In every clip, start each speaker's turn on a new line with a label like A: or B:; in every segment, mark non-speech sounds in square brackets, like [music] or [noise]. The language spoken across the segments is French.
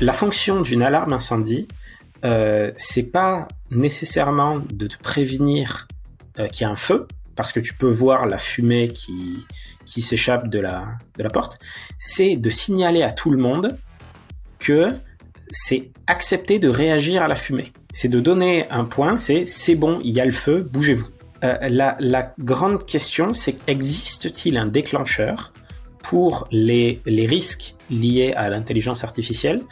A: la fonction d'une alarme incendie, euh, c'est pas nécessairement de te prévenir euh, qu'il y a un feu, parce que tu peux voir la fumée qui, qui s'échappe de la, de la porte, c'est de signaler à tout le monde que c'est accepter de réagir à la fumée. C'est de donner un point, c'est c'est bon, il y a le feu, bougez-vous. Euh, la, la, grande question, c'est existe-t-il un déclencheur pour les, les risques liés à l'intelligence artificielle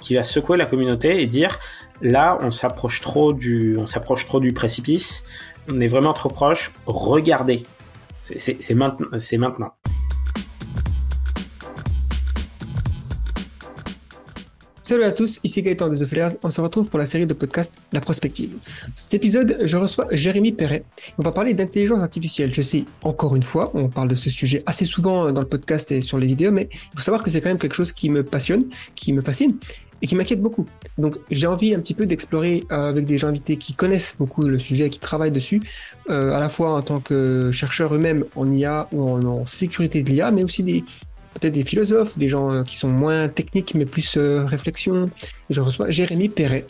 A: qui va secouer la communauté et dire là on s'approche trop du on s'approche trop du précipice. On est vraiment trop proche. Regardez. C'est maintenant c'est maintenant
B: Salut à tous, ici Gaëtan des The On se retrouve pour la série de podcasts La Prospective. Cet épisode, je reçois Jérémy Perret. On va parler d'intelligence artificielle. Je sais, encore une fois, on parle de ce sujet assez souvent dans le podcast et sur les vidéos, mais il faut savoir que c'est quand même quelque chose qui me passionne, qui me fascine et qui m'inquiète beaucoup. Donc j'ai envie un petit peu d'explorer euh, avec des gens invités qui connaissent beaucoup le sujet, qui travaillent dessus, euh, à la fois en tant que chercheurs eux-mêmes en IA ou en sécurité de l'IA, mais aussi des, peut-être des philosophes, des gens euh, qui sont moins techniques mais plus euh, réflexion. je reçois Jérémy Perret,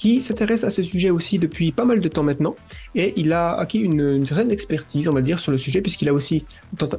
B: qui s'intéresse à ce sujet aussi depuis pas mal de temps maintenant, et il a acquis une, certaine expertise, on va dire, sur le sujet, puisqu'il a aussi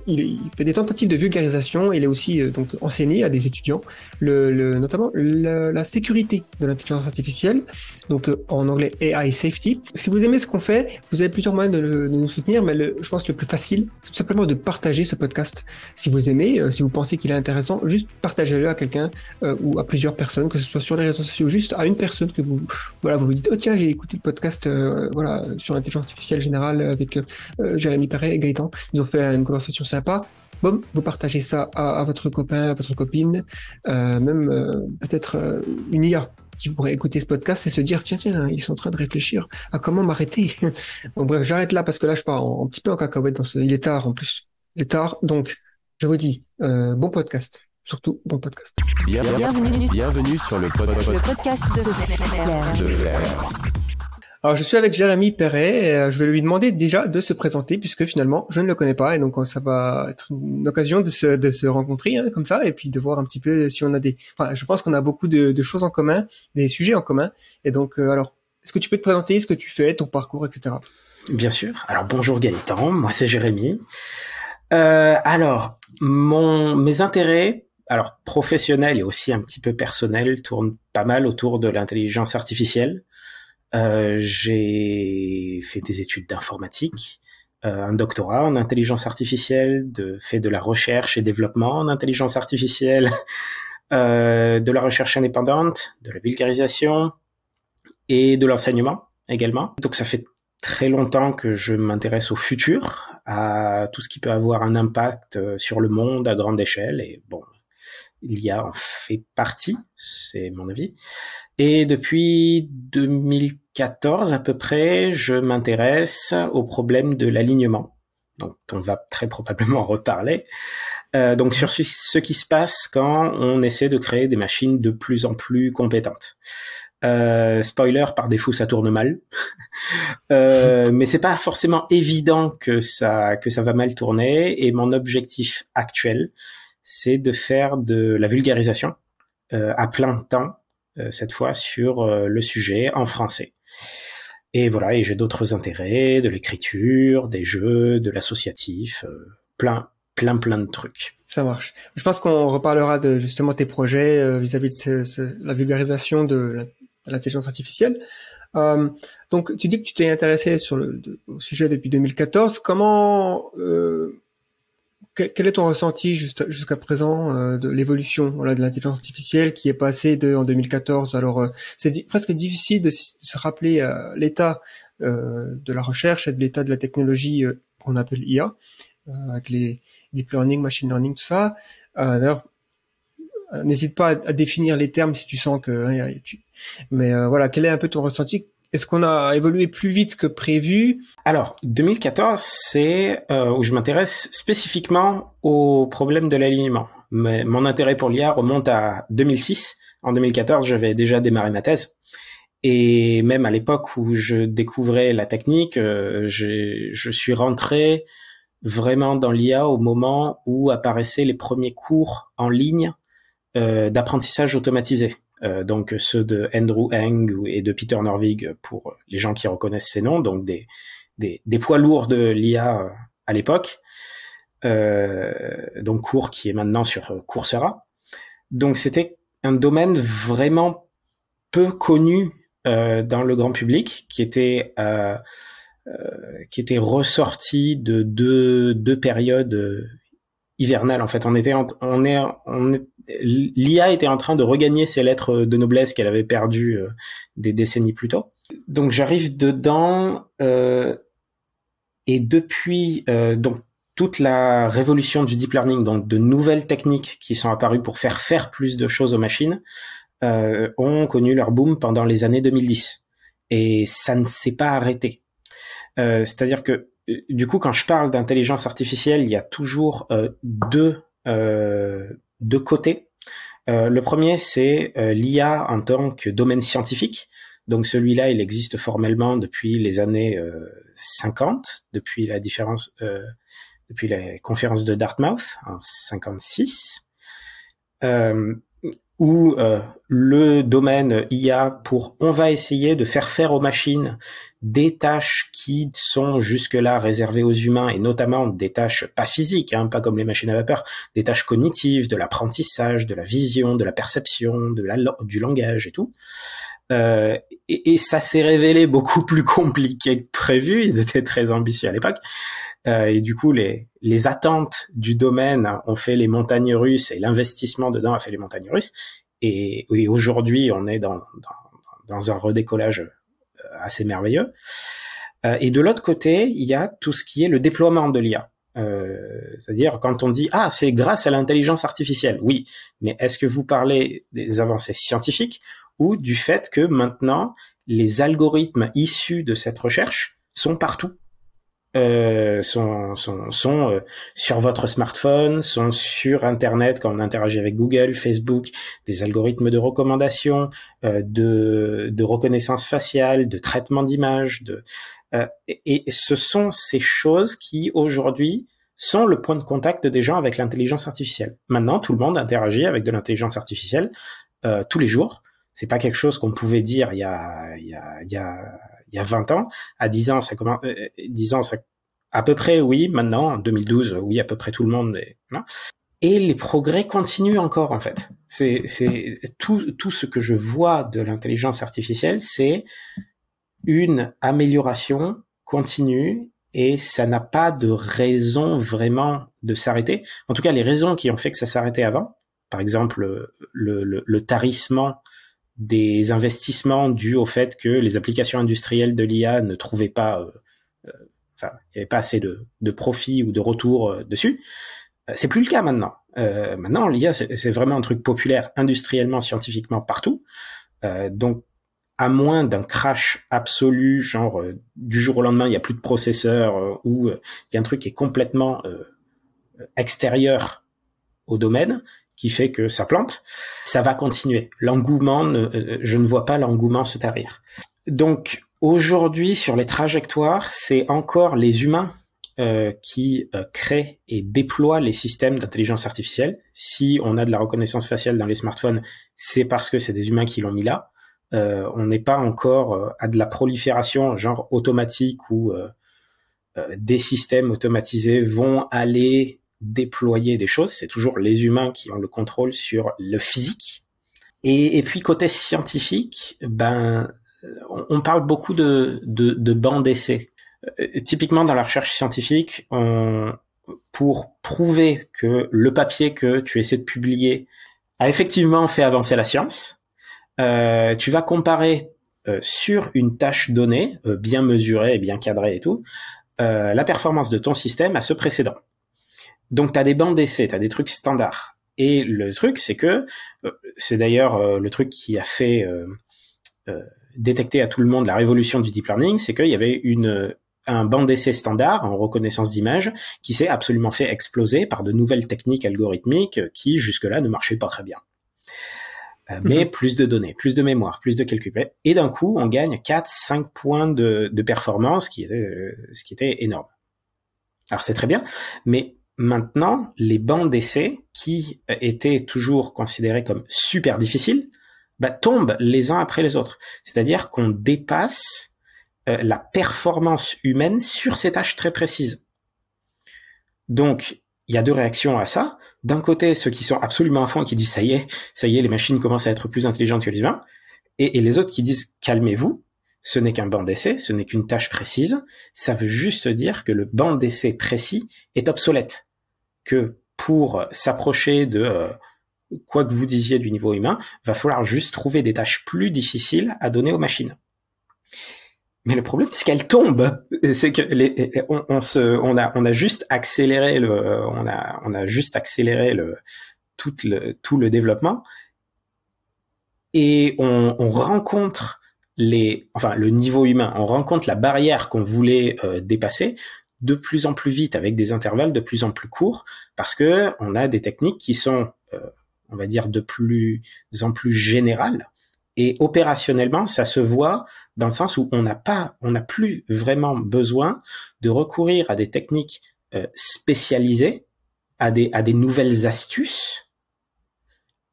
B: il, fait des tentatives de vulgarisation, il a aussi euh, donc enseigné à des étudiants, le, notamment la sécurité de l'intelligence artificielle, donc euh, en anglais AI Safety. Si vous aimez ce qu'on fait, vous avez plusieurs moyens de, nous soutenir, mais le, je pense le plus facile, c'est tout simplement de partager ce podcast. Si vous aimez, euh, si vous pensez qu'il est intéressant, juste partagez-le à quelqu'un ou à plusieurs personnes, que ce soit sur les réseaux sociaux, juste à une personne que vous voilà, vous vous dites, oh tiens, j'ai écouté le podcast euh, voilà, sur l'intelligence artificielle générale avec euh, Jérémy Perret et Gaëtan. Ils ont fait une conversation sympa. Bon, vous partagez ça à, votre copain, à votre copine, euh, même peut-être une IA qui pourrait écouter ce podcast et se dire tiens tiens ils sont en train de réfléchir à comment m'arrêter. [laughs] bon bref j'arrête là parce que là je pars un petit peu en cacahuète dans ce il est tard en plus il est tard donc je vous dis bon podcast surtout bon podcast.
C: Bienvenue, bienvenue sur le, podcast de,
B: Alors je suis avec Jérémy Perret et euh, je vais lui demander déjà de se présenter puisque finalement je ne le connais pas et donc ça va être une occasion de se, de se rencontrer hein, comme ça et puis de voir un petit peu si on a des... Enfin je pense qu'on a beaucoup de, de, choses en commun, des sujets en commun et donc euh, alors est-ce que tu peux te présenter ce que tu fais, ton parcours, etc.
A: Bien sûr. Alors bonjour Gaëtan, moi c'est Jérémy. Euh, alors mon mes intérêts alors professionnel et aussi un petit peu personnel, tourne pas mal autour de l'intelligence artificielle. Euh, j'ai fait des études d'informatique, euh, un doctorat en intelligence artificielle, de, fait de la recherche et développement en intelligence artificielle, [laughs] euh, de la recherche indépendante, de la vulgarisation et de l'enseignement également. Donc ça fait très longtemps que je m'intéresse au futur, à tout ce qui peut avoir un impact euh, sur le monde à grande échelle. Et bon, l'IA en fait partie, c'est mon avis. Et depuis 2014 à peu près, je m'intéresse au problème de l'alignement, donc on va très probablement [laughs] reparler. Euh, donc sur ce qui se passe quand on essaie de créer des machines de plus en plus compétentes. Euh, spoiler, par défaut, ça tourne mal, [laughs] euh, mais c'est pas forcément évident que ça que ça va mal tourner. Et mon objectif actuel, c'est de faire de la vulgarisation euh, à plein temps, euh, cette fois sur euh, le sujet en français. Et voilà, et j'ai d'autres intérêts, de l'écriture, des jeux, de l'associatif, plein, plein, plein de trucs.
B: Ça marche. Je pense qu'on reparlera de justement tes projets vis-à-vis de la vulgarisation de l'intelligence artificielle. Euh, donc, tu dis que tu t'es intéressé sur le au sujet depuis 2014. Comment euh, quel est ton ressenti jusqu'à présent euh, de l'évolution voilà, de l'intelligence artificielle qui est passée de en 2014 Alors euh, c'est presque difficile de, se rappeler euh, l'état de la recherche et de l'état de la technologie qu'on appelle IA, avec les deep learning, machine learning, tout ça. D'ailleurs, n'hésite pas à, définir les termes si tu sens que. Hein, mais voilà, quel est un peu ton ressenti est-ce qu'on a évolué plus vite que prévu?
A: Alors, 2014, c'est euh, où je m'intéresse spécifiquement au problème de l'alignement. Mon intérêt pour l'IA remonte à 2006. En 2014, j'avais déjà démarré ma thèse. Et même à l'époque où je découvrais la technique, euh, je suis rentré vraiment dans l'IA au moment où apparaissaient les premiers cours en ligne euh, d'apprentissage automatisé donc ceux de Andrew Eng et de Peter Norvig pour les gens qui reconnaissent ces noms, donc des, des, des poids lourds de l'IA à l'époque. donc cours qui est maintenant sur Coursera. Donc c'était un domaine vraiment peu connu euh, dans le grand public, qui était euh, euh, qui était ressorti de deux, deux périodes hivernales. En fait, on était, on est, on est, l'IA était en train de regagner ses lettres de noblesse qu'elle avait perdues des décennies plus tôt. Donc j'arrive dedans et depuis donc toute la révolution du deep learning, donc de nouvelles techniques qui sont apparues pour faire faire plus de choses aux machines, euh, ont connu leur boom pendant les années 2010. Et ça ne s'est pas arrêté. Euh, C'est-à-dire que euh, du coup, quand je parle d'intelligence artificielle, il y a toujours euh, deux, euh, deux côtés. le premier, c'est l'IA en tant que domaine scientifique. Donc celui-là, il existe formellement depuis les années 50, depuis la différence, depuis la conférence de Dartmouth en 56. Où euh, le domaine IA pour on va essayer de faire faire aux machines des tâches qui sont jusque-là réservées aux humains et notamment des tâches pas physiques, hein, pas comme les machines à vapeur, des tâches cognitives, de l'apprentissage, de la vision, de la perception, de la, du langage et tout. Euh, et, et, ça s'est révélé beaucoup [laughs] plus compliqué que prévu. Ils étaient très ambitieux à l'époque. Euh, et du coup, les, les attentes du domaine ont fait les montagnes russes et l'investissement dedans a fait les montagnes russes. Et, aujourd'hui, on est dans, dans, dans, un redécollage euh, assez merveilleux. Euh, et de l'autre côté, il y a tout ce qui est le déploiement de l'IA. Euh, c'est-à-dire quand on dit ah c'est grâce à l'intelligence artificielle, oui, mais est-ce que vous parlez des avancées scientifiques ou du fait que maintenant les algorithmes issus de cette recherche sont partout? Euh, sont, sont, sont euh, sur votre smartphone, sont sur Internet quand on interagit avec Google, Facebook, des algorithmes de recommandation, euh, de, de reconnaissance faciale, de traitement d'image, de euh, et, et, ce sont ces choses qui aujourd'hui sont le point de contact des gens avec l'intelligence artificielle. Maintenant, tout le monde interagit avec de l'intelligence artificielle tous les jours. C'est pas quelque chose qu'on pouvait dire il y a, il y a, il y a il y a 20 ans. À 10 ans, ça commence, 10 euh, ans, ça, à peu près, oui, maintenant, en 2012, oui, à peu près tout le monde est, Et les progrès continuent encore, en fait. C'est, c'est tout, tout ce que je vois de l'intelligence artificielle, c'est une amélioration continue et ça n'a pas de raison vraiment de s'arrêter. En tout cas, les raisons qui ont fait que ça s'arrêtait avant, par exemple le, le, le tarissement des investissements dus au fait que les applications industrielles de l'IA ne trouvaient pas, euh, euh, enfin, il n'y avait pas assez de, de profit ou de retour euh, dessus. C'est plus le cas maintenant. maintenant, l'IA, c'est vraiment un truc populaire industriellement, scientifiquement partout. donc, à moins d'un crash absolu, genre du jour au lendemain, il n'y a plus de processeur ou il y a un truc qui est complètement extérieur au domaine, qui fait que ça plante, ça va continuer. L'engouement, euh, je ne vois pas l'engouement se tarir. Donc aujourd'hui, sur les trajectoires, c'est encore les humains euh, qui euh, créent et déploient les systèmes d'intelligence artificielle. Si on a de la reconnaissance faciale dans les smartphones, c'est parce que c'est des humains qui l'ont mis là. on n'est pas encore à de la prolifération genre automatique où des systèmes automatisés vont aller déployer des choses. C'est toujours les humains qui ont le contrôle sur le physique. Et, puis côté scientifique, ben on, parle beaucoup de, de, de bancs d'essai. Euh, typiquement dans la recherche scientifique, on, pour prouver que le papier que tu essaies de publier a effectivement fait avancer la science, euh, tu vas comparer euh, sur une tâche donnée, bien mesurée et bien cadrée et tout, la performance de ton système à ce précédent. Donc tu as des bandes d'essai, tu as des trucs standards. Et le truc, c'est que, euh, c'est d'ailleurs euh, le truc qui a fait euh, détecter à tout le monde la révolution du deep learning, c'est qu'il y avait une, un banc d'essai standard en reconnaissance d'image qui s'est absolument fait exploser par de nouvelles techniques algorithmiques qui jusque-là ne marchaient pas très bien. mais mhm. plus de données, plus de mémoire, plus de calcul. Et d'un coup, on gagne 4, 5 points de, de performance, qui était, ce qui était énorme. Alors c'est très bien, mais Maintenant, les bancs d'essai, qui étaient toujours considérés comme super difficiles, bah, tombent les uns après les autres. C'est-à-dire qu'on dépasse euh, la performance humaine sur ces tâches très précises. Donc, il y a deux réactions à ça. D'un côté, ceux qui sont absolument à fond et qui disent ça y est, ça y est, les machines commencent à être plus intelligentes que les humains, et, et les autres qui disent calmez-vous, ce n'est qu'un banc d'essai, ce n'est qu'une tâche précise, ça veut juste dire que le banc d'essai précis est obsolète, que pour s'approcher de euh, quoi que vous disiez du niveau humain, va falloir juste trouver des tâches plus difficiles à donner aux machines. Mais le problème, c'est qu'elles tombent. C'est que les, on, se, on a, on a juste accéléré le, on a, on a juste accéléré le, tout le, tout le développement, et on, on rencontre les, enfin, le niveau humain, on rencontre la barrière qu'on voulait euh, dépasser de plus en plus vite avec des intervalles de plus en plus courts parce que on a des techniques qui sont, euh, on va dire, de plus en plus générales et opérationnellement, ça se voit dans le sens où on n'a pas, on n'a plus vraiment besoin de recourir à des techniques euh, spécialisées, à des, à des nouvelles astuces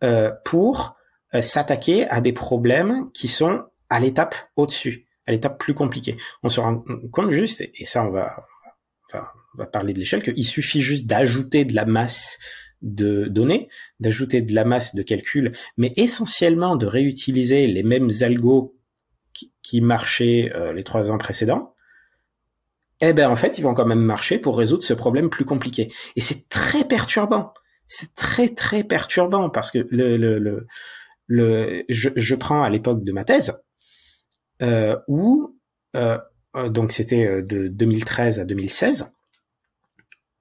A: euh, pour euh, s'attaquer à des problèmes qui sont à l'étape au-dessus, à l'étape plus compliquée. On se rend compte juste, et ça on va, enfin, on va parler de l'échelle, qu'il suffit juste d'ajouter de la masse de données, d'ajouter de la masse de calcul, mais essentiellement de réutiliser les mêmes algos qui, qui marchaient euh, les trois ans précédents, eh ben en fait, ils vont quand même marcher pour résoudre ce problème plus compliqué. Et c'est très perturbant. C'est très très perturbant parce que le, le, le, le je, je prends à l'époque de ma thèse euh, où euh, donc c'était de 2013 à 2016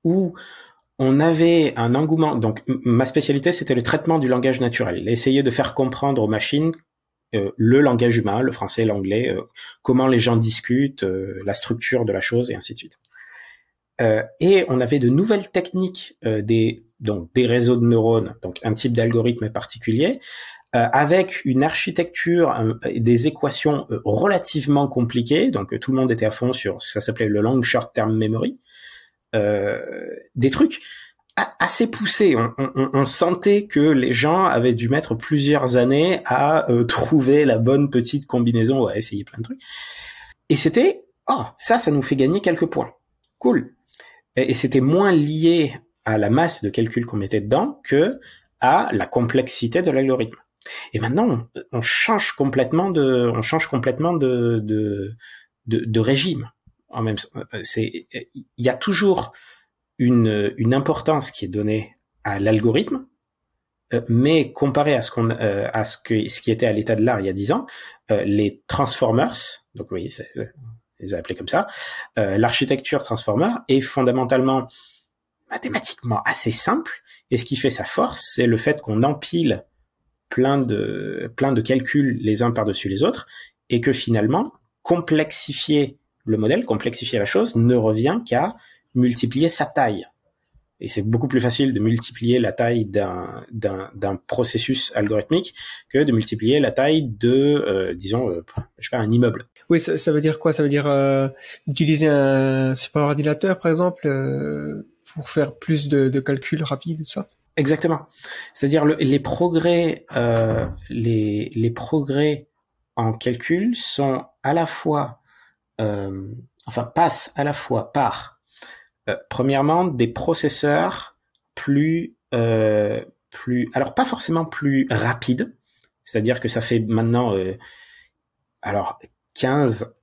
A: où on avait un engouement. Donc, ma spécialité, c'était le traitement du langage naturel, essayer de faire comprendre aux machines euh, le langage humain, le français, l'anglais, euh, comment les gens discutent, euh, la structure de la chose, et ainsi de suite. et on avait de nouvelles techniques des donc des réseaux de neurones, donc un type d'algorithme particulier, avec une architecture et des équations relativement compliquées. Donc tout le monde était à fond sur ça s'appelait le long short term memory. Euh, des trucs assez poussés. On, sentait que les gens avaient dû mettre plusieurs années à euh, [laughs] trouver la bonne petite combinaison, ou à essayer plein de trucs. Et c'était, oh, ça, ça nous fait gagner quelques points. Cool. Et, et c'était moins lié à la masse de calcul qu'on mettait dedans que à la complexité de l'algorithme. Et maintenant, on, change complètement de, on change complètement de, de, de, de régime. En même euh, c'est il y a toujours une, une importance qui est donnée à l'algorithme, euh, mais comparé à ce qu'on euh, à ce que ce qui était à l'état de l'art il y a dix ans, les transformers, donc oui, les a appelés comme ça, l'architecture transformer est fondamentalement mathématiquement assez simple, et ce qui fait sa force, c'est le fait qu'on empile plein de plein de calculs les uns par-dessus les autres, et que finalement complexifier le modèle, complexifier la chose, ne revient qu'à multiplier sa taille. Et c'est beaucoup plus facile de multiplier la taille d'un, processus algorithmique que de multiplier la taille de, euh, disons, euh, je sais pas, un immeuble.
B: Oui, ça, veut dire quoi? Ça veut dire euh, utiliser un super ordinateur, par exemple, pour faire plus de, de calculs rapides, tout ça?
A: Exactement. C'est-à-dire les progrès, les, les progrès en calcul sont à la fois euh, enfin passe à la fois par euh, premièrement des processeurs plus euh, plus alors pas forcément plus rapides, c'est-à-dire que ça fait maintenant alors 15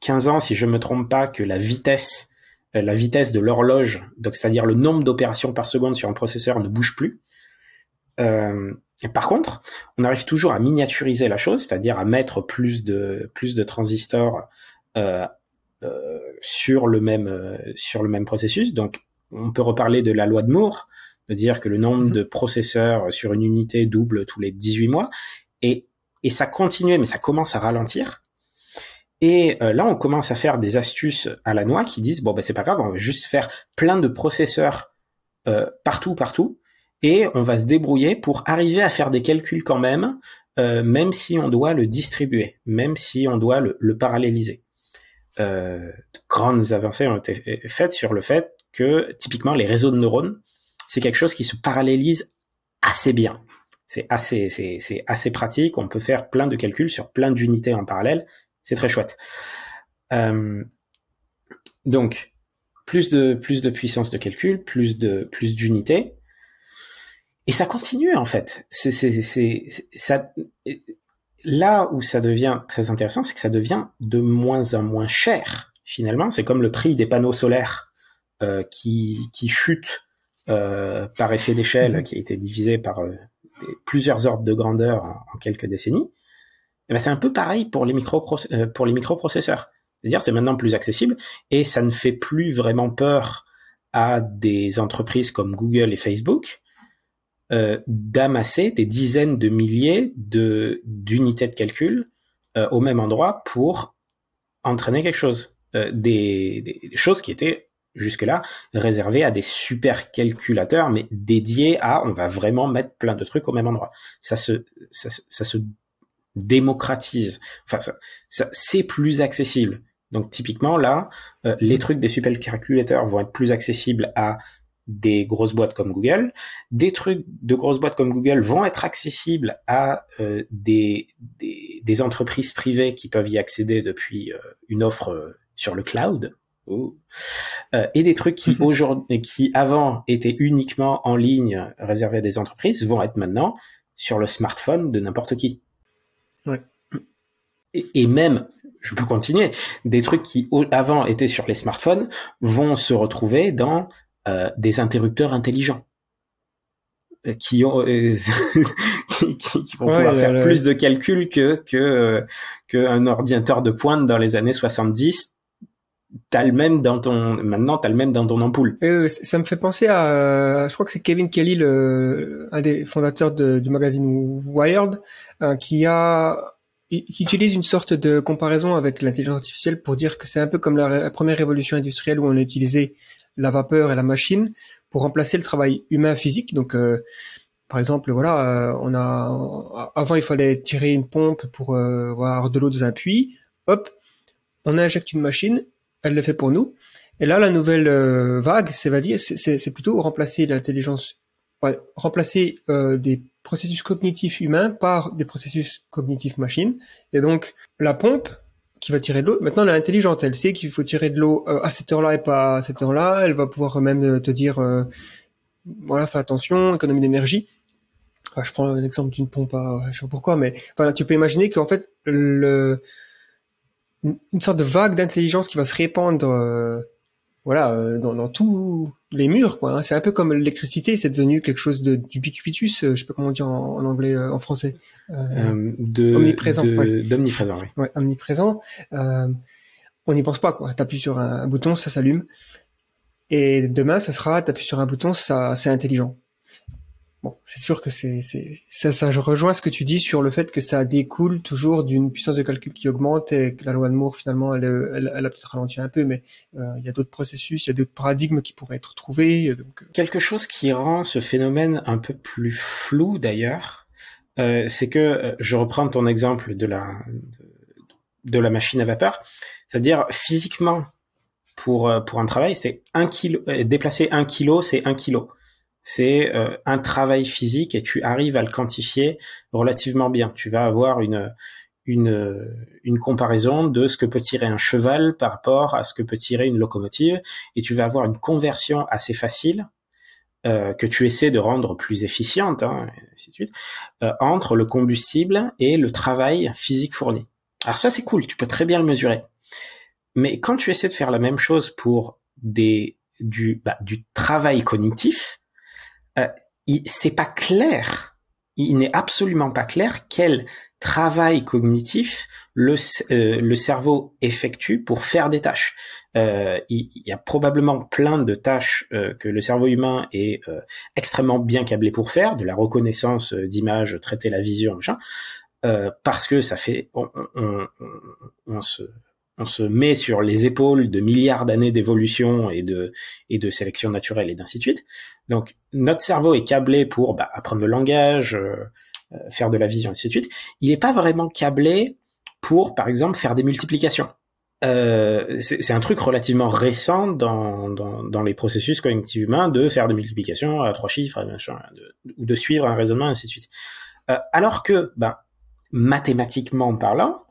A: 15 ans si je me trompe pas que la vitesse la vitesse de l'horloge, donc c'est-à-dire le nombre d'opérations par seconde sur un processeur ne bouge plus. Euh, par contre, on arrive toujours à miniaturiser la chose, c'est-à-dire à mettre plus de plus de transistors euh, euh, sur le même euh, sur le même processus. Donc, on peut reparler de la loi de Moore, de dire que le nombre mhm. de processeurs sur une unité double tous les 18 mois, et et ça continuait, mais ça commence à ralentir. Et là, on commence à faire des astuces à la noix qui disent bon ben c'est pas grave, on va juste faire plein de processeurs euh, partout, partout, et on va se débrouiller pour arriver à faire des calculs quand même, euh, même si on doit le distribuer, même si on doit le, le paralléliser euh, grandes avancées ont été faites sur le fait que typiquement les réseaux de neurones, c'est quelque chose qui se parallélise assez bien. C'est assez, c'est assez pratique. On peut faire plein de calculs sur plein d'unités en parallèle. C'est très chouette. Euh, donc, plus de, plus de puissance de calcul, plus de, plus d'unités. Et ça continue, en fait. C'est, c'est, c'est, ça, là où ça devient très intéressant, c'est que ça devient de moins en moins cher. Finalement, c'est comme le prix des panneaux solaires euh, qui, qui chute euh, par effet d'échelle, mm-hmm. qui a été divisé par euh, plusieurs ordres de grandeur en, quelques décennies, eh ben c'est un peu pareil pour les, micro euh, pour les microprocesseurs. C'est-à-dire c'est maintenant plus accessible et ça ne fait plus vraiment peur à des entreprises comme Google et Facebook euh, d'amasser des dizaines de milliers de d'unités de calcul euh, au même endroit pour entraîner quelque chose. Euh, des, des, choses qui étaient jusque-là réservé à des super calculateurs, mais dédiés à, on va vraiment mettre plein de trucs au même endroit. Ça se, ça, ça se démocratise. Enfin, ça, ça c'est plus accessible. Donc typiquement là, euh, les trucs des super calculateurs vont être plus accessibles à des grosses boîtes comme Google. Des trucs de grosses boîtes comme Google vont être accessibles à euh, des, des, des, entreprises privées qui peuvent y accéder depuis euh, une offre sur le cloud. Euh, et des trucs qui [laughs] aujourd'hui, qui avant étaient uniquement en ligne réservés à des entreprises, vont être maintenant sur le smartphone de n'importe qui.
B: Ouais.
A: Et, même, je peux continuer, des trucs qui avant étaient sur les smartphones vont se retrouver dans euh, des interrupteurs intelligents euh, qui ont [laughs] qui, qui, vont pouvoir faire plus de calculs que que qu'un ordinateur de pointe dans les années 70 t'as le même dans ton maintenant t'as le même dans ton ampoule.
B: Euh, ça me fait penser à, je crois que c'est Kevin Kelly, le, un des fondateurs du magazine Wired, euh, qui a qui utilise une sorte de comparaison avec l'intelligence artificielle pour dire que c'est un peu comme la, première révolution industrielle où on a utilisé la vapeur et la machine pour remplacer le travail humain physique. Donc euh, par exemple, voilà, euh, on a avant il fallait tirer une pompe pour avoir de l'eau dans un puits. Hop, on injecte une machine elle le fait pour nous. Et là, la nouvelle euh, vague, c'est va dire, c'est plutôt remplacer l'intelligence, remplacer euh, des processus cognitifs humains par des processus cognitifs machines. Et donc, la pompe qui va tirer de l'eau, maintenant elle est intelligente, elle sait qu'il faut tirer de l'eau euh, à cette heure-là et pas à cette heure-là. Elle va pouvoir même te dire, voilà, fais attention, économie d'énergie. je prends l'exemple d'une pompe, à, je sais pas pourquoi, mais enfin, tu peux imaginer qu'en fait le une sorte de vague d'intelligence qui va se répandre euh, voilà euh, dans, dans, tous les murs quoi hein. c'est un peu comme l'électricité c'est devenu quelque chose de d'ubiquitous euh, je sais pas comment dire en, en anglais en français.
A: De omniprésent d'omniprésent oui.
B: Ouais omniprésent. On n'y pense pas quoi. T'appuies sur un, un bouton ça s'allume. Et demain ça sera t'appuies sur un bouton ça c'est intelligent Bon, c'est sûr que c'est, ça, ça, je rejoins ce que tu dis sur le fait que ça découle toujours d'une puissance de calcul qui augmente et que la loi de Moore finalement elle, elle, elle a peut-être ralenti un peu, mais euh, il y a d'autres processus, il y a d'autres paradigmes qui pourraient être trouvés. Donc... Euh.
A: Quelque chose qui rend ce phénomène un peu plus flou d'ailleurs, euh, c'est que euh, je reprends ton exemple de la de, la machine à vapeur, c'est-à-dire physiquement pour pour un travail, c'est un kilo déplacer un kilo, c'est un kilo c'est euh, un travail physique et tu arrives à le quantifier relativement bien. Tu vas avoir une, une, comparaison de ce que peut tirer un cheval par rapport à ce que peut tirer une locomotive et tu vas avoir une conversion assez facile euh, que tu essaies de rendre plus efficiente, hein, euh, entre le combustible et le travail physique fourni. Alors ça c'est cool, tu peux très bien le mesurer. Mais quand tu essaies de faire la même chose pour des du, bah, travail cognitif, c'est pas clair. Il n'est absolument pas clair quel travail cognitif le, euh, le cerveau effectue pour faire des tâches. Euh, il, y a probablement plein de tâches euh, que le cerveau humain est extrêmement bien câblé pour faire, de la reconnaissance d'images, traiter la vision, machin, parce que ça fait, on, on, on se on se met sur les épaules de milliards d'années d'évolution et de, et sélection naturelle et d'ainsi de suite. Donc notre cerveau est câblé pour bah, apprendre le langage, euh, euh, faire de la vision, et ainsi de suite. Il n'est pas vraiment câblé pour, par exemple, faire des multiplications. euh, c'est un truc relativement récent dans, dans, dans, les processus cognitifs humains de faire des multiplications à trois chiffres, ou de suivre un raisonnement, ainsi de suite. Euh, alors que, ben, mathématiquement parlant,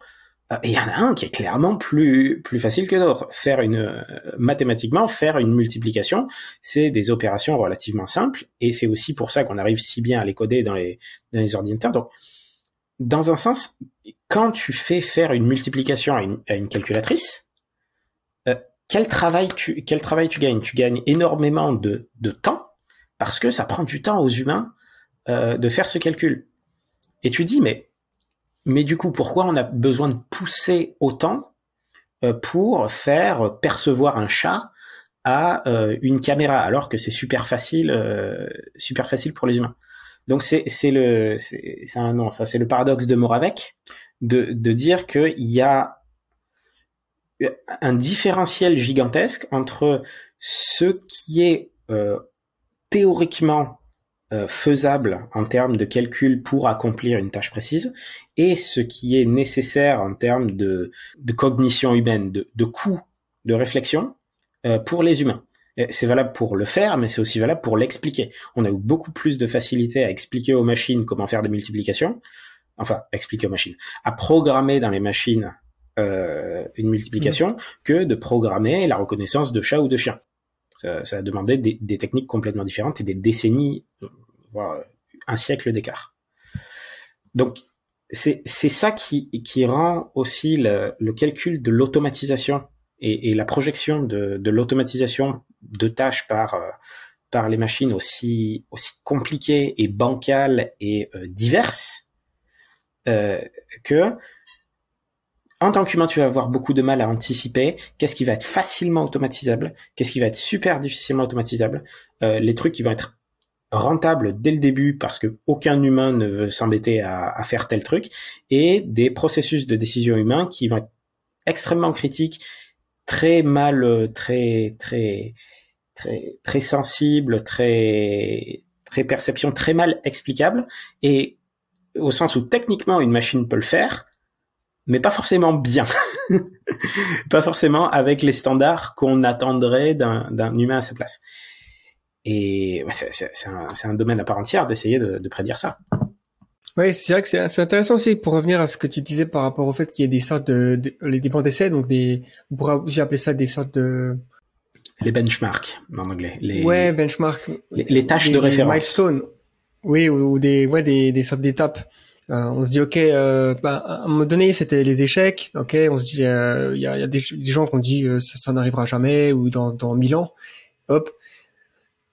A: il y en a un qui est clairement plus plus facile que d'autres. Faire une euh, mathématiquement faire une multiplication, c'est des opérations relativement simples et c'est aussi pour ça qu'on arrive si bien à les coder dans les dans les ordinateurs. Donc dans un sens, quand tu fais faire une multiplication à une, calculatrice, euh, quel travail tu quel travail tu gagnes? Tu gagnes énormément de, de temps parce que ça prend du temps aux humains euh, de faire ce calcul. Et tu dis mais mais du coup pourquoi on a besoin de pousser autant euh, pour faire percevoir un chat à euh, une caméra alors que c'est super facile euh, super facile pour les humains? Donc c'est le non ça c'est le paradoxe de Moravec de de dire qu'il y a un différentiel gigantesque entre ce qui est théoriquement faisable en termes de calcul pour accomplir une tâche précise et ce qui est nécessaire en termes de, de cognition humaine, de, de coût de réflexion euh, pour les humains. C'est valable pour le faire, mais c'est aussi valable pour l'expliquer. On a eu beaucoup plus de facilité à expliquer aux machines comment faire des multiplications, enfin expliquer aux machines, à programmer dans les machines euh, une multiplication mmh. que de programmer la reconnaissance de chat ou de chien. Ça, ça a demandé des, des, techniques complètement différentes et des décennies, voire un siècle d'écart. Donc c'est ça qui, qui rend aussi le, le calcul de l'automatisation et, et, la projection de, de l'automatisation de tâches par euh, par les machines aussi aussi compliquées et bancales et euh, diverses euh, que en tant qu'humain, tu vas avoir beaucoup de mal à anticiper qu'est-ce qui va être facilement automatisable, qu'est-ce qui va être super difficilement automatisable, euh, les trucs qui vont être rentables dès le début parce que aucun humain ne veut s'embêter à, faire tel truc, et des processus de décision humains qui vont être extrêmement critiques, très mal, très très très très sensible, très très perception très mal explicable et au sens où techniquement une machine peut le faire, mais pas forcément bien, [laughs] pas forcément avec les standards qu'on attendrait d'un humain à sa place. Et c'est un, un, domaine à part entière d'essayer de, de, prédire ça.
B: Oui, c'est vrai que c'est intéressant aussi pour revenir à ce que tu disais par rapport au fait qu'il y a des sortes de, de les bancs d'essai, donc des, on pourrait aussi appeler ça des sortes de
A: les benchmarks en anglais. Les,
B: ouais, benchmarks.
A: Les, les tâches de référence.
B: Milestones. Oui, ou, des, ouais, des, des sortes d'étapes. Euh, on se dit ok, euh, bah, à un moment donné c'était les échecs. Ok, on se dit euh, il y, a, y, a, des, gens qui ont dit euh, ça, ça n'arrivera jamais ou dans dans mille ans. Hop.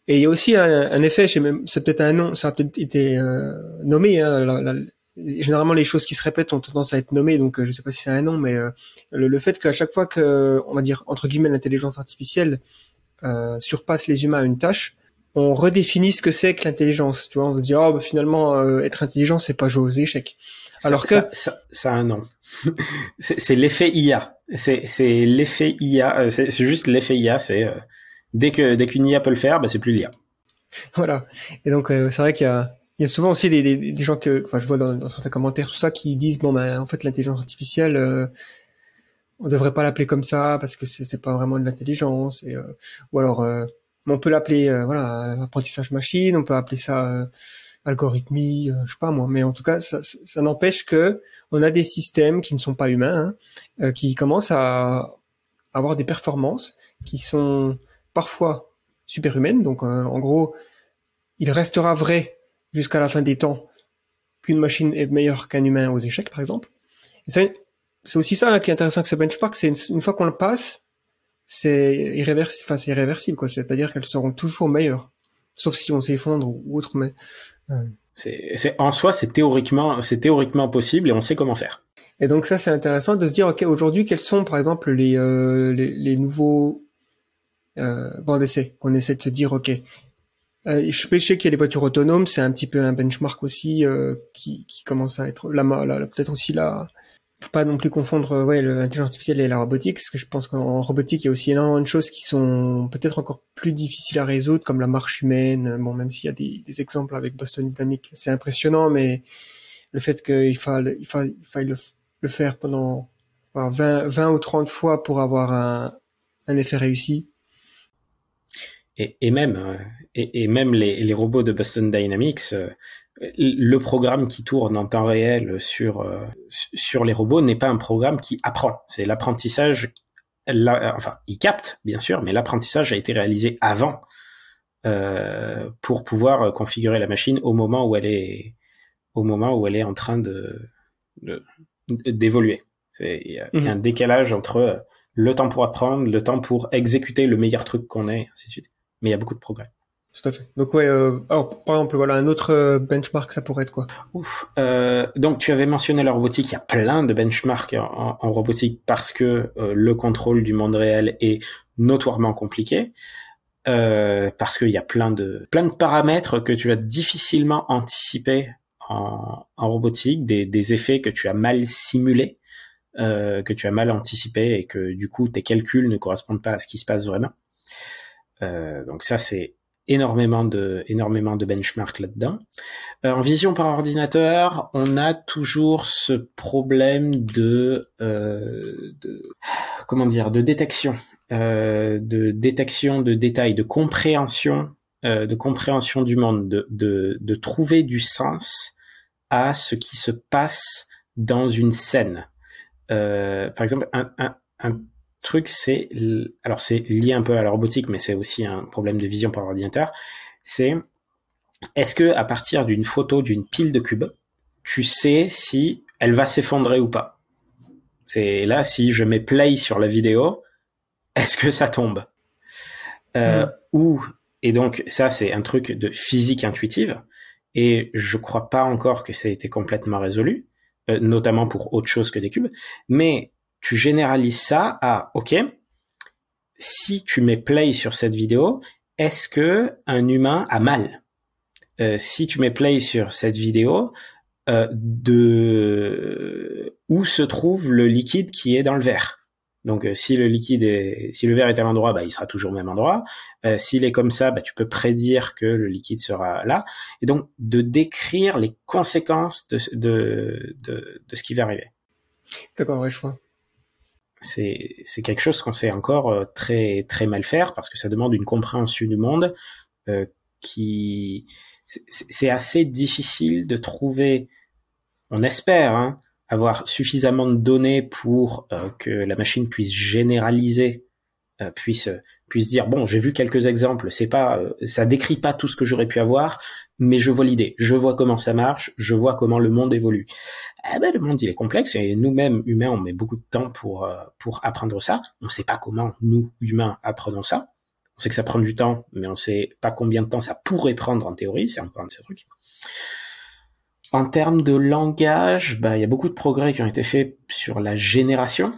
B: Et il y a aussi un, un effet, c'est peut-être un nom, ça a peut-être été euh, nommé. Hein, la, la, généralement les choses qui se répètent ont tendance à être nommées, donc je sais pas si c'est un nom, mais le, le, fait qu'à chaque fois que, on va dire entre guillemets, l'intelligence artificielle surpasse les humains à une tâche, on redéfinit ce que c'est que l'intelligence. Tu vois, on se dit oh bah, finalement euh, être intelligent c'est pas jouer aux échecs.
A: Alors que ça, ça, a un nom. [laughs] c'est l'effet IA. C'est l'effet IA. Euh, c'est juste l'effet IA. C'est euh, dès que dès qu'une IA peut le faire, bah c'est plus l'IA. [laughs]
B: Voilà. Et donc c'est vrai qu'il y a il y a souvent aussi des, des, des, gens que, enfin, je vois dans, dans, certains commentaires tout ça qui disent bon ben en fait l'intelligence artificielle, euh, on devrait pas l'appeler comme ça parce que c'est pas vraiment de l'intelligence et ou alors on peut l'appeler euh, voilà apprentissage machine, on peut appeler ça euh, algorithmie, euh, je sais pas moi, mais en tout cas ça, ça n'empêche que on a des systèmes qui ne sont pas humains, hein, qui commencent à avoir des performances qui sont parfois superhumaines. Donc en gros, il restera vrai jusqu'à la fin des temps qu'une machine est meilleure qu'un humain aux échecs, par exemple. c'est aussi ça qui est intéressant avec ce benchmark, c'est une fois qu'on le passe, c'est irréversible, enfin c'est irréversible quoi. C'est-à-dire qu'elles seront toujours meilleures, sauf si on s'effondre ou autre. Mais
A: euh. c'est en soi c'est théoriquement c'est théoriquement possible et on sait comment faire.
B: Et donc ça c'est intéressant de se dire ok aujourd'hui quels sont par exemple les euh, les, les, nouveaux euh, bancs d'essai qu'on essaie de se dire ok euh, je sais qu'il y a les voitures autonomes, c'est un petit peu un benchmark aussi euh, qui, commence à être là, là, peut-être aussi là faut pas non plus confondre euh, ouais l'intelligence artificielle et la robotique parce que je pense qu'en robotique il y a aussi énormément de choses qui sont peut-être encore plus difficiles à résoudre comme la marche humaine bon même s'il y a des, exemples avec Boston Dynamics c'est impressionnant mais le fait qu'il faille il faille, il faille le, faire pendant alors, 20, 20 ou 30 fois pour avoir un effet réussi.
A: Et, et même, euh, et, et même les, les robots de Boston Dynamics, euh, le programme qui tourne en temps réel sur euh, sur les robots n'est pas un programme qui apprend. C'est l'apprentissage. Enfin, il capte bien sûr, mais l'apprentissage a été réalisé avant euh, pour pouvoir configurer la machine au moment où elle est au moment où elle est en train de d'évoluer. Il y, a il y a un décalage entre le temps pour apprendre, le temps pour exécuter le meilleur truc qu'on ait, ainsi de suite. Mais il y a beaucoup de progrès.
B: Tout à fait. Donc ouais, euh, alors par exemple, voilà, un autre euh, benchmark, ça pourrait être quoi?
A: Ouf. Euh, donc tu avais mentionné la robotique, il y a plein de benchmarks en, robotique parce que euh, le contrôle du monde réel est notoirement compliqué, euh, parce qu'il y a plein de plein de paramètres que tu vas difficilement anticiper en, en robotique, des, des effets que tu as mal simulés, euh, que tu as mal anticipés et que du coup tes calculs ne correspondent pas à ce qui se passe vraiment. Euh, donc ça c'est énormément de énormément de benchmarks là-dedans. Euh, en vision par ordinateur, on a toujours ce problème de, euh, de comment dire, de détection, euh, de détection de détails, de compréhension, euh, de compréhension du monde, de, de, de trouver du sens à ce qui se passe dans une scène. Euh, par exemple, un, un, un truc, c'est, l- alors c'est lié un peu à la robotique, mais c'est aussi un problème de vision par ordinateur. C'est est-ce que à partir d'une photo d'une pile de cubes, tu sais si elle va s'effondrer ou pas? C'est là si je mets play sur la vidéo, est-ce que ça tombe? Euh, Ou et donc ça c'est un truc de physique intuitive et je crois pas encore que ça a été complètement résolu, euh, notamment pour autre chose que des cubes. Mais tu généralises ça à ok, si tu mets play sur cette vidéo, est-ce que un humain a mal? Euh, si tu mets play sur cette vidéo, euh, de où se trouve le liquide qui est dans le verre? Donc euh, si le liquide est, si le verre est à l'endroit, bah, il sera toujours au même endroit. Euh, S'il est comme ça, bah, tu peux prédire que le liquide sera là. Et donc de décrire les conséquences de, de, de, de ce qui va arriver.
B: D'accord, ouais, je.
A: C'est c'est quelque chose qu'on sait encore euh, très très mal faire parce que ça demande une compréhension du monde euh, qui c'est- assez difficile de trouver. On espère hein, avoir suffisamment de données pour euh, que la machine puisse généraliser, euh, puisse puisse dire bon j'ai vu quelques exemples, c'est pas euh, ça décrit pas tout ce que j'aurais pu avoir, mais je vois l'idée, je vois comment ça marche, je vois comment le monde évolue. Eh ben, le monde il est complexe et nous-mêmes humains on met beaucoup de temps pour euh, pour apprendre ça. On sait pas comment nous humains apprenons ça. On sait que ça prend du temps, mais on sait pas combien de temps ça pourrait prendre en théorie. C'est encore un de ces trucs. En termes de langage, bah il y a beaucoup de progrès qui ont été faits sur la génération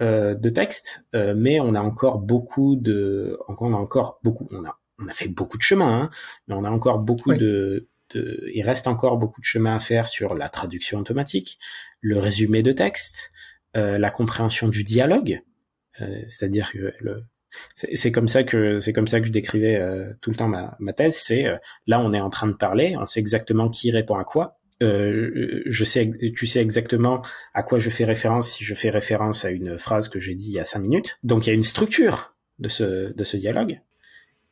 A: euh, de texte, euh, mais on a encore beaucoup de, on a encore beaucoup, on a on a fait beaucoup de chemin, hein, mais on a encore beaucoup
B: Oui.
A: de, de, il reste encore beaucoup de chemin à faire sur la traduction automatique, le résumé de texte, euh, la compréhension du dialogue, euh, c'est-à-dire que le, c'est c'est comme ça que c'est comme ça que je décrivais euh, tout le temps ma, ma thèse. C'est euh, là on est en train de parler, on sait exactement qui répond à quoi. Euh, je sais, tu sais exactement à quoi je fais référence si je fais référence à une phrase que j'ai dit il y a cinq minutes. Donc il y a une structure de ce de ce dialogue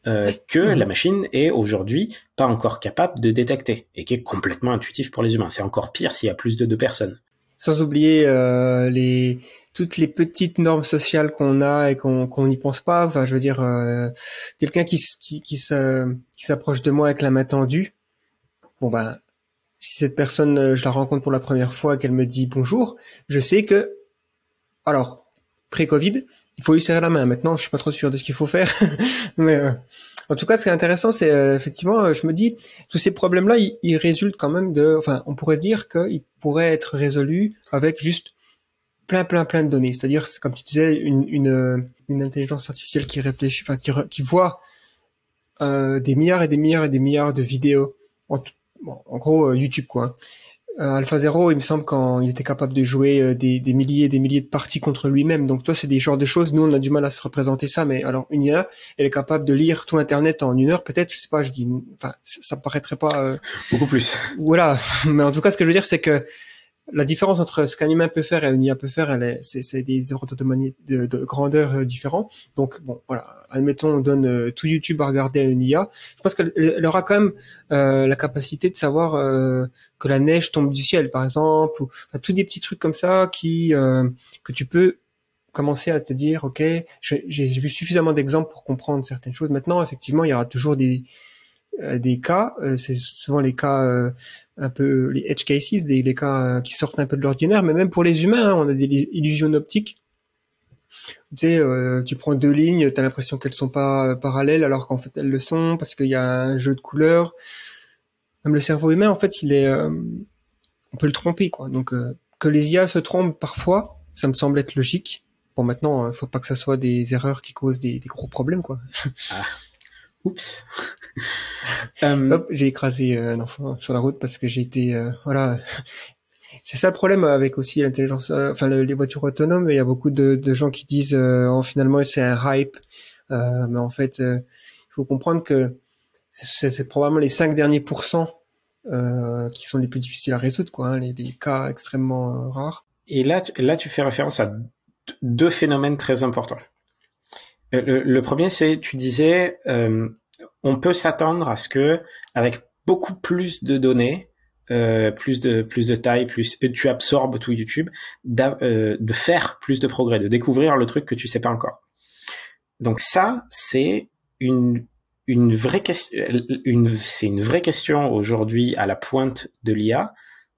A: euh, que
B: Mhm.
A: la machine est aujourd'hui pas encore capable de détecter et qui est complètement intuitif pour les humains. C'est encore pire s'il y a plus de deux personnes.
B: Sans oublier euh, les toutes les petites normes sociales qu'on a et qu'on n'y pense pas. Enfin, je veux dire, euh, quelqu'un qui qui qui se- qui s'approche de moi avec la main tendue. Bon ben, si cette personne, euh, je la rencontre pour la première fois, et qu'elle me dit bonjour, je sais que, alors, pré-Covid, il faut lui serrer la main. Maintenant, je suis pas trop sûr de ce qu'il faut faire, [laughs] mais euh, en tout cas, ce qui est intéressant, c'est euh, effectivement, euh, je me dis, tous ces problèmes-là, ils, résultent quand même de, enfin, on pourrait dire qu'ils pourraient être résolus avec juste plein, plein, plein de données. C'est-à-dire, c'est comme tu disais, une, une, intelligence artificielle qui réfléchit, enfin, qui, qui voit des milliards et des milliards et des milliards de vidéos. En, gros, YouTube, quoi. AlphaZero, il me semble, quand il était capable de jouer euh, des, des milliers et des milliers de parties contre lui-même. Donc, toi, c'est des genres de choses. Nous, on a du mal à se représenter ça, mais alors, une IA, elle est capable de lire tout Internet en une heure, peut-être. Je sais pas, je dis, enfin, ça ça me paraîtrait pas. euh,
A: Beaucoup plus.
B: voilà. [laughs] Mais en tout cas, ce que je veux dire, c'est que la différence entre ce qu'un humain peut faire et une IA peut faire, elle est, c'est, c'est des ordres de, de, de grandeur euh, différents. Donc bon, voilà, admettons on donne euh, tout YouTube à regarder à une IA. Je pense qu'elle aura quand même euh, la capacité de savoir que la neige tombe du ciel, par exemple, ou enfin, tous des petits trucs comme ça qui que tu peux commencer à te dire, ok, j'ai vu suffisamment d'exemples pour comprendre certaines choses. Maintenant, effectivement, il y aura toujours des euh, des cas, euh, c'est souvent les cas euh, un peu les edge cases, les, les cas qui sortent un peu de l'ordinaire, mais même pour les humains, hein, on a des illusions optiques. Tu sais, tu prends deux lignes, tu as l'impression qu'elles sont pas parallèles alors qu'en fait elles le sont parce qu'il y a un jeu de couleurs. Même le cerveau humain, en fait, il est, on peut le tromper quoi. Donc que les IA se trompent parfois, ça me semble être logique. Bon, maintenant, faut pas que ça soit des erreurs qui causent des, des gros problèmes quoi. Ah.
A: Oups. [laughs]
B: Euh, j'ai écrasé euh, un enfant sur la route parce que j'ai été euh, voilà. [laughs] C'est ça le problème avec aussi l'intelligence, enfin les voitures autonomes. Il y a beaucoup de, de gens qui disent oh, finalement c'est un hype, mais en fait il faut comprendre que c'est probablement les cinq derniers pourcents qui sont les plus difficiles à résoudre, quoi, hein, les, les, cas extrêmement rares.
A: Et là, là, tu fais référence à deux phénomènes très importants. Le, premier, c'est, tu disais, euh, on peut s'attendre à ce que, avec beaucoup plus de données, euh, plus de plus de taille, plus euh, tu absorbes tout YouTube, de faire plus de progrès, de découvrir le truc que tu sais pas encore. Donc ça, c'est une une vraie question, c'est une vraie question aujourd'hui à la pointe de l'IA,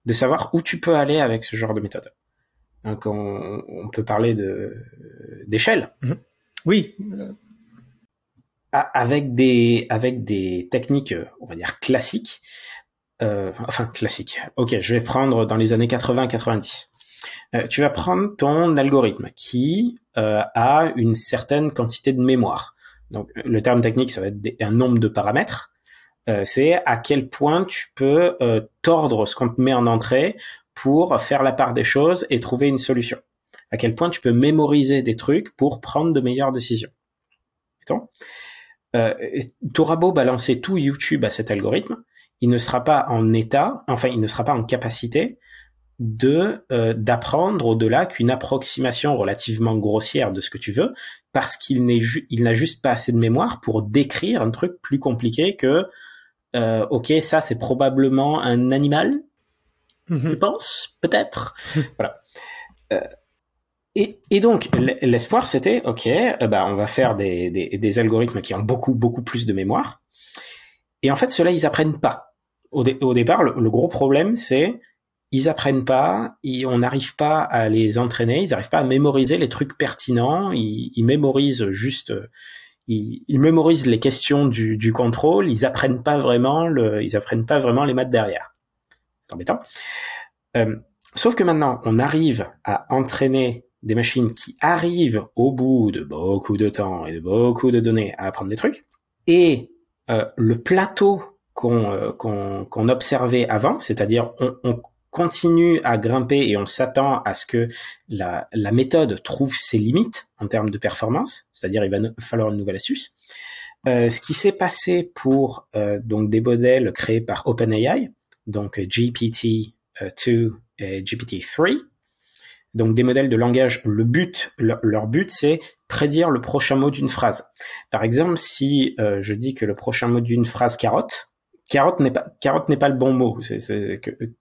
A: de savoir où tu peux aller avec ce genre de méthode. Donc on, on peut parler de d'échelle. Mm-hmm.
B: Oui.
A: Avec des, avec des techniques, euh, on va dire classiques, euh, enfin classiques. Ok, je vais prendre dans les années 80-90. Euh, tu vas prendre ton algorithme qui a une certaine quantité de mémoire. Donc le terme technique, ça va être un nombre de paramètres. c'est à quel point tu peux tordre ce qu'on te met en entrée pour faire la part des choses et trouver une solution à quel point tu peux mémoriser des trucs pour prendre de meilleures décisions. Euh, T'auras beau balancer tout YouTube à cet algorithme, il ne sera pas en état, enfin il ne sera pas en capacité de euh, d'apprendre au-delà qu'une approximation relativement grossière de ce que tu veux, parce qu'il n'est il n'a juste pas assez de mémoire pour décrire un truc plus compliqué que euh, ok ça c'est probablement un animal, mm-hmm. je pense peut-être [laughs] voilà. Euh, et, donc l'espoir c'était ok, euh, bah on va faire des, des, algorithmes qui ont beaucoup beaucoup plus de mémoire. Et en fait ceux-là ils apprennent pas. Au, au départ le, gros problème c'est ils apprennent pas, on n'arrive pas à les entraîner, ils n'arrivent pas à mémoriser les trucs pertinents, ils, mémorisent juste, ils, ils, mémorisent les questions du, du, contrôle, ils apprennent pas vraiment ils apprennent pas vraiment les maths derrière. C'est embêtant. Euh, sauf que maintenant on arrive à entraîner des machines qui arrivent au bout de beaucoup de temps et de beaucoup de données à apprendre des trucs, et euh, le plateau qu'on euh, observait avant, c'est-à-dire on, on, continue à grimper et on s'attend à ce que la, la, méthode trouve ses limites en termes de performance, c'est-à-dire il va falloir une nouvelle astuce. Euh, ce qui s'est passé pour euh, donc des modèles créés par OpenAI, donc GPT-2 et GPT-3, donc des modèles de langage, le but, leur, but, c'est prédire le prochain mot d'une phrase. Par exemple, si euh, je dis que le prochain mot d'une phrase carotte, carotte n'est pas carotte n'est pas le bon mot. Que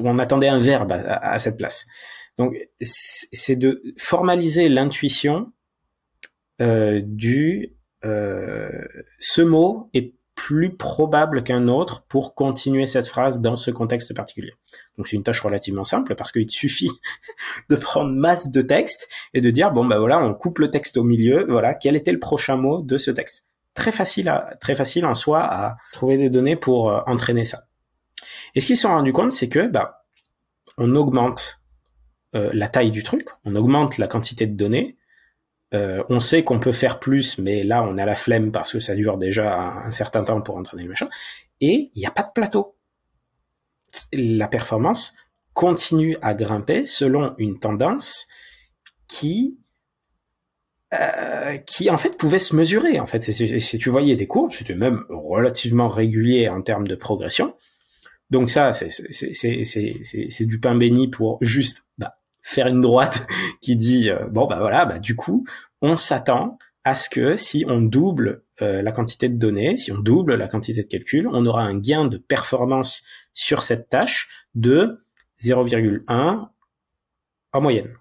A: on attendait un verbe à, cette place. Donc c'est de formaliser l'intuition euh, du euh, ce mot est plus probable qu'un autre pour continuer cette phrase dans ce contexte particulier. Donc c'est une tâche relativement simple parce qu'il suffit [laughs] de prendre masse de texte et de dire bon bah voilà on coupe le texte au milieu voilà quel était le prochain mot de ce texte? Très facile à très facile en soi à trouver des données pour euh, entraîner ça. Et ce qu'ils se sont rendus compte c'est que bah on augmente euh, la taille du truc, on augmente la quantité de données, euh, on sait qu'on peut faire plus, mais là, on a la flemme parce que ça dure déjà un, certain temps pour entraîner le machin. Et il n'y a pas de plateau. La performance continue à grimper selon une tendance qui euh, qui en fait pouvait se mesurer. En fait, si, tu voyais des courbes, c'était même relativement régulier en termes de progression. Donc ça, c'est du pain béni pour juste bah, faire une droite [laughs] qui dit euh, bon bah voilà, bah du coup, on s'attend à ce que si on double euh, la quantité de données, si on double la quantité de calcul, on aura un gain de performance sur cette tâche de 0,1 en moyenne.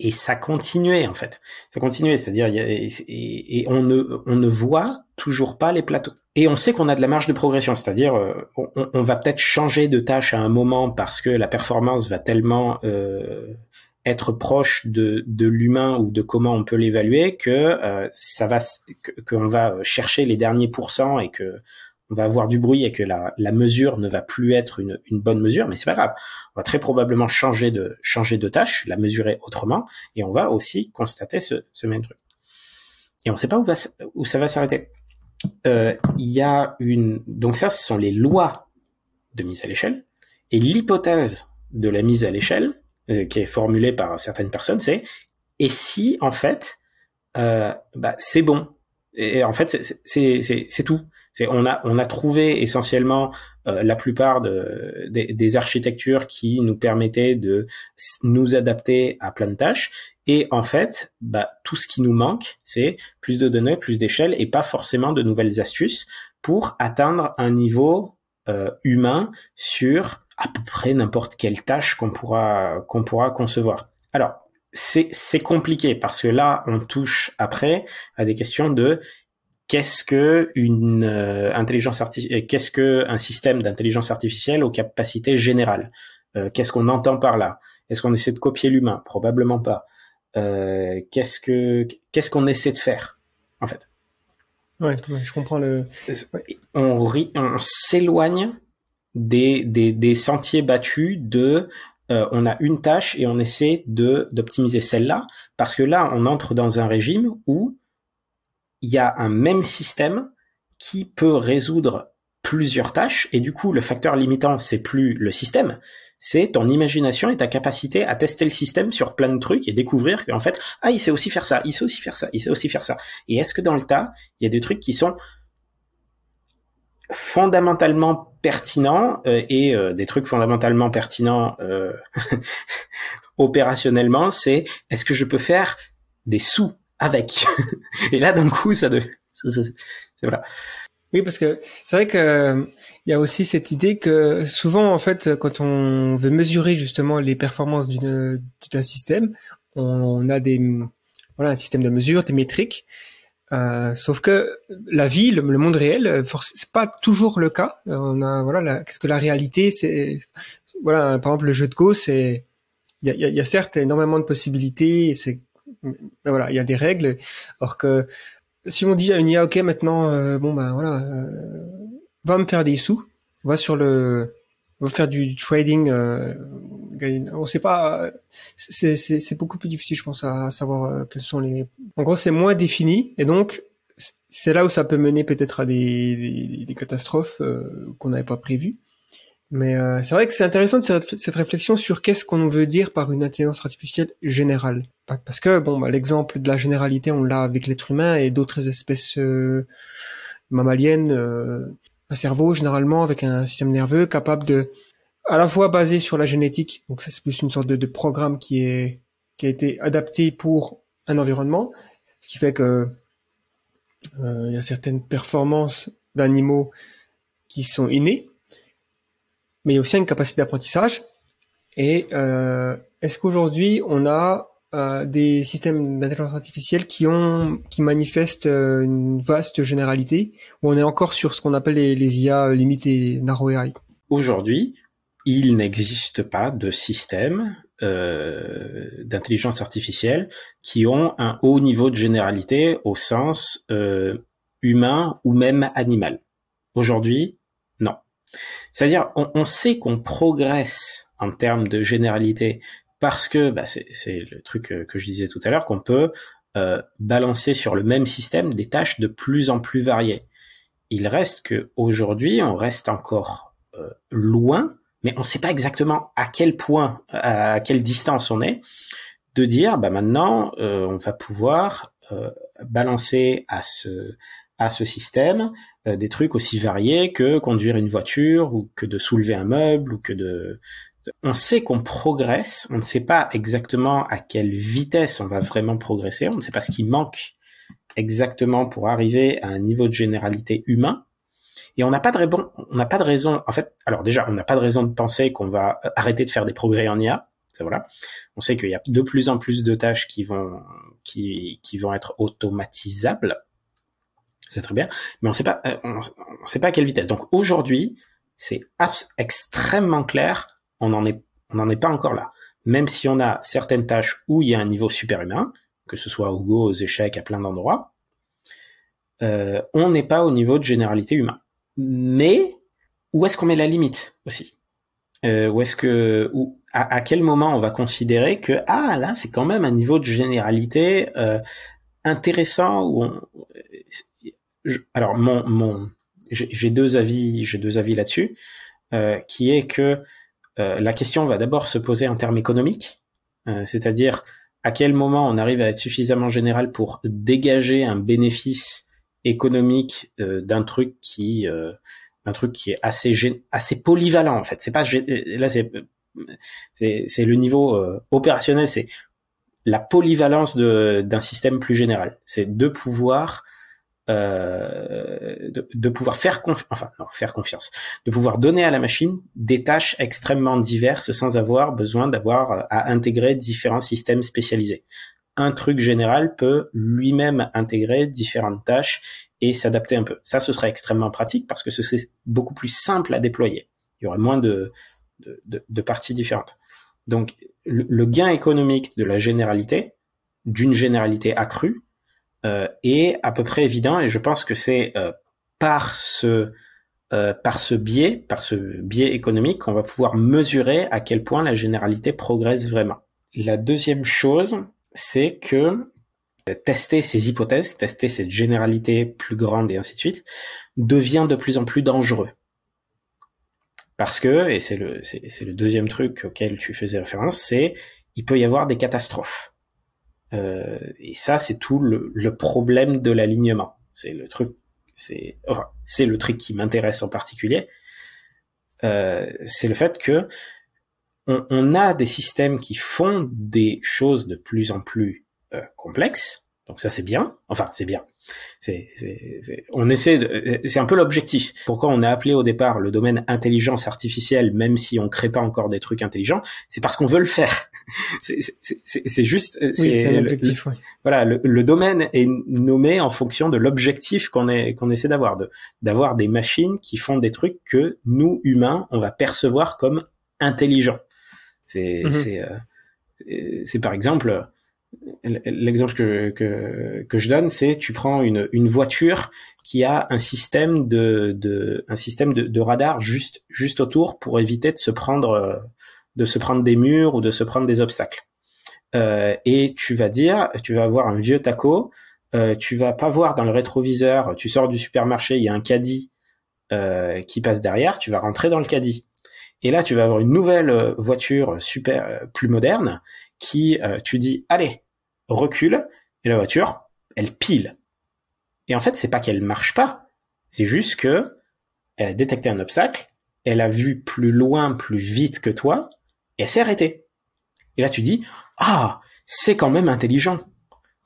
A: Et ça continuait en fait. Ça continuait, c'est-à-dire et, et, on ne on ne voit toujours pas les plateaux. Et on sait qu'on a de la marge de progression, c'est-à-dire euh, on, va peut-être changer de tâche à un moment parce que la performance va tellement euh, être proche de, l'humain ou de comment on peut l'évaluer que euh, ça va qu'on va chercher les derniers pourcents et que on va avoir du bruit et que la, mesure ne va plus être une, bonne mesure, mais c'est pas grave. On va très probablement changer de changer de tâche, la mesurer autrement, et on va aussi constater ce, ce même truc. Et on ne sait pas où ça va s'arrêter. Euh, il y a une donc ça, ce sont les lois de mise à l'échelle, et l'hypothèse de la mise à l'échelle euh, qui est formulée par certaines personnes, c'est et si en fait euh, bah, c'est bon? Et en fait c'est tout. C'est on a on a trouvé essentiellement la plupart de, des, architectures qui nous permettaient de nous adapter à plein de tâches. Et en fait, bah, tout ce qui nous manque, c'est plus de données, plus d'échelle et pas forcément de nouvelles astuces pour atteindre un niveau euh, humain sur à peu près n'importe quelle tâche qu'on pourra qu'on pourra concevoir. Alors c'est compliqué parce que là on touche après à des questions de qu'est-ce que une euh, intelligence artificielle euh, qu'est-ce que un système d'intelligence artificielle aux capacités générales? Euh, qu'est-ce qu'on entend par là? Est-ce qu'on essaie de copier l'humain? Probablement pas. Qu'est-ce que qu'est-ce qu'on essaie de faire en fait?
B: Ouais, je comprends le
A: on, on s'éloigne des, des, des sentiers battus de on a une tâche et on essaie de d'optimiser celle-là parce que là on entre dans un régime où il y a un même système qui peut résoudre plusieurs tâches et du coup le facteur limitant c'est plus le système, c'est ton imagination et ta capacité à tester le système sur plein de trucs et découvrir qu'en fait ah il sait aussi faire ça, il sait aussi faire ça, il sait aussi faire ça. Et est-ce que dans le tas il y a des trucs qui sont fondamentalement pertinents euh, et euh, des trucs fondamentalement pertinents euh, [laughs] opérationnellement, c'est est-ce que je peux faire des sous avec. [laughs] et là, d'un coup, ça de, c'est voilà.
B: Oui, parce que c'est vrai que il y a aussi cette idée que souvent, en fait, quand on veut mesurer justement les performances d'un système, on a des voilà un système de mesure, des métriques. Euh, sauf que la vie, le, monde réel, c'est pas toujours le cas. On a voilà, qu'est-ce que la réalité, c'est voilà, par exemple le jeu de Go, c'est il y a, y a, certes énormément de possibilités, c'est ben voilà, il y a des règles. Alors que si on dit à une IA, ok, maintenant, euh, bon ben voilà, euh, va me faire des sous, va sur le, va faire du trading. Euh, on sait pas, c'est beaucoup plus difficile, je pense, à, savoir euh, quels sont les. En gros, c'est moins défini et donc c'est là où ça peut mener peut-être à des, des, des catastrophes qu'on n'avait pas prévues. Mais euh, c'est vrai que c'est intéressant de cette, réflexion sur qu'est-ce qu'on veut dire par une intelligence artificielle générale. Parce que bon, bah, l'exemple de la généralité, on l'a avec l'être humain et d'autres espèces euh, mammaliennes. Euh, un cerveau généralement avec un système nerveux capable de, à la fois basé sur la génétique. Donc ça c'est plus une sorte de, de, programme qui est qui a été adapté pour un environnement, ce qui fait que il y a certaines performances d'animaux qui sont innées mais il y a aussi une capacité d'apprentissage. Et euh, est-ce qu'aujourd'hui on a euh, des systèmes d'intelligence artificielle qui ont qui manifestent euh, une vaste généralité ou on est encore sur ce qu'on appelle les, IA limitées narrow AI
A: Aujourd'hui, il n'existe pas de système euh, d'intelligence artificielle qui ont un haut niveau de généralité au sens euh, humain ou même animal. Aujourd'hui. C'est-à-dire, on, sait qu'on progresse en termes de généralité parce que bah, c'est le truc que je disais tout à l'heure qu'on peut euh, balancer sur le même système des tâches de plus en plus variées. Il reste que aujourd'hui, on reste encore euh, loin, mais on ne sait pas exactement à quel point, à quelle distance on est, de dire bah maintenant euh, on va pouvoir euh, balancer à ce à ce système euh, des trucs aussi variés que conduire une voiture ou que de soulever un meuble ou que de... On sait qu'on progresse, on ne sait pas exactement à quelle vitesse on va vraiment progresser, on ne sait pas ce qui manque exactement pour arriver à un niveau de généralité humain. Et on n'a pas de raison, on n'a pas de raison. En fait, alors déjà, on n'a pas de raison de penser qu'on va arrêter de faire des progrès en IA. Ça, voilà. On sait qu'il y a de plus en plus de tâches qui vont qui, qui vont être automatisables c'est très bien, mais on euh, on, sait pas à quelle vitesse. Donc aujourd'hui, c'est extrêmement clair, on n'en est, pas encore là. Même si on a certaines tâches où il y a un niveau superhumain, que ce soit au Go, aux échecs, à plein d'endroits, euh, on n'est pas au niveau de généralité humain. Mais où est-ce qu'on met la limite aussi? Euh, Où est-ce que, à, quel moment on va considérer que ah là c'est quand même un niveau de généralité intéressant alors mon, mon j'ai deux avis, j'ai deux avis là-dessus, euh, qui est que euh, la question va d'abord se poser en termes économiques, euh, c'est-à-dire à quel moment on arrive à être suffisamment général pour dégager un bénéfice économique euh, d'un truc qui euh, un truc qui est assez assez polyvalent en fait. C'est pas là c'est c'est le niveau opérationnel, c'est la polyvalence d'un système plus général. C'est de pouvoir euh, de, de, pouvoir faire confiance, enfin non, faire confiance, de pouvoir donner à la machine des tâches extrêmement diverses sans avoir besoin d'avoir à intégrer différents systèmes spécialisés. Un truc général peut lui-même intégrer différentes tâches et s'adapter un peu. Ça, ce serait extrêmement pratique parce que ce serait beaucoup plus simple à déployer. Il y aurait moins de, de, de, de parties différentes. Donc, le, le gain économique de la généralité, d'une généralité accrue, euh, est à peu près évident et je pense que c'est euh, par ce euh, par ce biais, par ce biais économique, qu'on va pouvoir mesurer à quel point la généralité progresse vraiment. La deuxième chose, c'est que tester ces hypothèses, tester cette généralité plus grande et ainsi de suite, devient de plus en plus dangereux. Parce que, et c'est le, c'est, le deuxième truc auquel tu faisais référence, c'est il peut y avoir des catastrophes. Euh, et ça, c'est tout le, problème de l'alignement. C'est le truc, c'est, le truc qui m'intéresse en particulier. Euh, c'est le fait que on, on, a des systèmes qui font des choses de plus en plus euh, complexes, donc ça c'est bien. Enfin c'est bien. C'est, on essaie de, c'est un peu l'objectif. Pourquoi on a appelé au départ le domaine intelligence artificielle, même si on crée pas encore des trucs intelligents, c'est parce qu'on veut le faire. [laughs] c'est, juste.
B: c'est l'objectif.
A: Voilà, le, domaine est nommé en fonction de l'objectif qu'on est qu'on essaie d'avoir, de d'avoir des machines qui font des trucs que nous humains on va percevoir comme intelligents. C'est mm-hmm. euh, c'est par exemple l'exemple que, que, que, je donne, c'est tu prends une, une voiture qui a un système de, de un système de, radar juste juste autour pour éviter de se prendre de se prendre des murs ou de se prendre des obstacles. Euh, et tu vas dire, tu vas avoir un vieux taco, euh, tu vas pas voir dans le rétroviseur, tu sors du supermarché, il y a un caddie euh, qui passe derrière, tu vas rentrer dans le caddie. Et là, tu vas avoir une nouvelle voiture super plus moderne qui, euh, tu dis, allez, recule, et la voiture, elle pile. Et en fait, c'est pas qu'elle marche pas, c'est juste que elle a détecté un obstacle, elle a vu plus loin, plus vite que toi, et elle s'est arrêtée. Et là, tu dis, ah, c'est quand même intelligent.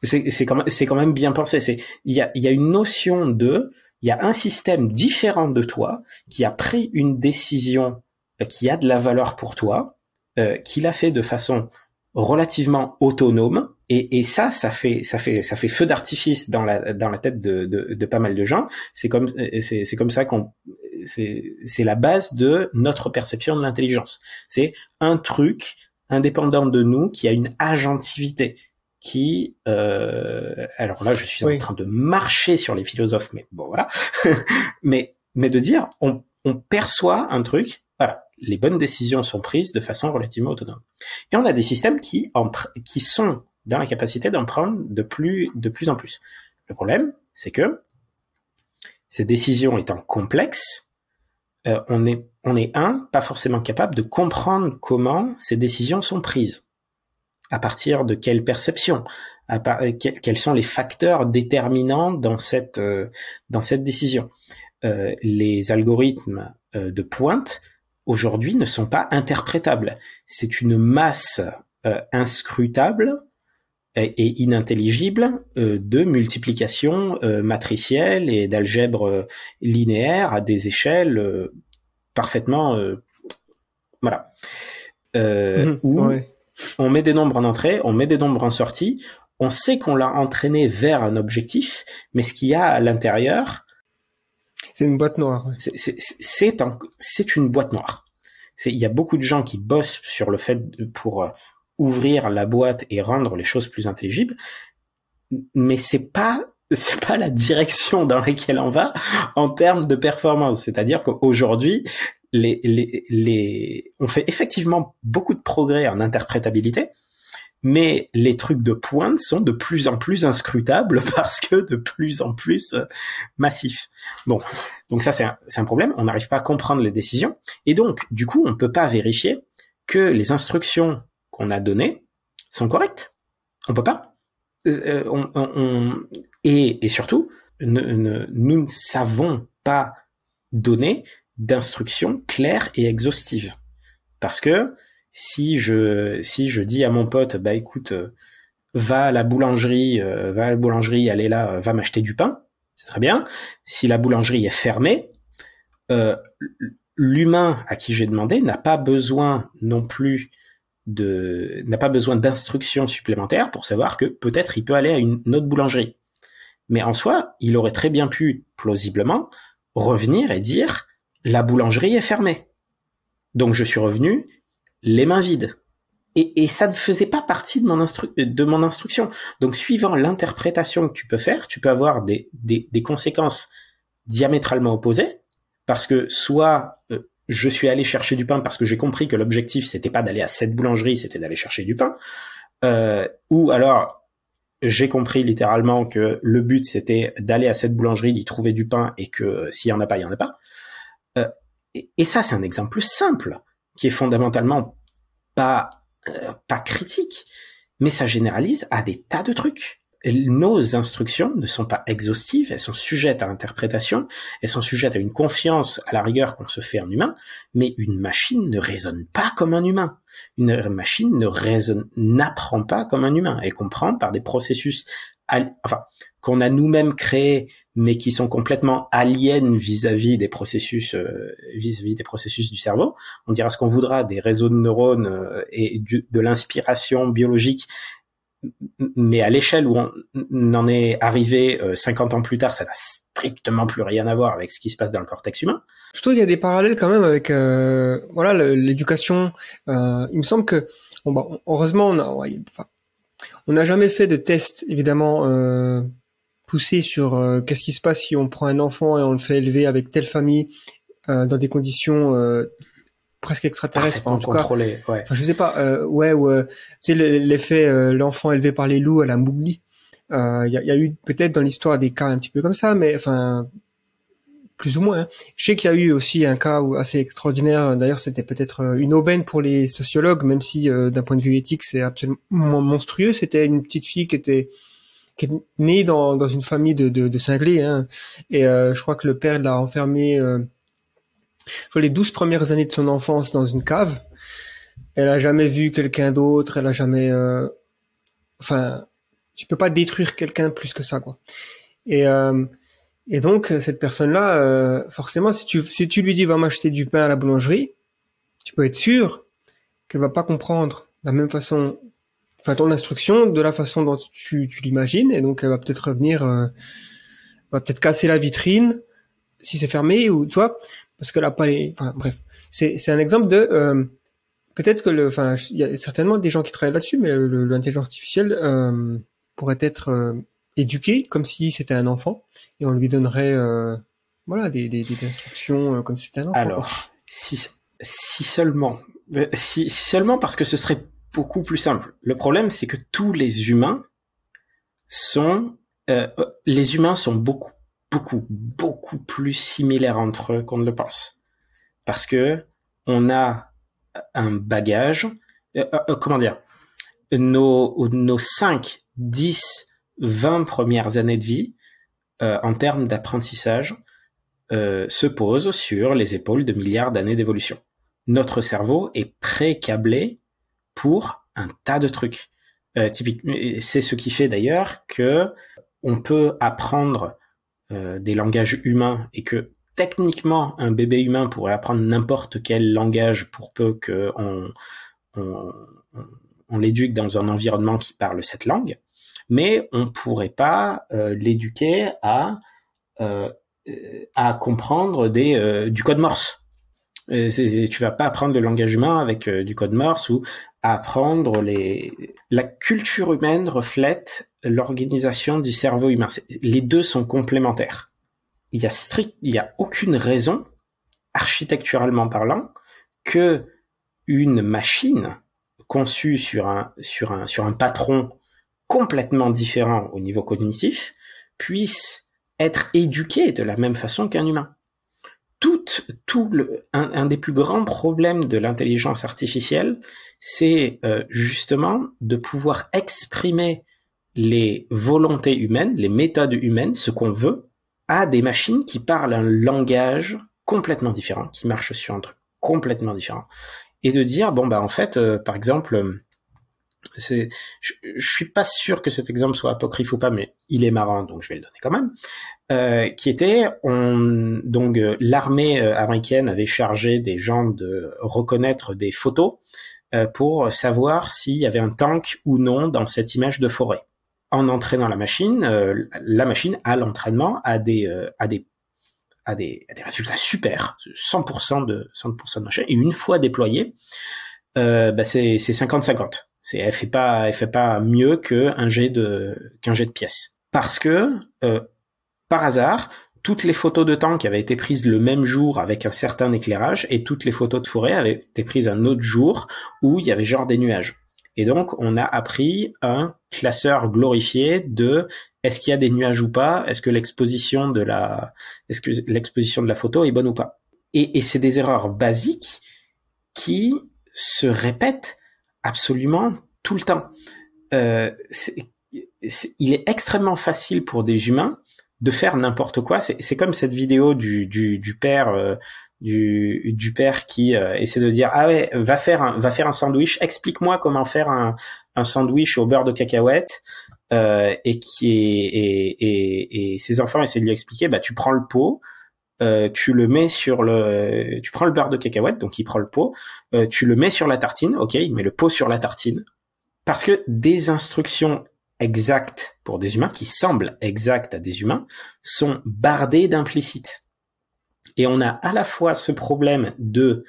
A: C'est quand, même, bien pensé. C'est il y a, y a une notion de, il y a un système différent de toi qui a pris une décision euh, qui a de la valeur pour toi, euh, qui l'a fait de façon relativement autonome et, et, ça ça fait ça fait ça fait feu d'artifice dans la dans la tête de, de, de pas mal de gens. C'est comme c'est c'est comme ça qu'on c'est c'est la base de notre perception de l'intelligence. C'est un truc indépendant de nous qui a une agentivité qui euh, alors là je suis en train de marcher sur les philosophes mais bon voilà. [laughs] Mais mais de dire on on perçoit un truc voilà les bonnes décisions sont prises de façon relativement autonome. Et on a des systèmes qui, en, qui sont dans la capacité d'en prendre de plus, de plus en plus. Le problème, c'est que ces décisions étant complexes, euh, on est, on est un, pas forcément capable de comprendre comment ces décisions sont prises. À partir de quelle perception? À quels sont les facteurs déterminants dans cette dans cette décision? les algorithmes de pointe aujourd'hui ne sont pas interprétables. C'est une masse inscrutable et inintelligible euh, de multiplication euh, matricielle et d'algèbre euh, linéaire à des échelles parfaitement voilà mmh, où on met des nombres en entrée, on met des nombres en sortie, on sait qu'on l'a entraîné vers un objectif, mais ce qu'il y a à l'intérieur,
B: c'est une boîte noire.
A: C'est une boîte noire. Il y a beaucoup de gens qui bossent sur le fait pour ouvrir la boîte et rendre les choses plus intelligibles, mais c'est pas [laughs] c'est pas la direction dans laquelle on va en termes de performance. C'est-à-dire qu'aujourd'hui, les, les, les, on fait effectivement beaucoup de progrès en interprétabilité, mais les trucs de pointe sont de plus en plus inscrutables [laughs] parce que de plus en plus euh, massifs. Bon, donc ça c'est un, un problème. On n'arrive pas à comprendre les décisions et donc du coup on peut pas vérifier que les instructions qu'on a données sont correctes. On peut pas. Euh, on, et, et, surtout, nous ne savons pas donner d'instructions claires et exhaustives. Parce que si je si je dis à mon pote, bah écoute, euh, va à la boulangerie, euh, va à la boulangerie, est là, va m'acheter du pain, c'est très bien. Si la boulangerie est fermée, l'humain à qui j'ai demandé n'a pas besoin non plus n'a pas besoin d'instructions supplémentaires pour savoir que peut-être il peut aller à une autre boulangerie. Mais en soi, il aurait très bien pu, plausiblement, revenir et dire la boulangerie est fermée. Donc je suis revenu les mains vides. Et, ça ne faisait pas partie de mon, de mon instruction. Donc suivant l'interprétation que tu peux faire, tu peux avoir des, des, des conséquences diamétralement opposées, parce que soit euh, je suis allé chercher du pain parce que j'ai compris que l'objectif c'était pas d'aller à cette boulangerie, c'était d'aller chercher du pain. Euh, ou alors j'ai compris littéralement que le but c'était d'aller à cette boulangerie, d'y trouver du pain et que euh, s'il y en a pas, il y en a pas. Euh, et, et, ça c'est un exemple simple qui est fondamentalement pas euh, pas critique, mais ça généralise à des tas de trucs nos instructions ne sont pas exhaustives, elles sont sujettes à interprétation, elles sont sujettes à une confiance à la rigueur qu'on se fait en humain, mais une machine ne raisonne pas comme un humain. Une machine ne raisonne, n'apprend pas comme un humain, elle comprend par des processus, enfin, qu'on a nous-mêmes créés, mais qui sont complètement aliens vis-à-vis des processus, euh, vis-à-vis des processus du cerveau. On dira ce qu'on voudra des réseaux de neurones euh, et de l'inspiration biologique mais à l'échelle où on en est arrivé 50 euh, ans plus tard, ça n'a strictement plus rien à voir avec ce qui se passe dans le cortex humain.
B: Je trouve qu'il y a des parallèles quand même avec euh, voilà l'éducation. Euh, il me semble que bon, bah, heureusement on a on n'a jamais fait de test évidemment euh, poussé sur qu'est-ce qui se passe si on prend un enfant et on le fait élever avec telle famille dans des conditions presque extraterrestre
A: en tout cas ouais.
B: enfin, je sais pas euh, ouais ou euh, tu sais l'effet euh, l'enfant élevé par les loups à la Mowgli il euh, y, a, y, a, eu peut-être dans l'histoire des cas un petit peu comme ça mais enfin plus ou moins hein. je sais qu'il y a eu aussi un cas assez extraordinaire d'ailleurs c'était peut-être une aubaine pour les sociologues même si d'un point de vue éthique c'est absolument monstrueux c'était une petite fille qui était qui est née dans, dans une famille de, de, de cinglés hein. et je crois que le père l'a enfermée les douze premières années de son enfance dans une cave. Elle a jamais vu quelqu'un d'autre, elle a jamais, euh... enfin, tu peux pas détruire quelqu'un plus que ça, quoi. Et euh... et donc cette personne-là, euh... forcément, si tu si tu lui dis va m'acheter du pain à la boulangerie, tu peux être sûr qu'elle va pas comprendre la même façon, enfin ton instruction de la façon dont tu, tu l'imagines, et donc elle va peut-être revenir, euh, va peut-être casser la vitrine si c'est fermé ou tu vois parce que là pas les enfin bref. C'est un exemple de euh, peut-être que le enfin il y a certainement des gens qui travaillent là-dessus mais l'intelligence artificielle euh, pourrait être euh, éduqué comme si c'était un enfant et on lui donnerait euh, voilà des, des, des instructions euh, comme si c'était un enfant
A: alors si si seulement si, si seulement parce que ce serait beaucoup plus simple. Le problème c'est que tous les humains sont les humains sont beaucoup beaucoup, beaucoup plus similaires entre eux qu'on ne le pense. Parce que on a un bagage, euh, euh, comment dire, nos, nos 5, 10, 20 premières années de vie, euh, en termes d'apprentissage, euh, se posent sur les épaules de milliards d'années d'évolution. Notre cerveau est pré-câblé pour un tas de trucs. Euh, c'est ce qui fait d'ailleurs que on peut apprendre euh, des langages humains et que techniquement un bébé humain pourrait apprendre n'importe quel langage pour peu que on, on, on l'éduque dans un environnement qui parle cette langue, mais on pourrait pas euh, l'éduquer à euh, à comprendre des euh, du code Morse. Euh, tu vas pas apprendre le langage humain avec du code Morse ou apprendre les. La culture humaine reflète l'organisation du cerveau humain. Les deux sont complémentaires. Il y a strict, il y a aucune raison, architecturalement parlant, que une machine conçu sur un, sur un, sur un patron complètement différent au niveau cognitif puisse être éduqué de la même façon qu'un humain. Tout, tout le, un, des plus grands problèmes de l'intelligence artificielle, c'est euh, justement de pouvoir exprimer les volontés humaines, les méthodes humaines, ce qu'on veut, à des machines qui parlent un langage complètement différent, qui marchent sur un truc complètement différent. Et de dire bon bah en fait euh, par exemple euh, c'est je, suis pas sûr que cet exemple soit apocryphe ou pas mais il est marrant donc je vais le donner quand même. Euh, qui était on donc euh, l'armée américaine avait chargé des gens de reconnaître des photos pour savoir s'il y avait un tank ou non dans cette image de forêt en entraînant la machine la machine à l'entraînement a des a des a des, des résultats super, 100% de 100% de machin. Et une fois déployé, euh, bah c'est 50-50. C'est elle fait pas elle fait pas mieux qu'un jet de qu'un jet de pièces. Parce que euh, par hasard, toutes les photos de tank avaient été prises le même jour avec un certain éclairage et toutes les photos de forêt avaient été prises un autre jour où il y avait genre des nuages. Et donc, on a appris un classeur glorifié de est-ce qu'il y a des nuages ou pas Est-ce que l'exposition de la, est-ce que l'exposition de la photo est bonne ou pas Et, c'est des erreurs basiques qui se répètent absolument tout le temps. Euh, il est extrêmement facile pour des humains de faire n'importe quoi. C'est comme cette vidéo du père euh, du, père qui euh, essaie de dire ah ouais va faire un, va faire un sandwich. Explique-moi comment faire un, un sandwich au beurre de cacahuète euh, et qui et, et, et, ses enfants essaient de lui expliquer, bah tu prends le pot, euh, tu le mets sur le, tu prends le beurre de cacahuète, donc il prend le pot, tu le mets sur la tartine, ok, il met le pot sur la tartine, parce que des instructions exactes pour des humains, qui semblent exactes à des humains, sont bardées d'implicites. Et on a à la fois ce problème de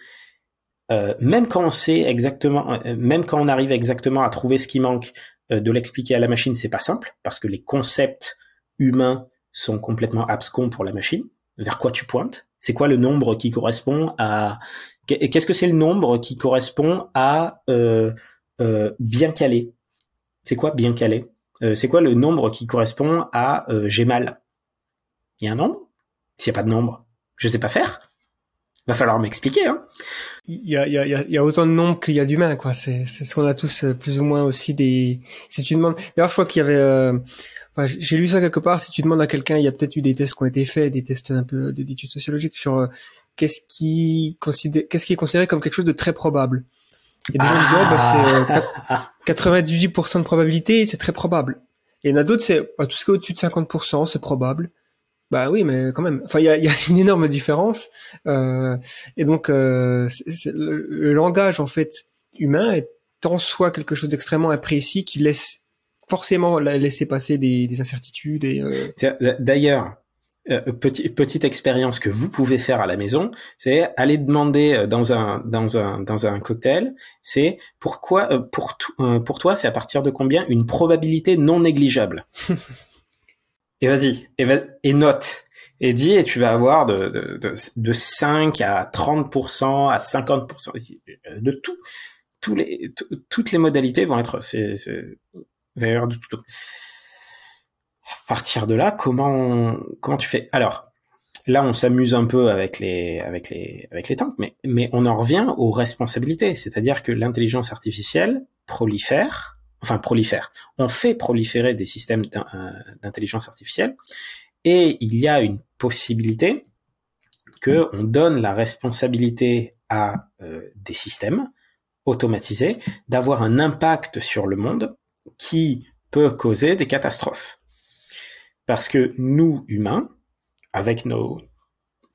A: euh, même quand on sait exactement, euh, même quand on arrive exactement à trouver ce qui manque, euh, de l'expliquer à la machine, c'est pas simple parce que les concepts humains sont complètement abscons pour la machine. Vers quoi tu pointes? C'est quoi le nombre qui correspond à Qu'est-ce que c'est le nombre qui correspond à euh, euh, bien calé? C'est quoi bien calé? Euh, C'est quoi le nombre qui correspond à j'ai mal? Il y a un nombre? S'il n'y a pas de nombre, je sais pas faire va falloir m'expliquer. Hein.
B: Il y a, il y, a, il y a autant de nombres qu'il y a d'humains, quoi. C'est, ce qu'on a tous euh, plus ou moins aussi des. Si tu demandes, d'ailleurs, je crois qu'il y avait. Euh... Enfin, j'ai lu ça quelque part. Si tu demandes à quelqu'un, il y a peut-être eu des tests qui ont été faits, des tests un peu d'études sociologiques sur euh, qu'est-ce qui considère, qu'est-ce qui est considéré comme quelque chose de très probable. Et des gens disent, oh, bah, c'est 98% euh, [laughs] de probabilité, c'est très probable. Et il y en a d'autres, c'est bah, tout ce qui est au-dessus de 50%, c'est probable. Bah oui, mais quand même. Enfin, il y a, y a, une énorme différence. Euh, et donc, euh, le, langage en fait humain est en soi quelque chose d'extrêmement imprécis qui laisse forcément laisser passer des, des incertitudes. Et
A: euh... D'ailleurs, euh, petit, petite expérience que vous pouvez faire à la maison, c'est aller demander euh, dans un dans un dans un cocktail, c'est pourquoi euh, pour pour toi c'est à partir de combien une probabilité non négligeable? [laughs] et vas-y, et, note, et dis, et tu vas avoir de, de, de, de 5 à 30%, à 50%, de tout. Toutes les modalités vont être, c'est, c'est, de tout. À partir de là, comment, comment tu fais? Alors, là, on s'amuse un peu avec les, avec les, avec les tanks, mais, mais on en revient aux responsabilités. C'est-à-dire que l'intelligence artificielle prolifère enfin prolifère, on fait proliférer des systèmes d'intelligence artificielle et il y a une possibilité que on donne la responsabilité à des systèmes automatisés d'avoir un impact sur le monde qui peut causer des catastrophes. Parce que nous, humains, avec nos,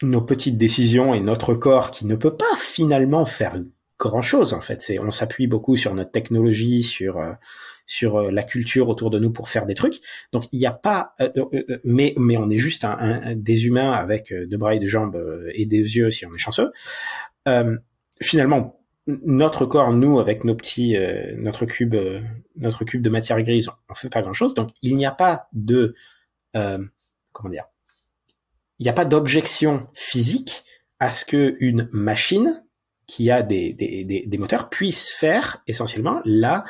A: nos petites décisions et notre corps qui ne peut pas finalement faire grand chose en fait. C'est on s'appuie beaucoup sur notre technologie, sur euh, sur euh, la culture autour de nous pour faire des trucs. Donc il n'y a pas, euh, mais mais on est juste un, des humains avec deux bras et deux jambes et des yeux si on est chanceux. finalement, notre corps, nous avec nos petits, notre cube, notre cube de matière grise, on fait pas grand chose. Donc il n'y a pas de comment dire il n'y a pas d'objection physique à ce que une machine qui a des, des, des, moteurs puisse faire essentiellement la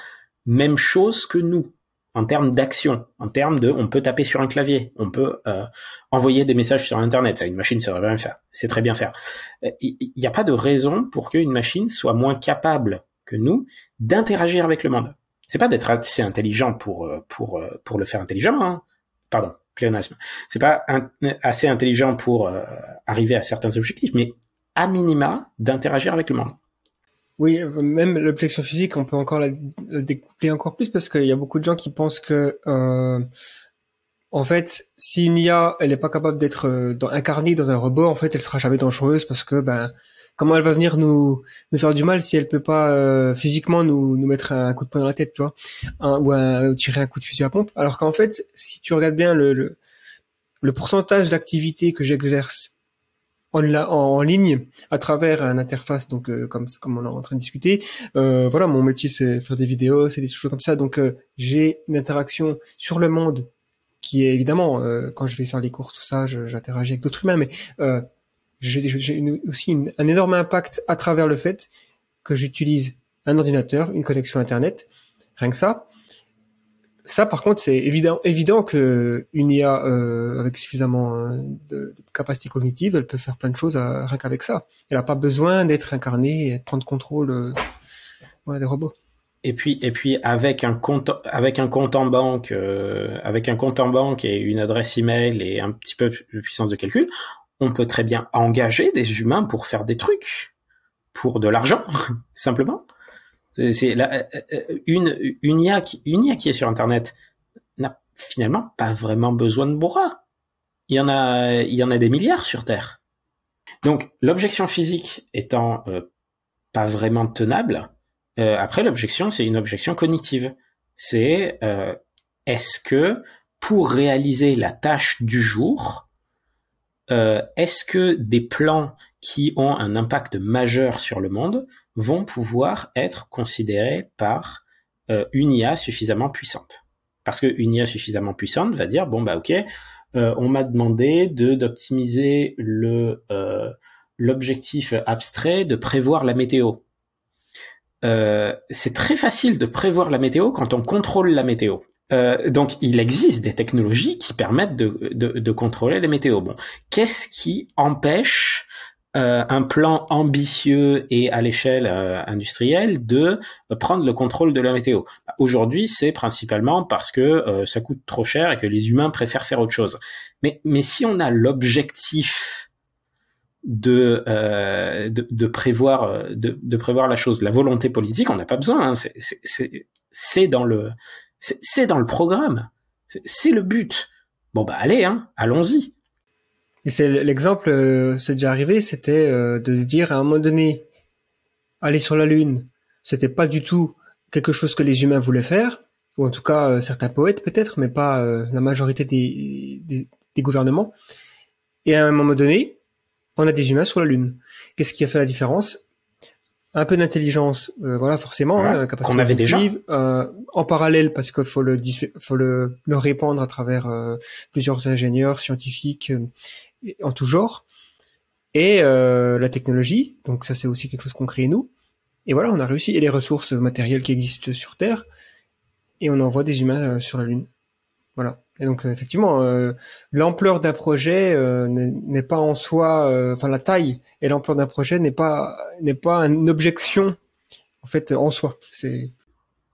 A: même chose que nous en termes d'action, en termes de, on peut taper sur un clavier, on peut euh, envoyer des messages sur Internet, ça une machine sait bien faire, c'est très bien faire. Euh, il n'y a pas de raison pour qu'une machine soit moins capable que nous d'interagir avec le monde. C'est pas d'être assez intelligent pour euh, pour pour le faire intelligemment, hein. pardon, pléonasme. C'est pas assez intelligent pour euh, arriver à certains objectifs, mais à minima d'interagir avec le monde.
B: Oui, même l'objection physique, on peut encore la, découpler encore plus parce qu'il y a beaucoup de gens qui pensent que, euh, en fait, si une IA, elle n'est pas capable d'être euh, incarnée dans un robot, en fait, elle sera jamais dangereuse parce que, ben, comment elle va venir nous faire du mal si elle peut pas euh, physiquement nous nous mettre un coup de poing dans la tête, tu vois, ou, tirer un coup de fusil à pompe. Alors qu'en fait, si tu regardes bien le le, le pourcentage d'activité que j'exerce en, en, ligne à travers une interface donc euh, comme comme on est en train de discuter euh, voilà mon métier c'est faire des vidéos c'est des choses comme ça donc euh, j'ai une interaction sur le monde qui est évidemment quand je vais faire les courses tout ça j'interagis avec d'autres humains mais j'ai aussi un énorme impact à travers le fait que j'utilise un ordinateur, une connexion Internet, rien que ça. Ça, par contre, c'est évident, évident que une IA euh, avec suffisamment euh, de, capacité cognitive, elle peut faire plein de choses euh, rien qu'avec ça. Elle n'a pas besoin d'être incarnée et de prendre contrôle des robots.
A: Et puis, et puis avec un compte, avec un compte en banque, avec un compte en banque et une adresse email et un petit peu de puissance de calcul, on peut très bien engager des humains pour faire des trucs, pour de l'argent, [laughs] simplement. C'est euh, euh, une une IA qui une IA qui est sur Internet n'a finalement pas vraiment besoin de bras. Il y en a il y en a des milliards sur Terre. Donc l'objection physique étant euh, pas vraiment tenable, après l'objection c'est une objection cognitive. C'est est-ce que pour réaliser la tâche du jour, est-ce que des plans qui ont un impact majeur sur le monde vont pouvoir être considérés par euh, une IA suffisamment puissante Parce qu'une IA suffisamment puissante va dire bon bah ok, euh, on m'a demandé de d'optimiser le l'objectif abstrait de prévoir la météo. c'est très facile de prévoir la météo quand on contrôle la météo. Euh, donc, il existe des technologies qui permettent de, de, de contrôler les météos. Bon, qu'est-ce qui empêche euh, un plan ambitieux et à l'échelle euh, industrielle de prendre le contrôle de la météo Aujourd'hui, c'est principalement parce que ça coûte trop cher et que les humains préfèrent faire autre chose. Mais, mais si on a l'objectif de, de, de, prévoir de, de, prévoir la chose, la volonté politique, on n'a pas besoin. Hein, c'est dans le c'est dans le programme. C'est le but. Bon bah allez, hein, allons-y.
B: Et c'est l'exemple, euh, c'est déjà arrivé, c'était euh, de se dire à un moment donné, aller sur la Lune, c'était pas du tout quelque chose que les humains voulaient faire, ou en tout cas euh, certains poètes peut-être, mais pas la majorité des, des, des, gouvernements. Et à un moment donné, on a des humains sur la Lune. Qu'est-ce qui a fait la différence? Un peu d'intelligence, euh, voilà forcément,
A: hein, qu'on avait déjà.
B: Euh, en parallèle, parce qu'il faut le faut le, le répandre à travers euh, plusieurs ingénieurs, scientifiques, en tout genre, et la technologie. Donc ça, c'est aussi quelque chose qu'on crée nous. Et voilà, on a réussi. Et les ressources matérielles qui existent sur Terre, et on envoie des humains sur la Lune. Voilà. Et donc effectivement, euh, l'ampleur d'un projet euh, n'est pas en soi, euh, enfin la taille et l'ampleur d'un projet n'est pas n'est pas une objection en fait en soi. C'est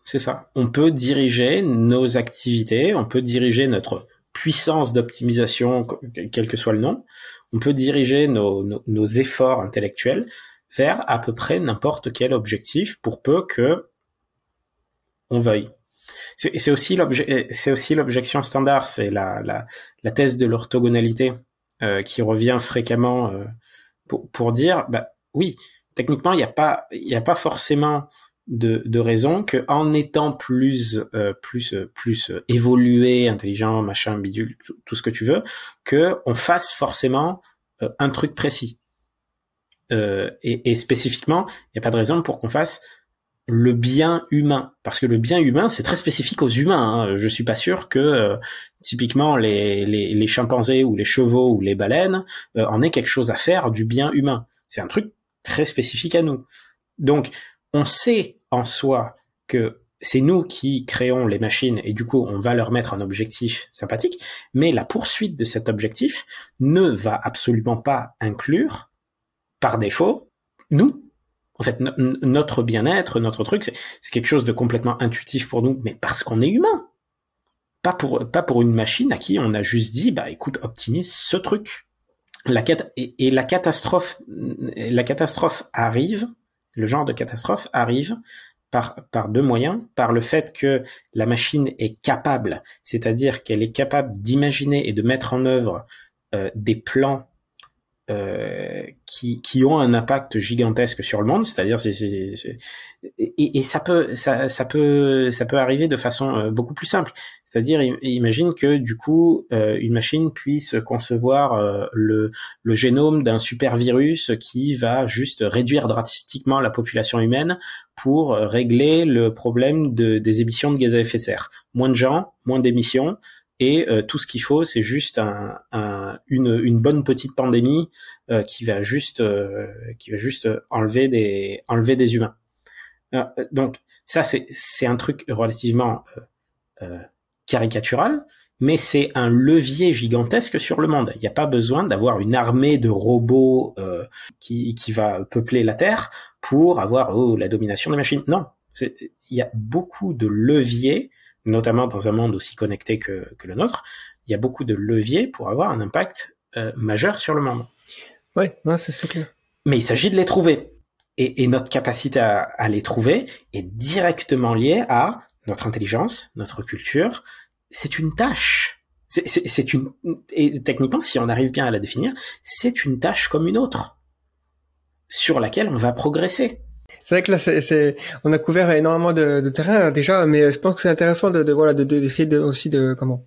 A: C'est ça. On peut diriger nos activités, on peut diriger notre puissance d'optimisation, quel que soit le nom. On peut diriger nos, nos, nos efforts intellectuels vers à peu près n'importe quel objectif pour peu que on veuille. C'est aussi l'objection standard, c'est la, la, la, thèse de l'orthogonalité euh, qui revient fréquemment euh, pour, pour, dire, bah oui, techniquement il n'y a pas il n'y a pas forcément de, de raison que en étant plus euh, plus plus évolué, intelligent, machin, bidule, tout, ce que tu veux, que on fasse forcément euh, un truc précis. Euh, et, et, spécifiquement, il n'y a pas de raison pour qu'on fasse le bien humain, parce que le bien humain c'est très spécifique aux humains. Hein. Je suis pas sûr que euh, typiquement les, les, les, chimpanzés ou les chevaux ou les baleines euh, en aient quelque chose à faire du bien humain. C'est un truc très spécifique à nous. Donc on sait en soi que c'est nous qui créons les machines et du coup on va leur mettre un objectif sympathique, mais la poursuite de cet objectif ne va absolument pas inclure par défaut nous en fait, notre bien-être, notre truc, c'est quelque chose de complètement intuitif pour nous, mais parce qu'on est humain. Pas pour, pas pour une machine à qui on a juste dit, bah écoute, optimise ce truc. La et, et, la catastrophe, la catastrophe arrive, le genre de catastrophe arrive par, deux moyens, par le fait que la machine est capable, c'est-à-dire qu'elle est capable d'imaginer et de mettre en œuvre euh, des plans euh, qui, qui ont un impact gigantesque sur le monde, c'est-à-dire c'est, et, et, ça peut ça, ça peut ça peut arriver de façon euh, beaucoup plus simple, c'est-à-dire imagine que du coup euh, une machine puisse concevoir le, le génome d'un super virus qui va juste réduire drastiquement la population humaine pour régler le problème de, des émissions de gaz à effet de serre. Moins de gens, moins d'émissions, et euh, tout ce qu'il faut, c'est juste un, un, une, une, bonne petite pandémie euh, qui va juste euh, qui va juste enlever des enlever des humains. donc ça c'est c'est un truc relativement caricatural, mais c'est un levier gigantesque sur le monde. Il n'y a pas besoin d'avoir une armée de robots qui qui va peupler la Terre pour avoir oh, la domination des machines. Non, il y a beaucoup de leviers notamment dans un monde aussi connecté que, que le nôtre, il y a beaucoup de leviers pour avoir un impact euh, majeur sur le monde.
B: Ouais, c'est clair.
A: Mais il s'agit de les trouver. Et, et notre capacité à, à, les trouver est directement liée à notre intelligence, notre culture. C'est une tâche. C'est une et techniquement, si on arrive bien à la définir, c'est une tâche comme une autre sur laquelle on va progresser.
B: C'est vrai que là, c'est, on a couvert énormément de, de, terrain déjà, mais je pense que c'est intéressant de, de voilà, d'essayer de, aussi de comment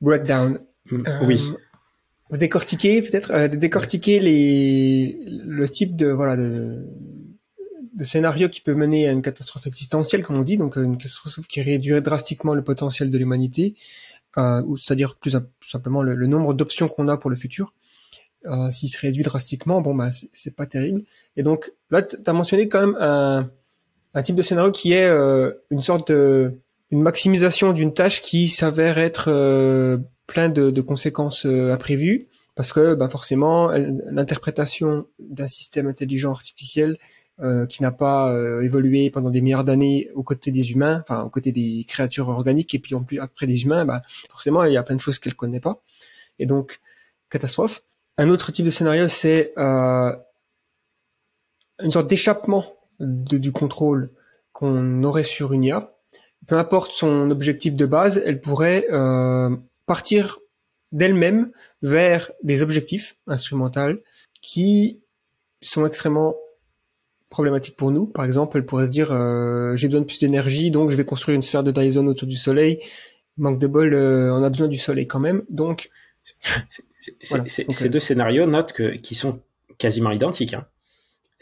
B: breakdown.
A: Mm, oui.
B: Euh, décortiquer peut-être, euh, de décortiquer les le type de voilà de, de scénario qui peut mener à une catastrophe existentielle, comme on dit, donc une catastrophe qui réduirait drastiquement le potentiel de l'humanité, euh, ou c'est-à-dire plus simplement le nombre d'options qu'on a pour le futur. Euh, s'il se réduit drastiquement, bon bah c'est pas terrible. Et donc là, tu as mentionné quand même un, un, type de scénario qui est euh, une sorte de une maximisation d'une tâche qui s'avère être euh, plein de, de conséquences imprévues parce que bah, forcément l'interprétation d'un système intelligent artificiel qui n'a pas évolué pendant des milliards d'années aux côtés des humains, enfin aux côtés des créatures organiques et puis en plus après des humains, bah, forcément il y a plein de choses qu'elle connaît pas. Et donc catastrophe. Un autre type de scénario, c'est euh, une sorte d'échappement du contrôle qu'on aurait sur une IA. Peu importe son objectif de base, elle pourrait euh, partir d'elle-même vers des objectifs instrumentaux qui sont extrêmement problématiques pour nous. Par exemple, elle pourrait se dire euh, j'ai besoin de plus d'énergie, donc je vais construire une sphère de Dyson autour du Soleil. Manque de bol, euh, on a besoin du Soleil quand même, donc
A: ces deux scénarios notent que qui sont quasiment identiques. Hein.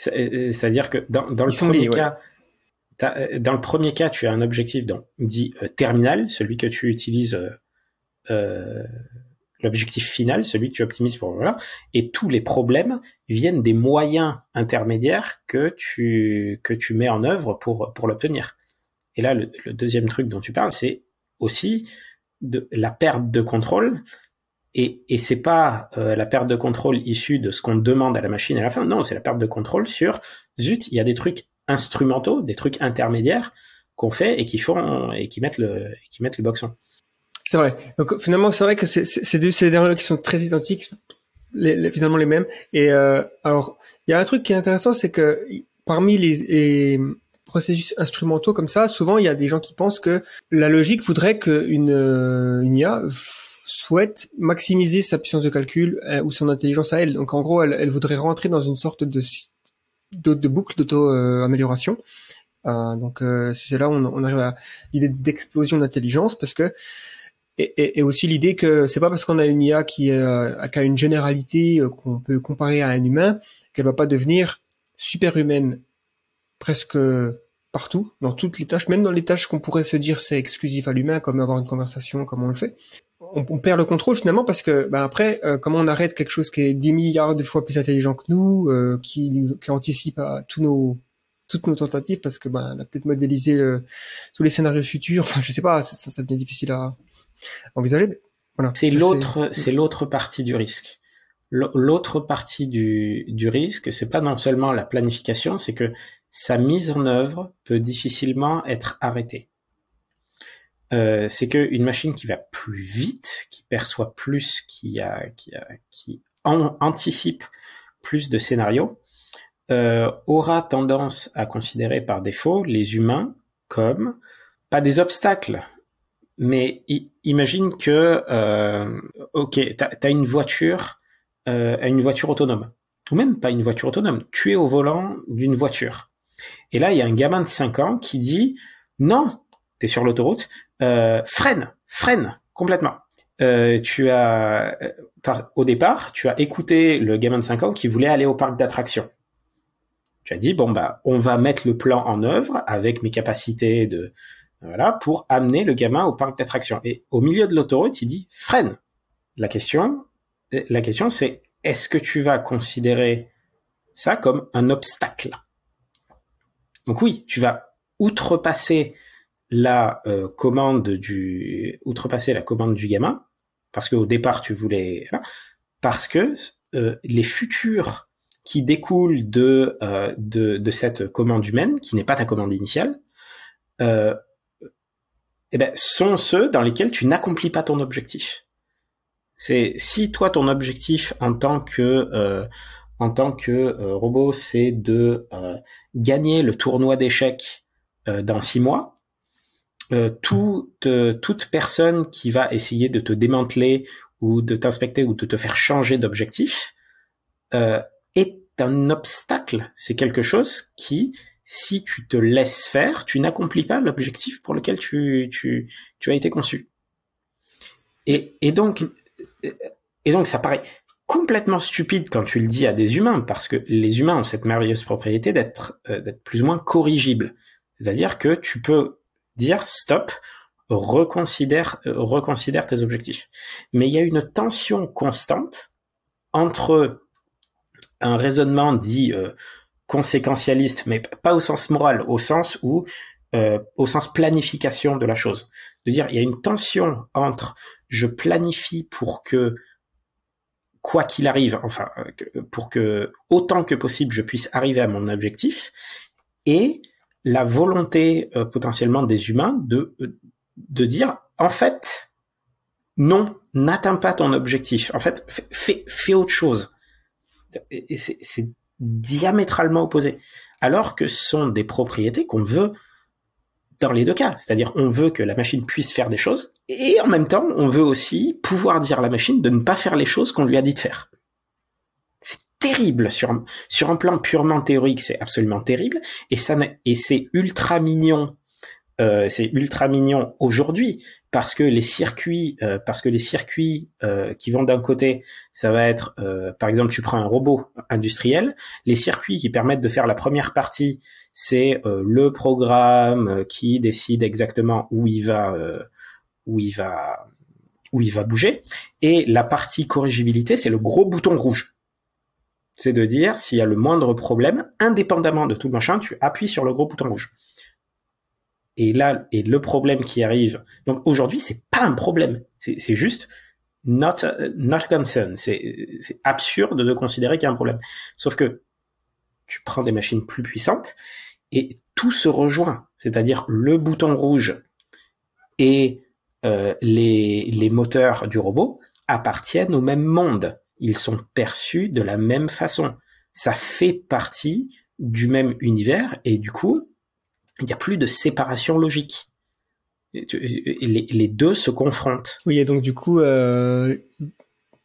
A: Euh, c'est-à-dire que dans, dans le premier cas, euh, dans le premier cas, tu as un objectif donc, dit euh, terminal, celui que tu utilises, euh, l'objectif final, celui que tu optimises pour voilà, et tous les problèmes viennent des moyens intermédiaires que tu que tu mets en œuvre pour pour l'obtenir. Et là, le, le, deuxième truc dont tu parles, c'est aussi de la perte de contrôle et, et c'est pas euh, la perte de contrôle issue de ce qu'on demande à la machine à la fin. Non, c'est la perte de contrôle sur zut, il y a des trucs instrumentaux, des trucs intermédiaires qu'on fait et qui font et qui mettent le qui mettent le boxon.
B: C'est vrai. Donc finalement, c'est vrai que c'est c'est deux scénarios qui sont très identiques, les, les- finalement les mêmes. Et euh, alors, il y a un truc qui est intéressant, c'est que parmi les, les processus instrumentaux comme ça, souvent il y a des gens qui pensent que la logique voudrait qu'une euh, une IA souhaite maximiser sa puissance de calcul euh, ou son intelligence à elle. Donc en gros, elle, elle voudrait rentrer dans une sorte de de, de boucle d'auto-amélioration. Euh, donc euh, c'est là où on, on arrive à l'idée d'explosion d'intelligence parce que et, et, et aussi l'idée que c'est pas parce qu'on a une IA qui, euh, qui a une généralité euh, qu'on peut comparer à un humain qu'elle va pas devenir superhumaine presque partout, dans toutes les tâches, même dans les tâches qu'on pourrait se dire c'est exclusif à l'humain, comme avoir une conversation, comme on le fait. On, on perd le contrôle finalement parce que bah, après, euh, comment on arrête quelque chose qui est 10 milliards de fois plus intelligent que nous, euh, qui, qui anticipe à tous nos toutes nos tentatives parce que bah, on a peut-être modélisé euh, tous les scénarios futurs. Enfin, je sais pas, ça, ça, devient difficile à envisager. mais Voilà.
A: C'est l'autre, c'est l'autre partie du risque. L'autre partie du, du risque, c'est pas non seulement la planification, c'est que sa mise en œuvre peut difficilement être arrêtée. Euh, c'est que une machine qui va plus vite, qui perçoit plus, qui anticipe plus de scénarios, euh, aura tendance à considérer par défaut les humains comme pas des obstacles, mais imagine que, euh, ok, t'as as une voiture, euh, une voiture autonome, ou même pas une voiture autonome. Tu es au volant d'une voiture, et là il y a un gamin de 5 ans qui dit non, t'es sur l'autoroute, euh, freine, freine complètement. Euh, tu as, euh, par, au départ, tu as écouté le gamin de 5 ans qui voulait aller au parc d'attractions. Tu as dit bon bah on va mettre le plan en œuvre avec mes capacités de voilà, pour amener le gamin au parc d'attractions. Et au milieu de l'autoroute, il dit freine. La question, la question, c'est est-ce que tu vas considérer ça comme un obstacle? Donc oui, tu vas outrepasser la euh, commande du, outrepasser la commande du gamin, parce qu'au départ tu voulais, parce que euh, les futurs qui découlent de, euh, de de cette commande humaine, qui n'est pas ta commande initiale, euh, eh ben, sont ceux dans lesquels tu n'accomplis pas ton objectif. C'est si toi ton objectif en tant que euh, en tant que euh, robot, c'est de gagner le tournoi d'échecs dans six mois, euh, toute personne qui va essayer de te démanteler ou de t'inspecter ou de te faire changer d'objectif euh, est un obstacle. C'est quelque chose qui si tu te laisses faire, tu n'accomplis pas l'objectif pour lequel tu, as été conçu. Et, donc, et donc ça paraît complètement stupide quand tu le dis à des humains, parce que les humains ont cette merveilleuse propriété d'être, euh, plus ou moins corrigibles. C'est-à-dire que tu peux dire stop, reconsidère, euh, reconsidère tes objectifs. Mais il y a une tension constante entre un raisonnement dit euh, conséquentialiste, mais pas au sens moral, au sens où, euh, au sens planification de la chose. De dire, il y a une tension entre je planifie pour que, quoi qu'il arrive, enfin, pour que autant que possible je puisse arriver à mon objectif, et la volonté euh, potentiellement des humains de de dire, en fait, non, n'atteins pas ton objectif. En fait, fais, fais autre chose. C'est diamétralement opposé. Alors que ce sont des propriétés qu'on veut dans les deux cas. C'est-à-dire, on veut que la machine puisse faire des choses, et en même temps, on veut aussi pouvoir dire à la machine de ne pas faire les choses qu'on lui a dit de faire. Terrible. Sur, sur un plan purement théorique, c'est absolument terrible, et ça, et c'est ultra mignon, euh, c'est ultra mignon aujourd'hui, parce que les circuits, euh, parce que les circuits euh, qui vont d'un côté, ça va être, euh, par exemple, tu prends un robot industriel, les circuits qui permettent de faire la première partie, c'est euh, le programme qui décide exactement où il va, euh, où il va, où il va bouger, et la partie corrigibilité, c'est le gros bouton rouge. C'est de dire s'il y a le moindre problème, indépendamment de tout le machin, tu appuies sur le gros bouton rouge. Et là, et le problème qui arrive. Donc aujourd'hui, c'est pas un problème. C'est juste not not concern. C'est absurde de considérer qu'il y a un problème. Sauf que tu prends des machines plus puissantes et tout se rejoint. c'est-à-dire le bouton rouge et euh, les, les moteurs du robot, appartiennent au même monde. Ils sont perçus de la même façon. Ça fait partie du même univers et du coup, il n'y a plus de séparation logique. Les, les deux se confrontent.
B: Oui, et donc du coup, euh,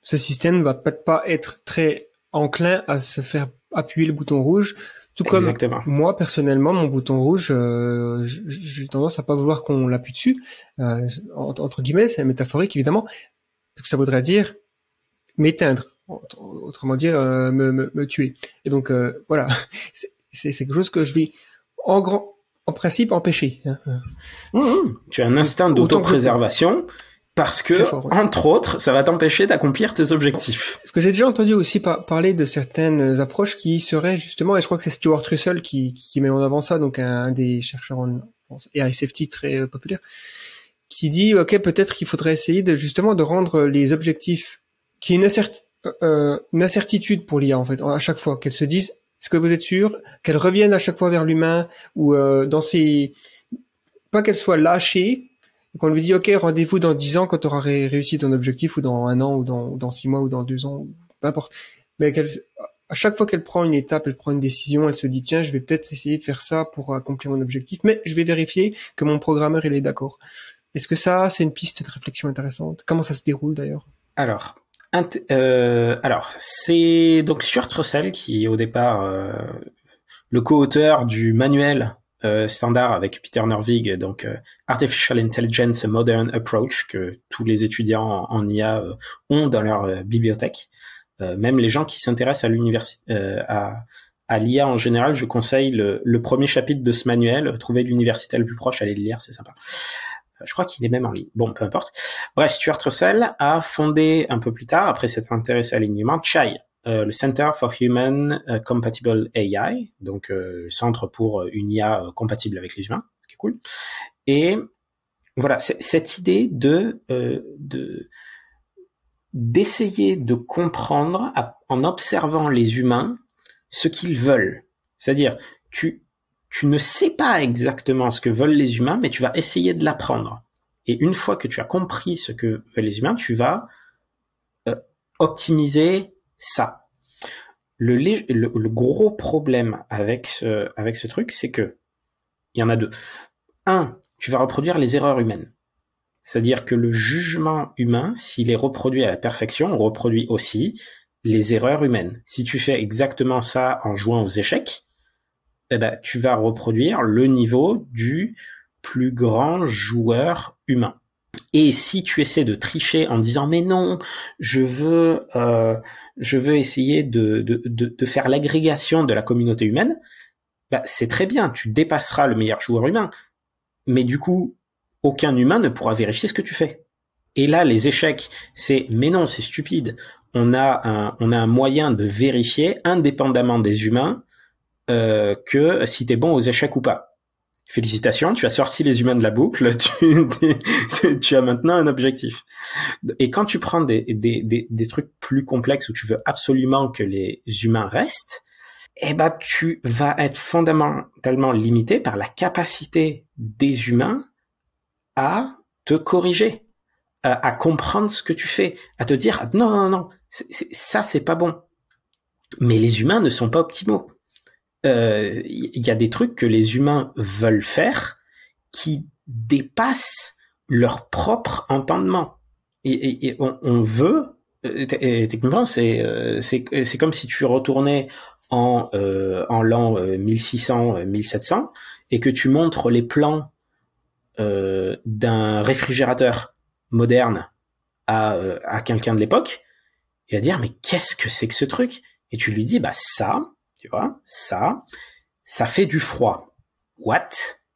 B: ce système va peut-être pas être très enclin à se faire appuyer le bouton rouge. Tout comme
A: Exactement.
B: moi personnellement, mon bouton rouge, euh, j'ai tendance à pas vouloir qu'on l'appuie dessus. Euh, entre guillemets, c'est métaphorique évidemment, parce que ça voudrait dire m'éteindre, Autre- autrement dire euh, me, me, me tuer. Et donc euh, voilà, [laughs] c'est quelque chose que je vais en grand, en principe empêcher. hein.
A: Mmh, mmh. Tu as un instinct d'autopréservation parce que,
B: Très fort, ouais.
A: entre autres, ça va t'empêcher d'accomplir tes objectifs.
B: Parce que j'ai déjà entendu aussi par- parler de certaines approches qui seraient justement, et je crois que c'est Stuart Russell qui, qui met en avant ça, donc un, un des chercheurs en, en AI safety très euh, populaire, qui dit ok peut-être qu'il faudrait essayer de justement de rendre les objectifs qui est une, euh, une incertitude pour l'IA en fait à chaque fois qu'elle se dise est-ce que vous êtes sûr qu'elle revienne à chaque fois vers l'humain ou euh, dans ses pas qu'elle soit lâchée qu'on lui dit ok rendez-vous dans 10 ans quand tu auras ré- réussi ton objectif ou dans un an ou dans, six mois ou dans deux ans peu importe. Mais qu'elle à chaque fois qu'elle prend une étape elle prend une décision elle se dit tiens je vais peut-être essayer de faire ça pour accomplir mon objectif mais je vais vérifier que mon programmeur il est d'accord. Est-ce que ça c'est une piste de réflexion intéressante? Comment ça se déroule d'ailleurs?
A: Alors, euh, alors c'est donc Stuart Russell qui, au départ, euh, le co-auteur du manuel euh, standard avec Peter Norvig, donc euh, Artificial Intelligence Modern Approach, que tous les étudiants en, IA euh, ont dans leur euh, bibliothèque. Même les gens qui s'intéressent à l'université, à, à l'IA en général, je conseille le, le premier chapitre de ce manuel. Trouvez l'université la plus proche, allez le lire, c'est sympa. Je crois qu'il est même en ligne. Bon, peu importe. Bref, Stuart Russell a fondé un peu plus tard, après s'être intéressé à l'alignement, CHAI, euh, le Center for Human euh, Compatible AI, donc euh, centre pour euh, une IA euh, compatible avec les humains, qui est cool. Et voilà, cette idée de euh, de d'essayer de comprendre en observant les humains ce qu'ils veulent. C'est-à-dire, tu tu ne sais pas exactement ce que veulent les humains, mais tu vas essayer de l'apprendre. Et une fois que tu as compris ce que veulent les humains, tu vas euh, optimiser ça. Le, gros problème avec ce, truc, c'est que il y en a deux. Un, tu vas reproduire les erreurs humaines. C'est-à-dire que le jugement humain, s'il est reproduit à la perfection, on reproduit aussi les erreurs humaines. Si tu fais exactement ça en jouant aux échecs, eh ben, tu vas reproduire le niveau du plus grand joueur humain. Et si tu essaies de tricher en disant mais non, je veux, euh, je veux essayer de, de, de, de faire l'agrégation de la communauté humaine, bah, c'est très bien, tu dépasseras le meilleur joueur humain. Mais du coup, aucun humain ne pourra vérifier ce que tu fais. Et là, les échecs, c'est mais non, c'est stupide. On a un, on a un moyen de vérifier indépendamment des humains euh, que si t'es bon aux échecs ou pas. Félicitations, tu as sorti les humains de la boucle, [laughs] tu, tu, as maintenant un objectif. Et quand tu prends des, des, des, trucs plus complexes où tu veux absolument que les humains restent, eh ben tu vas être fondamentalement limité par la capacité des humains à te corriger, à, à comprendre ce que tu fais, à te dire non non non, ça c'est pas bon. Mais les humains ne sont pas optimaux il euh, y a des trucs que les humains veulent faire qui dépassent leur propre entendement. Et, on, veut, et techniquement, c'est c'est c'est comme si tu retournais en euh, en l'an 1600 1700 et que tu montres les plans euh, d'un réfrigérateur moderne à à quelqu'un de l'époque et à dire mais qu'est-ce que c'est que ce truc? Et tu lui dis bah ça tu vois, ça, ça fait du froid. What?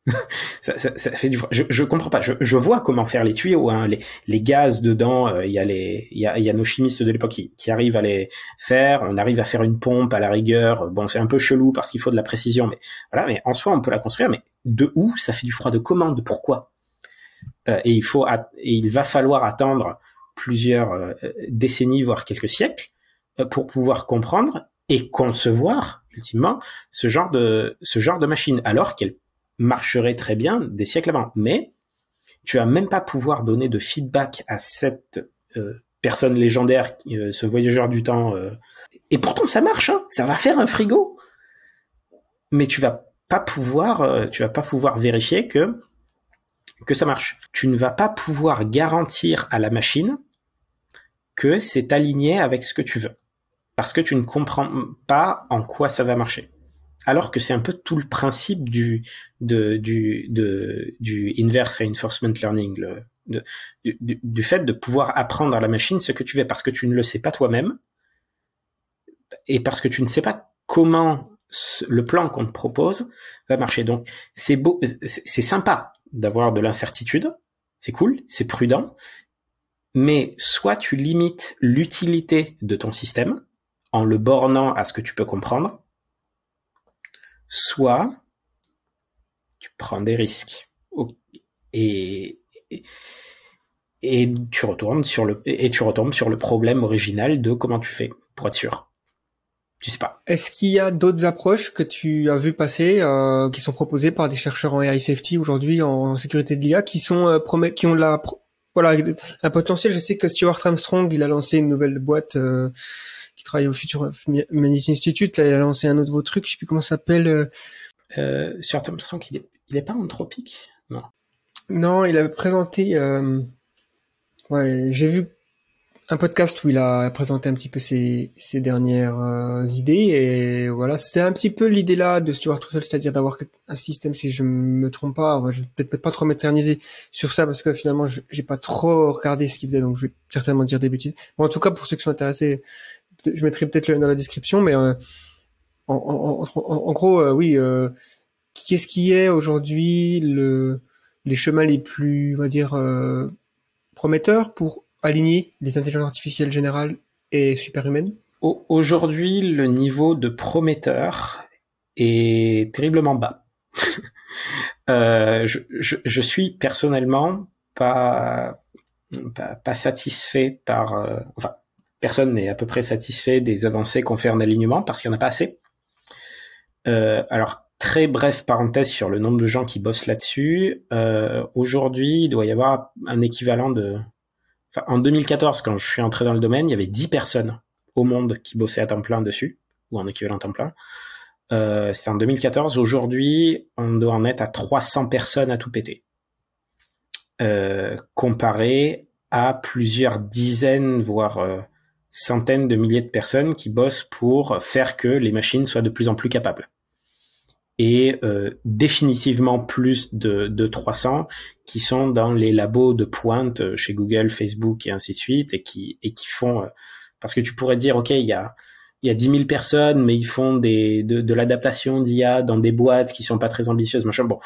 A: [laughs] Ça, ça, fait du froid. Je, je comprends pas. Je, vois comment faire les tuyaux, hein, les, les gaz dedans. Il euh, y a les, il y a, y a nos chimistes de l'époque qui, arrivent à les faire. On arrive à faire une pompe à la rigueur. Bon, c'est un peu chelou parce qu'il faut de la précision, mais voilà. Mais en soi, on peut la construire. Mais de où ça fait du froid? De comment? De pourquoi? Euh, Et il faut, et il va falloir attendre plusieurs euh, décennies, voire quelques siècles, pour pouvoir comprendre et concevoir ultimement ce genre de machine alors qu'elle marcherait très bien des siècles avant. Mais tu vas même pas pouvoir donner de feedback à cette euh, personne légendaire, euh, ce voyageur du temps. euh. Et pourtant, ça marche. Hein ça va faire un frigo. Mais tu vas pas pouvoir, tu vas pas pouvoir vérifier que que ça marche. Tu ne vas pas pouvoir garantir à la machine que c'est aligné avec ce que tu veux. Parce que tu ne comprends pas en quoi ça va marcher. Alors que c'est un peu tout le principe du, de, du, du inverse reinforcement learning, le, de, du, du fait de pouvoir apprendre à la machine ce que tu veux parce que tu ne le sais pas toi-même et parce que tu ne sais pas comment le plan qu'on te propose va marcher. Donc, c'est beau, c'est sympa d'avoir de l'incertitude. C'est cool, c'est prudent. Mais soit tu limites l'utilité de ton système en le bornant à ce que tu peux comprendre, soit tu prends des risques. Et, et, tu retournes sur le, et tu sur le problème original de comment tu fais pour être sûr. Tu sais pas.
B: Est-ce qu'il y a d'autres approches que tu as vu passer, euh, qui sont proposées par des chercheurs en AI safety aujourd'hui, en sécurité de l'IA, qui sont euh, qui ont la, voilà, un potentiel. Je sais que Stuart Armstrong, il a lancé une nouvelle boîte euh, travaille au Future Humanity Institute. Là, il a lancé un autre truc, je sais plus comment ça s'appelle. euh,
A: Euh, sur Armstrong, il est, il est pas anthropique? Non.
B: Non, il a présenté. Euh... Ouais, j'ai vu un podcast où il a présenté un petit peu ses, dernières euh, idées et voilà, c'était un petit peu l'idée là de Stuart Russell, c'est-à-dire d'avoir un système, si je me trompe pas, je vais peut-être pas trop m'éterniser sur ça parce que finalement j'ai pas trop regardé ce qu'il faisait, donc je vais certainement dire des bêtises. Bon, en tout cas, pour ceux qui sont intéressés, je mettrai peut-être le dans la description, mais euh, en, en, en, en- gros, euh, oui, euh, qu'est-ce qui est aujourd'hui le les chemins les plus, on va dire, prometteurs pour aligner les intelligences artificielles générales et superhumaines?
A: Au- Aujourd'hui, le niveau de prometteur est terriblement bas. [laughs] Euh, je, je, je suis personnellement pas, pas, pas satisfait par... euh, enfin, personne n'est à peu près satisfait des avancées qu'on fait en alignement parce qu'il n'y en a pas assez. Euh, alors, très bref parenthèse sur le nombre de gens qui bossent là-dessus. Euh, Aujourd'hui, il doit y avoir un équivalent de... En 2014, quand je suis entré dans le domaine, il y avait 10 personnes au monde qui bossaient à temps plein dessus, ou en équivalent temps plein. Euh, C'était en 2014. Aujourd'hui, on doit en être à 300 personnes à tout péter. Comparé à plusieurs dizaines, voire centaines de milliers de personnes qui bossent pour faire que les machines soient de plus en plus capables. Et euh, définitivement plus de, de 300 qui sont dans les labos de pointe euh, chez Google, Facebook et ainsi de suite, et qui, et qui font... euh, parce que tu pourrais dire, OK, il y a, il y a 10 000 personnes, mais ils font des, de, de l'adaptation d'IA dans des boîtes qui sont pas très ambitieuses, machin. Bon,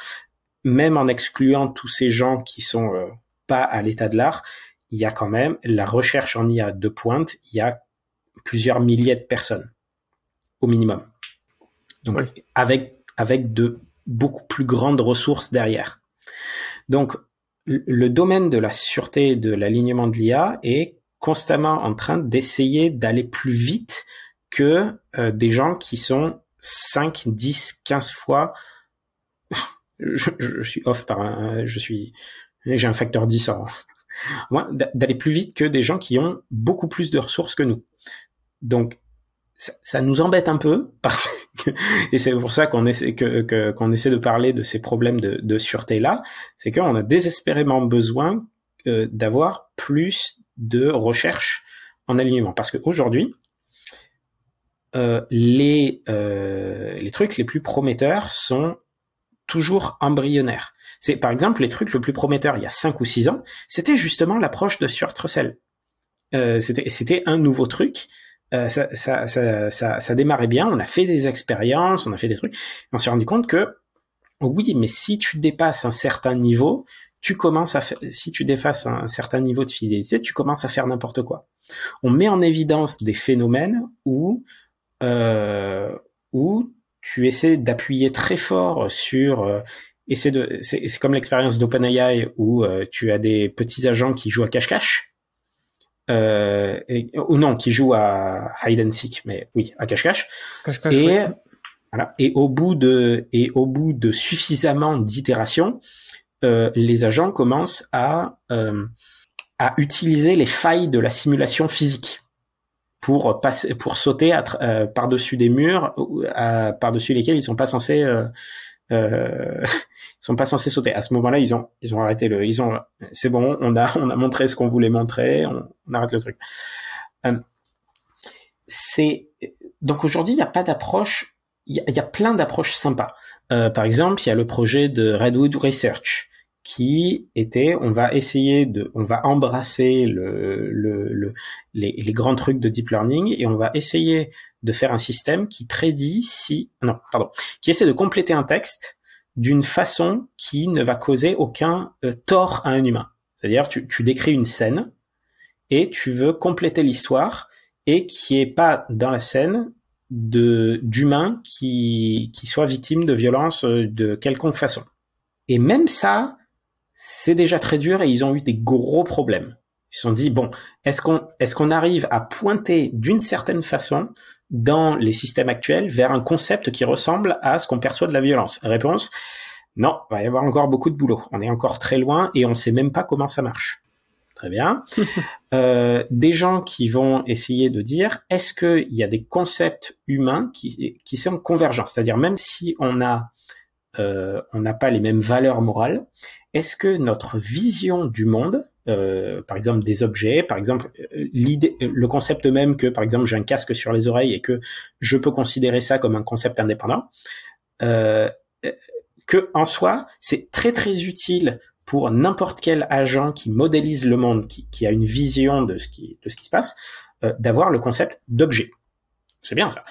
A: même en excluant tous ces gens qui sont euh, pas à l'état de l'art, il y a quand même la recherche en IA de pointe, il y a plusieurs milliers de personnes au minimum. Donc
B: Oui.
A: avec avec de beaucoup plus grandes ressources derrière. Donc le- domaine de la sûreté et de l'alignement de l'IA est constamment en train d'essayer d'aller plus vite que euh, des gens qui sont 5, 10, 15 fois [laughs] je, je suis off par un, je suis j'ai un facteur 10 en d'aller plus vite que des gens qui ont beaucoup plus de ressources que nous. Donc ça, nous embête un peu [laughs] parce que et c'est pour ça qu'on essaie essaie de parler de ces problèmes de, de sûreté là, c'est qu'on a désespérément besoin euh, d'avoir plus de recherche en alignement parce qu'aujourd'hui euh, les euh, les trucs les plus prometteurs sont toujours embryonnaires. C'est par exemple les trucs le plus prometteurs il y a 5 ou 6 ans, c'était justement l'approche de Stuart Russell. Euh, c'était un nouveau truc. Euh, ça, ça, ça, ça, démarrait bien. On a fait des expériences, on a fait des trucs. On s'est rendu compte que oui, mais si tu dépasses un certain niveau, tu commences à faire, si tu dépasses un certain niveau de fidélité, tu commences à faire n'importe quoi. On met en évidence des phénomènes où euh, où tu essaies d'appuyer très fort sur euh, essaie de c'est c'est comme l'expérience d'OpenAI où euh, tu as des petits agents qui jouent à cache-cache euh, et, ou non qui jouent à hide and seek mais oui à cache-cache
B: Cache-cache,
A: et. Voilà. Et au bout de et au bout de suffisamment d'itérations, euh, les agents commencent à euh, à utiliser les failles de la simulation physique pour passer pour sauter euh, par dessus des murs par dessus lesquels ils sont pas censés euh, euh, [laughs] ils sont pas censés sauter. À ce moment-là, ils ont ils ont arrêté le ils ont c'est bon, on a on a montré ce qu'on voulait montrer, on, arrête le truc. Euh, c'est donc aujourd'hui il n'y a pas d'approche il y, a plein d'approches sympas. Euh, par exemple, il y a le projet de Redwood Research qui était, on va essayer de, on va embrasser le, le, le les, les, grands trucs de deep learning et on va essayer de faire un système qui prédit si, non, pardon, qui essaie de compléter un texte d'une façon qui ne va causer aucun euh, tort à un humain. C'est-à-dire, tu, tu décris une scène et tu veux compléter l'histoire et qui est pas dans la scène de d'humains qui qui soient victimes de violences euh, de quelconque façon. Et même ça, c'est déjà très dur et ils ont eu des gros problèmes. Ils se sont dit bon, est-ce qu'on est-ce qu'on arrive à pointer d'une certaine façon dans les systèmes actuels vers un concept qui ressemble à ce qu'on perçoit de la violence? Réponse non, il va y avoir encore beaucoup de boulot. On est encore très loin et on sait même pas comment ça marche. Très bien. [laughs] euh, des gens qui vont essayer de dire est-ce qu'il y a des concepts humains qui, qui sont convergents, c'est-à-dire même si on a euh, on n'a pas les mêmes valeurs morales, est-ce que notre vision du monde, euh, par exemple des objets, par exemple l'idée, le concept même que par exemple j'ai un casque sur les oreilles et que je peux considérer ça comme un concept indépendant, euh, que en soi c'est très très utile pour n'importe quel agent qui modélise le monde, qui, a une vision de ce qui, de ce qui se passe, euh, d'avoir le concept d'objet. C'est bien ça.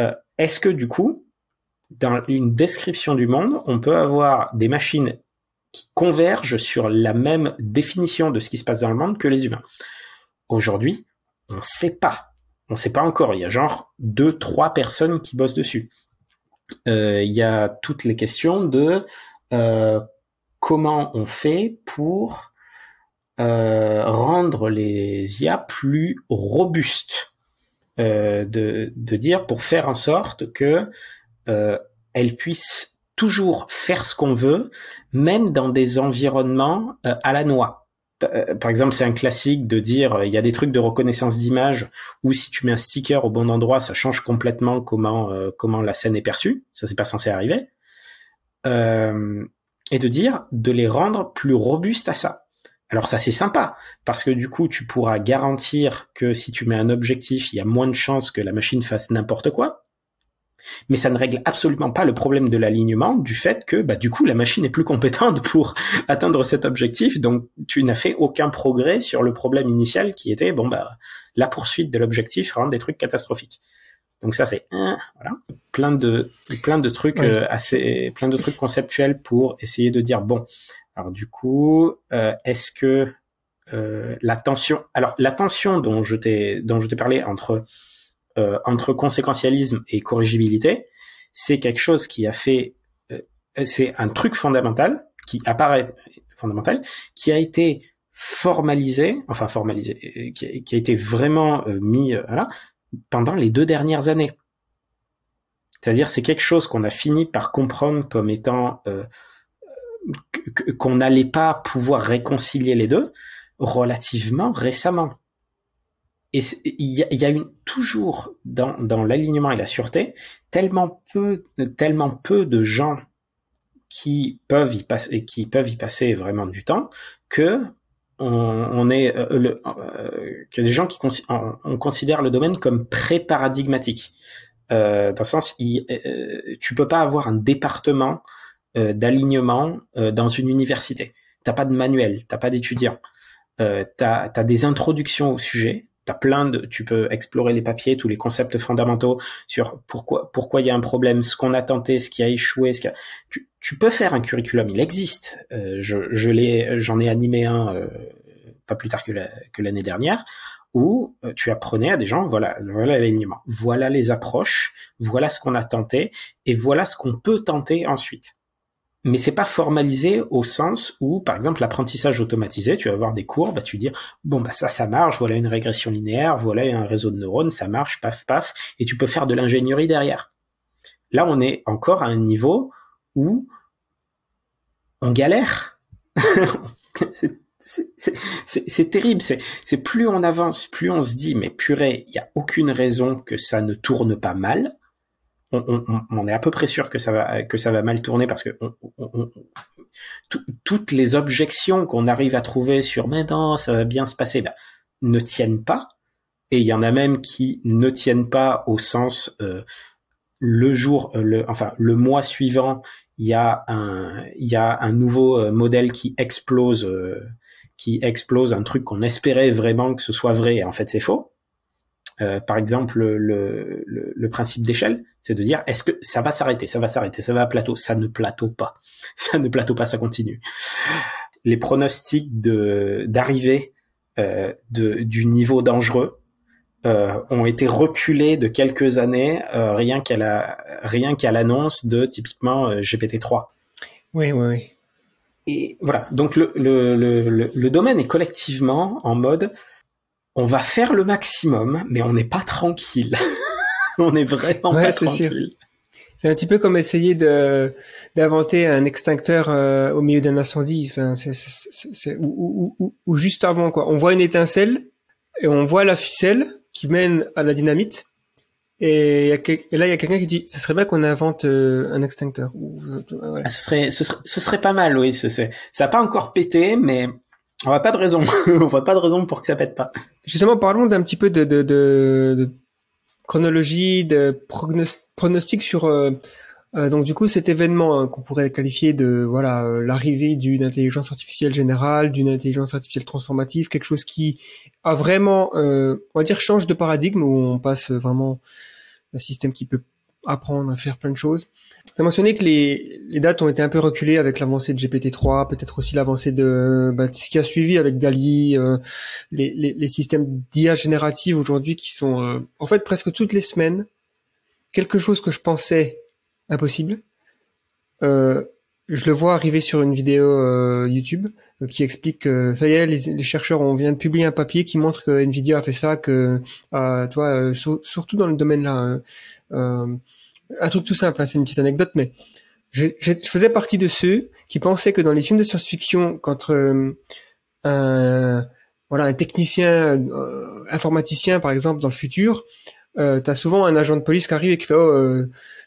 A: Euh, Est-ce que du coup, dans une description du monde, on peut avoir des machines convergent sur la même définition de ce qui se passe dans le monde que les humains Aujourd'hui, on ne sait pas. On ne sait pas encore. Il y a genre deux, trois personnes qui bossent dessus. Euh, il y a toutes les questions de euh, comment on fait pour euh, rendre les IA plus robustes, de, de, dire pour faire en sorte que elles puissent toujours faire ce qu'on veut, même dans des environnements euh, à la noix. Euh, par exemple, c'est un classique de dire il y a des trucs de reconnaissance d'image où si tu mets un sticker au bon endroit, ça change complètement comment comment la scène est perçue. Ça c'est pas censé arriver. Euh, et de dire de les rendre plus robustes à ça. Alors ça c'est sympa parce que du coup tu pourras garantir que si tu mets un objectif, il y a moins de chances que la machine fasse n'importe quoi. Mais ça ne règle absolument pas le problème de l'alignement du fait que bah du coup la machine est plus compétente pour [laughs] atteindre cet objectif. Donc tu n'as fait aucun progrès sur le problème initial qui était bon bah la poursuite de l'objectif rend des trucs catastrophiques. Donc ça c'est un voilà. Plein de plein de trucs euh, assez plein de trucs conceptuels pour essayer de dire bon alors du coup euh, est-ce que euh, la tension alors la tension dont je t'ai dont je t'ai parlé entre euh, entre conséquentialisme et corrigibilité c'est quelque chose qui a fait euh, c'est un truc fondamental qui apparaît fondamental qui a été formalisé enfin formalisé qui, a été vraiment mis voilà pendant les deux dernières années. C'est-à-dire c'est quelque chose qu'on a fini par comprendre comme étant euh, qu'on n'allait pas pouvoir réconcilier les deux relativement récemment. Et il y a, y a une, toujours dans, dans l'alignement et la sûreté tellement peu tellement peu de gens qui peuvent y passer qui peuvent y passer vraiment du temps que on, est euh, le, euh, a des gens qui on, considère le domaine comme pré-paradigmatique. Euh, dans le sens, il, euh, tu peux pas avoir un département euh, d'alignement dans une université. T'as pas de manuel, t'as pas d'étudiants, euh, t'as as des introductions au sujet, t'as plein de, tu peux explorer les papiers, tous les concepts fondamentaux sur pourquoi pourquoi il y a un problème, ce qu'on a tenté, ce qui a échoué, ce qui a, tu, tu peux faire un curriculum, il existe. Euh, je, je l'ai, j'en ai animé un euh, pas plus tard que, que l'année dernière où euh, tu apprenais à des gens, voilà, voilà l'alignement, voilà les approches, voilà ce qu'on a tenté et voilà ce qu'on peut tenter ensuite. Mais c'est pas formalisé au sens où, par exemple, l'apprentissage automatisé, tu vas avoir des cours, bah, tu dis, bon, bah, ça, ça marche, voilà une régression linéaire, voilà un réseau de neurones, ça marche, paf, paf, et tu peux faire de l'ingénierie derrière. là, on est encore à un niveau où on galère. [laughs] c'est terrible. C'est plus on avance, plus on se dit, mais purée, il y a aucune raison que ça ne tourne pas mal. On, est à peu près sûr que ça va que ça va mal tourner parce que toutes les objections qu'on arrive à trouver sur maintenant ça va bien se passer ben, ne tiennent pas et il y en a même qui ne tiennent pas au sens euh, le jour, euh, le, enfin le mois suivant, il y a un, il y a un nouveau euh, modèle qui explose, euh, qui explose un truc qu'on espérait vraiment que ce soit vrai, et en fait c'est faux. Euh, par exemple, le, le, le principe d'échelle, c'est de dire est-ce que ça va s'arrêter, ça va s'arrêter, ça va à plateau, ça ne plateau pas, [laughs] ça ne plateau pas, ça continue. Les pronostics de d'arrivée euh, de, du niveau dangereux euh, ont été reculés de quelques années euh, rien qu'à la rien qu'à l'annonce de typiquement euh, GPT-3.
B: Oui, oui, oui.
A: Et voilà. Donc le, le, le, le, domaine est collectivement en mode on va faire le maximum, mais on n'est pas tranquille. [laughs] on est vraiment pas tranquille.
B: C'est un petit peu comme essayer de d'inventer un extincteur euh, au milieu d'un incendie, enfin, ou, ou, ou, juste avant quoi. On voit une étincelle et on voit la ficelle, qui mène à la dynamite. Et, là, il y a quelqu'un qui dit, ce serait bien qu'on invente euh, un extincteur.
A: Euh, ah, ce, serait, ce, serait, pas mal, oui. Ça n'a pas encore pété, mais on n'a pas de raison. [laughs] on voit pas de raison pour que ça pète pas.
B: Justement, parlons d'un petit peu de, de, de, chronologie, de pronostic sur euh, euh, donc du coup, cet événement hein, qu'on pourrait qualifier de voilà euh, l'arrivée d'une intelligence artificielle générale, d'une intelligence artificielle transformative, quelque chose qui a vraiment, euh, on va dire, change de paradigme où on passe vraiment d'un système qui peut apprendre à faire plein de choses. Tu as mentionné que les, les dates ont été un peu reculées avec l'avancée de GPT-3, peut-être aussi l'avancée de bah, ce qui a suivi avec DALI, euh, les, les, les, systèmes d'IA générative aujourd'hui qui sont en fait presque toutes les semaines quelque chose que je pensais impossible. Euh, je le vois arriver sur une vidéo euh, YouTube euh, qui explique que ça y est, les, chercheurs on vient de publier un papier qui montre que Nvidia a fait ça, que toi, surtout dans le domaine là, un truc tout simple, hein, c'est une petite anecdote, mais je, je, faisais partie de ceux qui pensaient que dans les films de science-fiction, quand un voilà un technicien informaticien par exemple dans le futur, euh, t'as souvent un agent de police qui arrive et qui fait oh,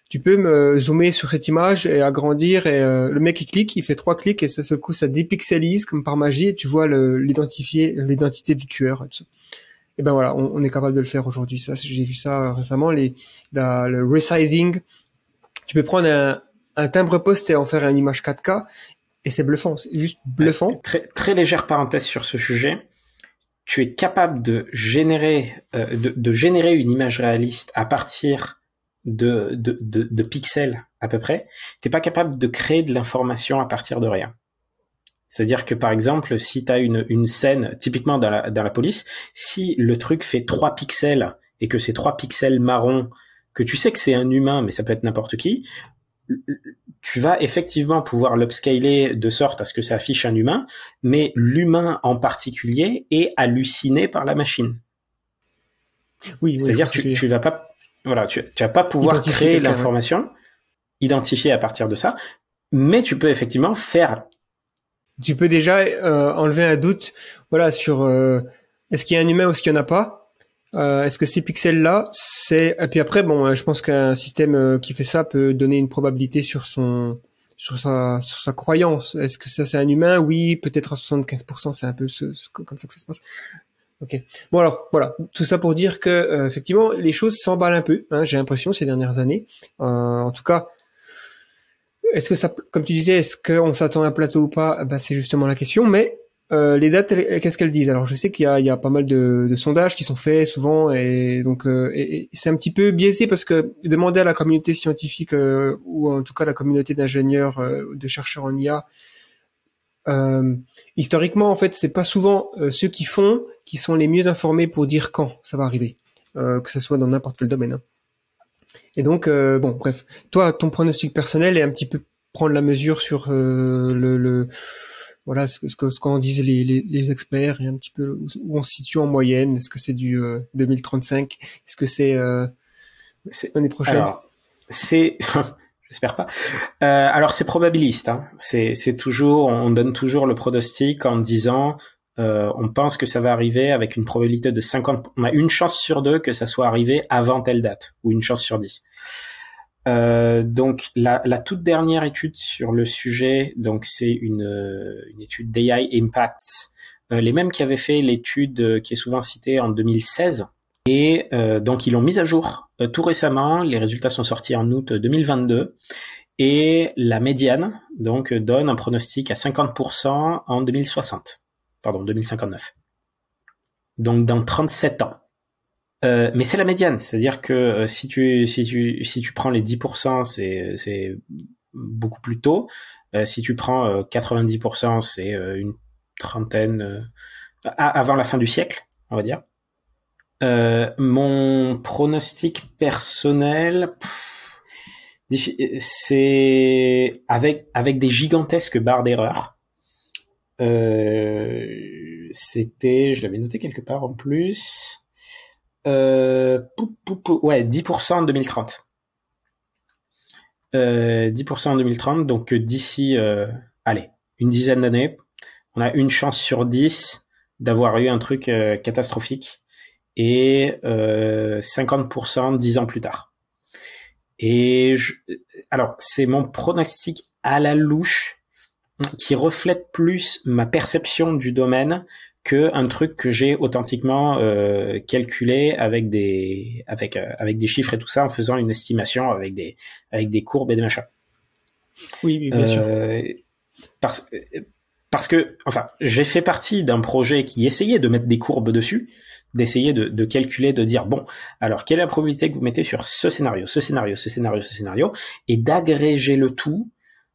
B: tu peux me zoomer sur cette image et agrandir et euh, le mec il clique, il fait trois clics et ça se coup ça dépixelise comme par magie et tu vois l'identifier l'identité du tueur. Et ben voilà, on, est capable de le faire aujourd'hui. Ça, j'ai vu ça récemment. Les, le resizing, tu peux prendre un, un timbre poste et en faire une image 4K et c'est bluffant, c'est juste bluffant.
A: Très, très légère parenthèse sur ce sujet. Tu es capable de générer, euh, de, de générer une image réaliste à partir de, de, de, pixels à peu près, t'es pas capable de créer de l'information à partir de rien. C'est-à-dire que par exemple, si tu as une, une scène, typiquement dans la, dans la police, si le truc fait 3 pixels et que c'est 3 pixels marrons, que tu sais que c'est un humain, mais ça peut être n'importe qui, tu vas effectivement pouvoir l'upscaler de sorte à ce que ça affiche un humain, mais l'humain en particulier est halluciné par la machine. Oui, c'est-à-dire que tu, tu vas pas voilà, tu, tu vas pas pouvoir créer l'information, identifier à partir de ça, mais tu peux effectivement faire.
B: Tu peux déjà euh, enlever un doute, voilà, sur euh, est-ce qu'il y a un humain ou est-ce qu'il y en a pas? Euh, est-ce que ces pixels-là, c'est et puis après, bon, je pense qu'un système qui fait ça peut donner une probabilité sur son sur sa sur sa croyance. Est-ce que ça c'est un humain? Oui, peut-être à 75%, c'est un peu ce, comme ça que ça se passe. Ok. Bon alors voilà, tout ça pour dire que euh, effectivement les choses s'emballent un peu. Hein, J'ai l'impression ces dernières années. Euh, en tout cas, est-ce que ça, comme tu disais, est-ce qu'on s'attend à un plateau ou pas? Bah, c'est justement la question. Mais euh, les dates, qu'est-ce qu'elles disent? Alors je sais qu'il y, a, pas mal de, sondages qui sont faits souvent et donc euh, c'est un petit peu biaisé parce que demander à la communauté scientifique euh, ou en tout cas la communauté d'ingénieurs, de chercheurs en IA historiquement, en fait, c'est pas souvent ceux qui font qui sont les mieux informés pour dire quand ça va arriver, que ce soit dans n'importe quel domaine. Hein. Et donc, bon, bref, toi, ton pronostic personnel est un petit peu prendre la mesure sur le, voilà ce, ce, ce qu'en disent les, les, experts et un petit peu où on se situe en moyenne. Est-ce que c'est du 2035 Est-ce que c'est l'année prochaine?
A: C'est, [laughs] j'espère pas. Euh, alors c'est probabiliste. Hein. C'est, toujours, on donne toujours le pronostic en disant, euh, on pense que ça va arriver avec une probabilité de 50. On a une chance sur deux que ça soit arrivé avant telle date, ou une chance sur 10. Euh, donc la, la, toute dernière étude sur le sujet, donc c'est une, une étude d'AI Impacts, euh, les mêmes qui avaient fait l'étude qui est souvent citée en 2016. Et euh, donc ils l'ont mise à jour euh, tout récemment. Les résultats sont sortis en août 2022 et la médiane donc donne un pronostic à 50% en 2060, pardon 2059. Donc dans 37 ans. Euh, mais c'est la médiane, c'est-à-dire que euh, si tu si tu si tu prends les 10%, c'est c'est beaucoup plus tôt. Euh, si tu prends 90%, c'est une trentaine avant la fin du siècle, on va dire. mon pronostic personnel, c'est avec avec des gigantesques barres d'erreur. C'était, je l'avais noté quelque part en plus. Euh, ouais, 10% en 2030. Euh, 10% en 2030, donc d'ici, euh, allez, une dizaine d'années, on a une chance sur 10 d'avoir eu un truc euh, catastrophique et 50% 10 ans plus tard. Et je, alors, c'est mon pronostic à la louche qui reflète plus ma perception du domaine que un truc que j'ai authentiquement euh, calculé avec des avec euh, avec des chiffres et tout ça en faisant une estimation avec des avec des courbes et des machins.
B: Oui, bien sûr.
A: Euh, parce parce que enfin j'ai fait partie d'un projet qui essayait de mettre des courbes dessus, d'essayer de, de calculer, de dire bon alors quelle est la probabilité que vous mettez sur ce scénario, ce scénario, ce scénario, ce scénario, et d'agréger le tout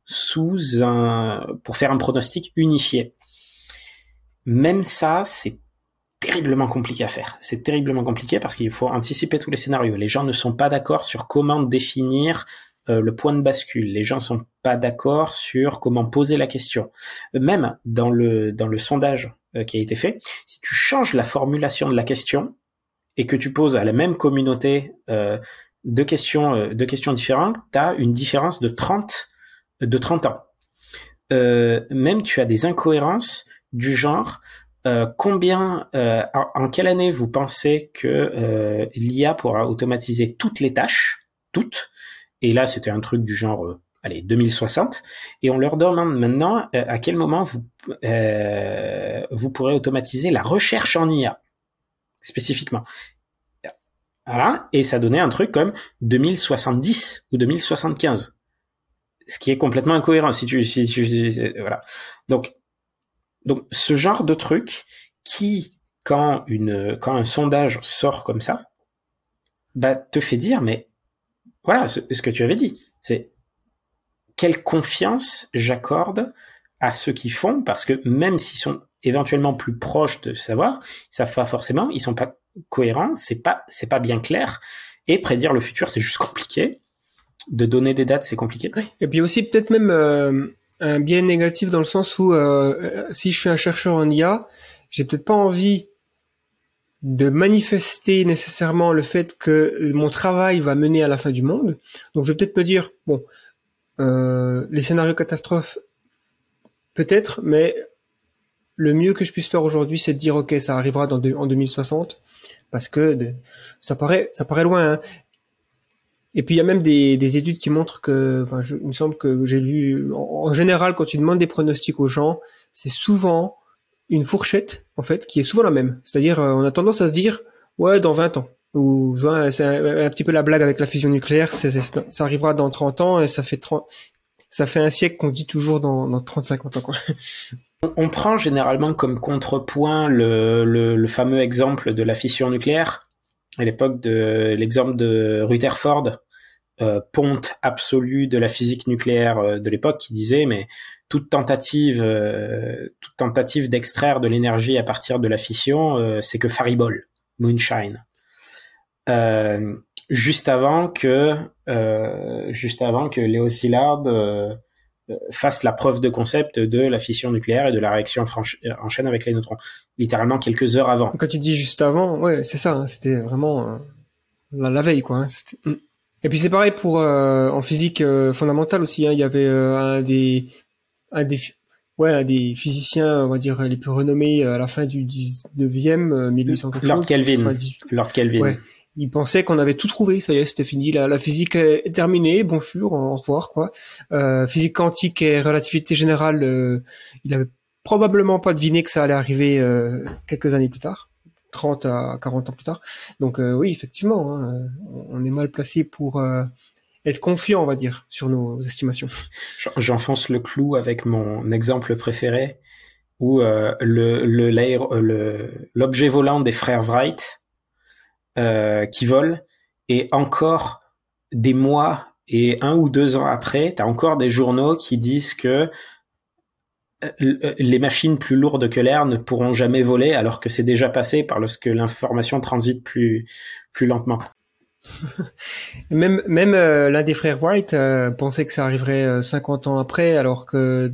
A: sous un pour faire un pronostic unifié même ça, c'est terriblement compliqué à faire. C'est terriblement compliqué parce qu'il faut anticiper tous les scénarios. Les gens ne sont pas d'accord sur comment définir euh, le point de bascule. Les gens sont pas d'accord sur comment poser la question. Même dans le dans le sondage euh, qui a été fait, si tu changes la formulation de la question et que tu poses à la même communauté euh, deux questions deux questions différentes, tu as une différence de 30 de 30 ans. même tu as des incohérences du genre euh, combien, euh, en, quelle année vous pensez que euh, l'IA pourra automatiser toutes les tâches, toutes? Et là, c'était un truc du genre, allez, 2060. Et on leur demande maintenant à quel moment vous vous pourrez automatiser la recherche en IA spécifiquement. Voilà, et ça donnait un truc comme 2070 ou 2075, ce qui est complètement incohérent si tu, si tu voilà. Donc donc ce genre de truc qui, quand, une, quand un sondage sort comme ça, bah, te fait dire, mais voilà ce, que tu avais dit, c'est quelle confiance j'accorde à ceux qui font, parce que même s'ils sont éventuellement plus proches de savoir, ils savent pas forcément, ils sont pas cohérents, c'est pas c'est pas bien clair, et prédire le futur c'est juste compliqué. De donner des dates c'est compliqué.
B: Et puis aussi peut-être même euh, un biais négatif dans le sens où euh, si je suis un chercheur en IA, j'ai peut-être pas envie de manifester nécessairement le fait que mon travail va mener à la fin du monde. Donc je vais peut-être me dire bon, euh, les scénarios catastrophes peut-être, mais le mieux que je puisse faire aujourd'hui, c'est de dire ok, ça arrivera dans en 2060 parce que ça paraît ça paraît loin. Hein. Et puis il y a même des, des études qui montrent que, enfin, je, il me semble que j'ai lu, en, général, quand tu demandes des pronostics aux gens, c'est souvent une fourchette, en fait, qui est souvent la même. C'est-à-dire, euh, on a tendance à se dire, ouais, dans 20 ans. Ou c'est un, petit peu la blague avec la fusion nucléaire, c'est, ça arrivera dans 30 ans et ça fait 30, ça fait un siècle qu'on dit toujours dans, dans 30-50 ans, quoi.
A: On prend généralement comme contrepoint le, le, le fameux exemple de la fission nucléaire, à l'époque de l'exemple de Rutherford, euh, ponte absolue de la physique nucléaire euh, de l'époque qui disait mais toute tentative euh, toute tentative d'extraire de l'énergie à partir de la fission c'est que faribole moonshine. Juste avant que juste avant que Léo Szilard fasse la preuve de concept de la fission nucléaire et de la réaction en chaîne avec les neutrons. Littéralement quelques heures avant.
B: Quand tu dis juste avant ouais c'est ça hein, c'était vraiment la, la, veille quoi hein. Et puis c'est pareil pour euh, en physique euh, fondamentale aussi. Hein, il y avait euh, un des un des ouais un des physiciens on va dire les plus renommés à la fin du 19e 1800 quelque
A: Lord
B: chose.
A: Kelvin.
B: Enfin,
A: Lord Kelvin.
B: Ouais. Il pensait qu'on avait tout trouvé, ça y est, c'était fini. La, la physique est terminée, bonjour, au revoir quoi. Euh, physique quantique et relativité générale, euh, il avait probablement pas deviné que ça allait arriver euh, quelques années plus tard, 30 à 40 ans plus tard. Donc euh, oui, effectivement, hein, on- est mal placé pour euh, être confiant, on va dire, sur nos estimations. [laughs]
A: J'en- J'enfonce le clou avec mon exemple préféré, où euh, le l'objet volant des frères Wright qui vole, et encore des mois et un ou deux ans après, t'as encore des journaux qui disent que les machines plus lourdes que l'air ne pourront jamais voler, alors que c'est déjà passé par lorsque l'information transite plus plus lentement. [laughs]
B: Même, même euh, l'un des frères euh, pensait que ça arriverait euh, 50 ans après, alors que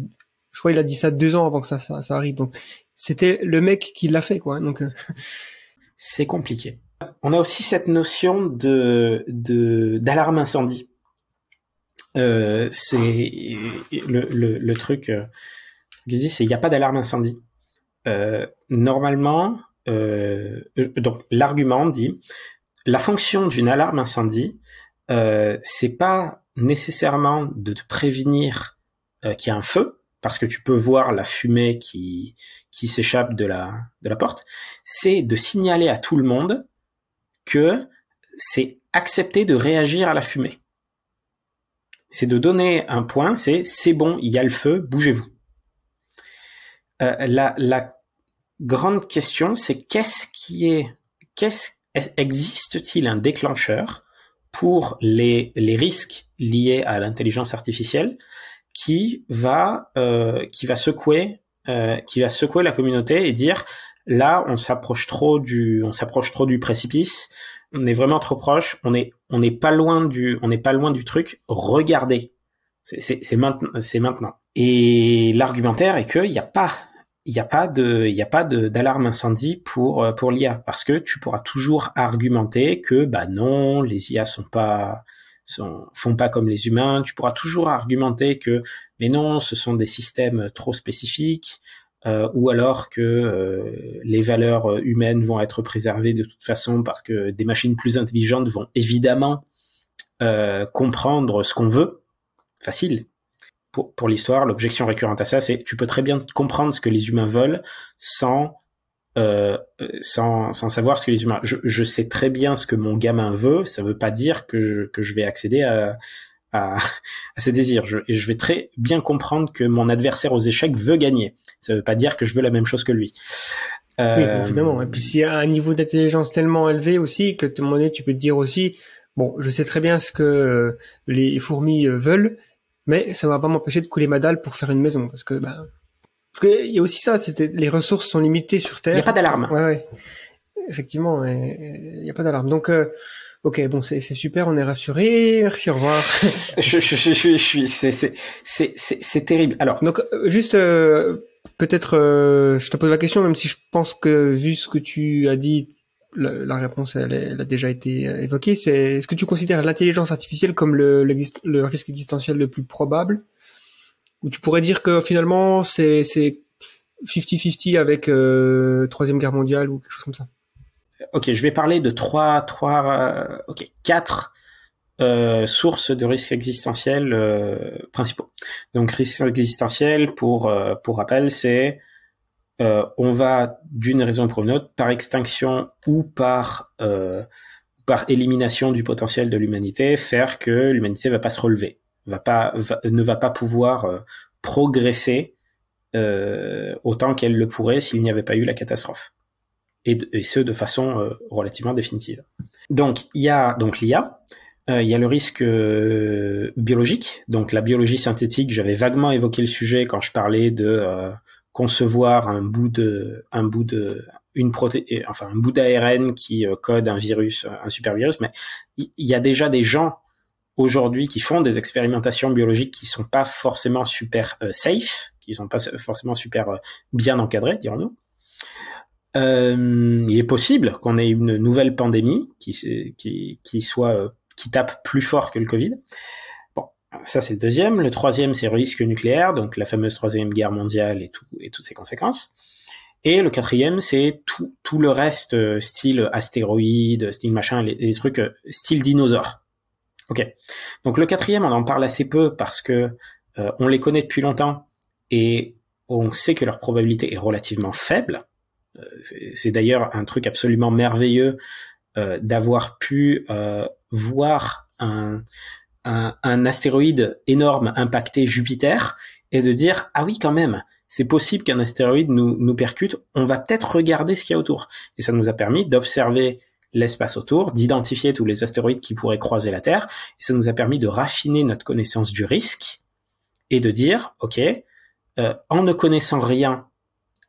B: je crois il a dit ça deux ans avant que ça, ça, ça arrive. Donc c'était le mec qui l'a fait, quoi. Donc euh, [laughs]
A: c'est compliqué. On a aussi cette notion de de d'alarme incendie. Euh, c'est le, le, le truc disent, c'est il n'y a pas d'alarme incendie. Euh, normalement, euh, donc l'argument dit la fonction d'une alarme incendie, euh, c'est pas nécessairement de te prévenir euh, qu'il y a un feu, parce que tu peux voir la fumée qui qui s'échappe de la de la porte. C'est de signaler à tout le monde que c'est accepté de réagir à la fumée. C'est de donner un point, c'est c'est bon, il y a le feu, bougez-vous. Euh, la, la grande question, c'est qu'est-ce qui est, qu'est-ce, est- existe-t-il un déclencheur pour les, les risques liés à l'intelligence artificielle qui va, euh, qui va secouer, euh, qui va secouer la communauté et dire là, on s'approche trop du, on s'approche trop du précipice, on est vraiment trop proche, on est, on n'est pas loin du, on n'est pas loin du truc. Regardez, c'est maintenant, c'est maintenant. Et l'argumentaire est qu'il n'y a pas, il n'y a pas de, il a pas d'alarme incendie pour, euh, pour l'IA parce que tu pourras toujours argumenter que, bah non, les IA sont pas, sont, font pas comme les humains. Tu pourras toujours argumenter que, mais non, ce sont des systèmes trop spécifiques. Euh, ou alors que euh, les valeurs humaines vont être préservées de toute façon parce que des machines plus intelligentes vont évidemment euh, comprendre ce qu'on veut. Facile. Pour, pour l'histoire, l'objection récurrente à ça, c'est tu peux très bien comprendre ce que les humains veulent sans euh, sans, sans savoir ce que les humains. Je, je sais très bien ce que mon gamin veut. Ça veut pas dire que je, que je vais accéder à, à, à ses désirs. Je, je vais très bien comprendre que mon adversaire aux échecs veut gagner. Ça veut pas dire que je veux la même chose que lui.
B: oui,
A: Euh,
B: évidemment. Et puis s'il y a un niveau d'intelligence tellement élevé aussi que à un moment donné, tu peux te dire aussi, bon, je sais très bien ce que euh, les fourmis euh, veulent, mais ça va pas m'empêcher de couler ma dalle pour faire une maison, parce que ben, parce que il y a aussi ça, c'était les ressources sont limitées sur Terre.
A: Il n'y a pas d'alarme.
B: Ouais, ouais. Effectivement, il n'y a pas d'alarme. Donc, euh, ok, bon, c'est c'est super, on est rassuré. Merci, au revoir. [laughs]
A: je, je, je, je, je suis, c'est, c'est, c'est, c'est, c'est terrible. Alors,
B: Donc, euh, juste, euh, peut-être, euh, je te pose la question, même si je pense que vu ce que tu as dit, la, la réponse, elle, elle a déjà été euh, évoquée. C'est, est-ce que tu considères l'intelligence artificielle comme le, le risque existentiel le plus probable? Ou tu pourrais dire que finalement, c'est, c'est 50-50 avec euh, Troisième Guerre mondiale ou quelque chose comme ça?
A: Ok, je vais parler de trois, trois, euh, ok, quatre euh, sources de risques existentiels euh, principaux. Donc, risque existentiel, pour euh, pour rappel, c'est euh, on va d'une raison pour une autre, par extinction ou par euh, par élimination du potentiel de l'humanité, faire que l'humanité va pas se relever, ne va pas pouvoir euh, progresser autant qu'elle le pourrait s'il n'y avait pas eu la catastrophe. Et, ce de façon relativement définitive. Donc il y a donc l'IA, il y a le risque biologique, donc la biologie synthétique. J'avais vaguement évoqué le sujet quand je parlais de concevoir un bout de un bout de une proté enfin un bout d'ARN qui euh, code un virus, un super virus. Mais il y a déjà des gens aujourd'hui qui font des expérimentations biologiques qui sont pas forcément super euh, safe, qui sont pas forcément super euh, bien encadrées, dirons-nous. Euh, il est possible qu'on ait une nouvelle pandémie qui, qui, qui soit qui tape plus fort que le Covid. Bon, ça c'est le deuxième. Le troisième, c'est le risque nucléaire, donc la fameuse troisième guerre mondiale et, tout, et toutes ses conséquences. Et le quatrième, c'est tout, tout le reste, euh, style astéroïde, style machin, les, trucs euh, style dinosaure. Ok. Donc le quatrième, on en parle assez peu parce que euh, on les connaît depuis longtemps et on sait que leur probabilité est relativement faible. C'est d'ailleurs un truc absolument merveilleux d'avoir pu voir un, un, un astéroïde énorme impacter Jupiter et de dire ah oui quand même c'est possible qu'un astéroïde nous, nous percute, on va peut-être regarder ce qu'il y a autour. Et ça nous a permis d'observer l'espace autour, d'identifier tous les astéroïdes qui pourraient croiser la Terre, et ça nous a permis de raffiner notre connaissance du risque et de dire, OK, euh, en ne connaissant rien,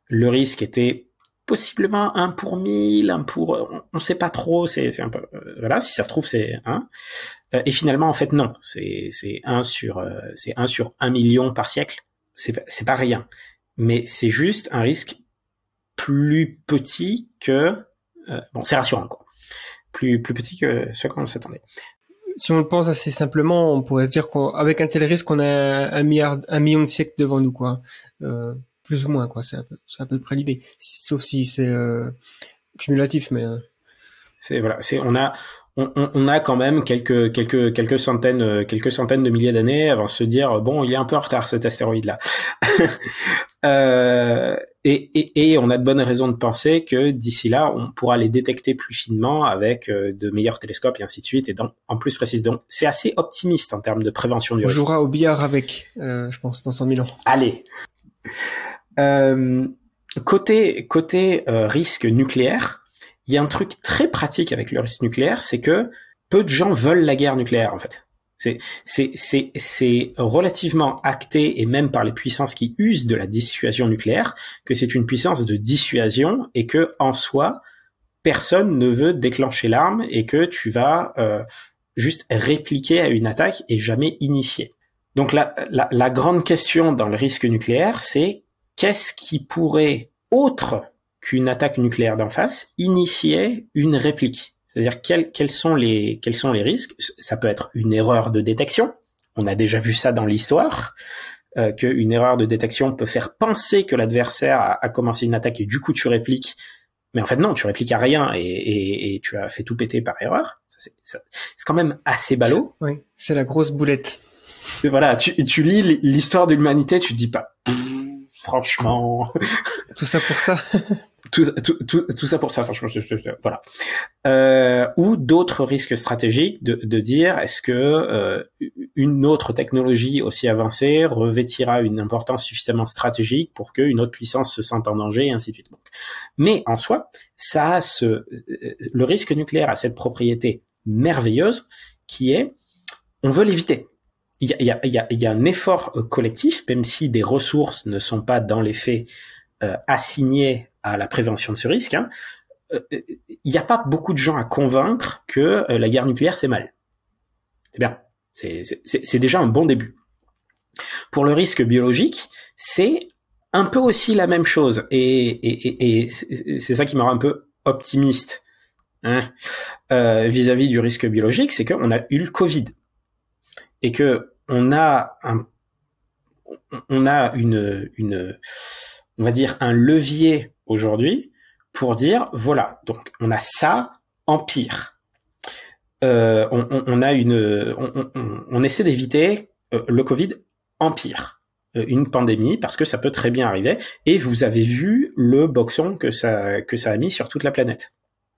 A: le risque était possiblement un pour mille, un pour, on ne sait pas trop, c'est un peu, euh, voilà, si ça se trouve c'est un, Euh, et finalement en fait non, c'est un sur, euh, c'est un sur un million par siècle, c'est c'est pas rien, mais c'est juste un risque plus petit que, euh, bon c'est rassurant quoi, plus plus petit que ce qu'on s'attendait.
B: Si on le pense assez simplement, on pourrait se dire qu'avec un tel risque, on a un milliard, un million de siècles devant nous, quoi. Euh, plus ou moins, quoi. C'est à peu, c'est à peu près l'idée. Sauf si c'est euh, cumulatif, mais euh,
A: C'est voilà, c'est on a on, a quand même quelques quelques quelques centaines euh, quelques centaines de milliers d'années avant de se dire bon il est un peu en retard cet astéroïde là. [laughs] euh, et, et, et on a de bonnes raisons de penser que d'ici là on pourra les détecter plus finement avec de meilleurs télescopes et ainsi de suite et donc en plus précis donc c'est assez optimiste en termes de prévention du
B: on
A: risque.
B: jouera au billard avec, euh, je pense, dans 100 000 ans.
A: Allez. Euh, côté côté euh, risque nucléaire, il y a un truc très pratique avec le risque nucléaire, c'est que peu de gens veulent la guerre nucléaire en fait. C'est c'est relativement acté et même par les puissances qui usent de la dissuasion nucléaire que c'est une puissance de dissuasion et que en soi personne ne veut déclencher l'arme et que tu vas euh, juste répliquer à une attaque et jamais initier. Donc la, la grande question dans le risque nucléaire, c'est qu'est-ce qui pourrait, autre qu'une attaque nucléaire d'en face, initier une réplique? C'est-à-dire quels, quels, sont les, quels sont les risques? Ça peut être une erreur de détection. On a déjà vu ça dans l'histoire, euh, qu'une erreur de détection peut faire penser que l'adversaire a, a, commencé une attaque et du coup tu répliques. Mais en fait non, tu répliques à rien et, et, et tu as fait tout péter par erreur. C'est quand même assez ballot.
B: Oui, c'est la grosse boulette.
A: Voilà, tu, tu lis l'histoire de l'humanité, tu te dis pas, franchement. [laughs]
B: Tout ça pour ça. [laughs]
A: tout, tout, tout, tout, ça pour ça, franchement, je, je, je, voilà. Euh, ou d'autres risques stratégiques de, de dire est-ce que euh, une autre technologie aussi avancée revêtira une importance suffisamment stratégique pour qu'une autre puissance se sente en danger et ainsi de suite. Donc, mais en soi, ça a ce, le risque nucléaire a cette propriété merveilleuse qui est on veut l'éviter. Il y a, y, a, y, a, y a un effort collectif, même si des ressources ne sont pas dans les faits euh, assignées à la prévention de ce risque, hein, euh, il n'y a pas beaucoup de gens à convaincre que euh, la guerre nucléaire c'est mal. C'est bien, c'est déjà un bon début. Pour le risque biologique, c'est un peu aussi la même chose, et, et, et, c'est ça qui me rend un peu optimiste vis-à-vis hein, -vis du risque biologique, c'est qu'on a eu le Covid et que on a un, on a une, on va dire un levier aujourd'hui pour dire voilà donc on a ça en pire. Euh, on, a une on essaie d'éviter euh, le Covid en pire. Euh, une pandémie parce que ça peut très bien arriver. Et vous avez vu le boxon que ça que ça a mis sur toute la planète.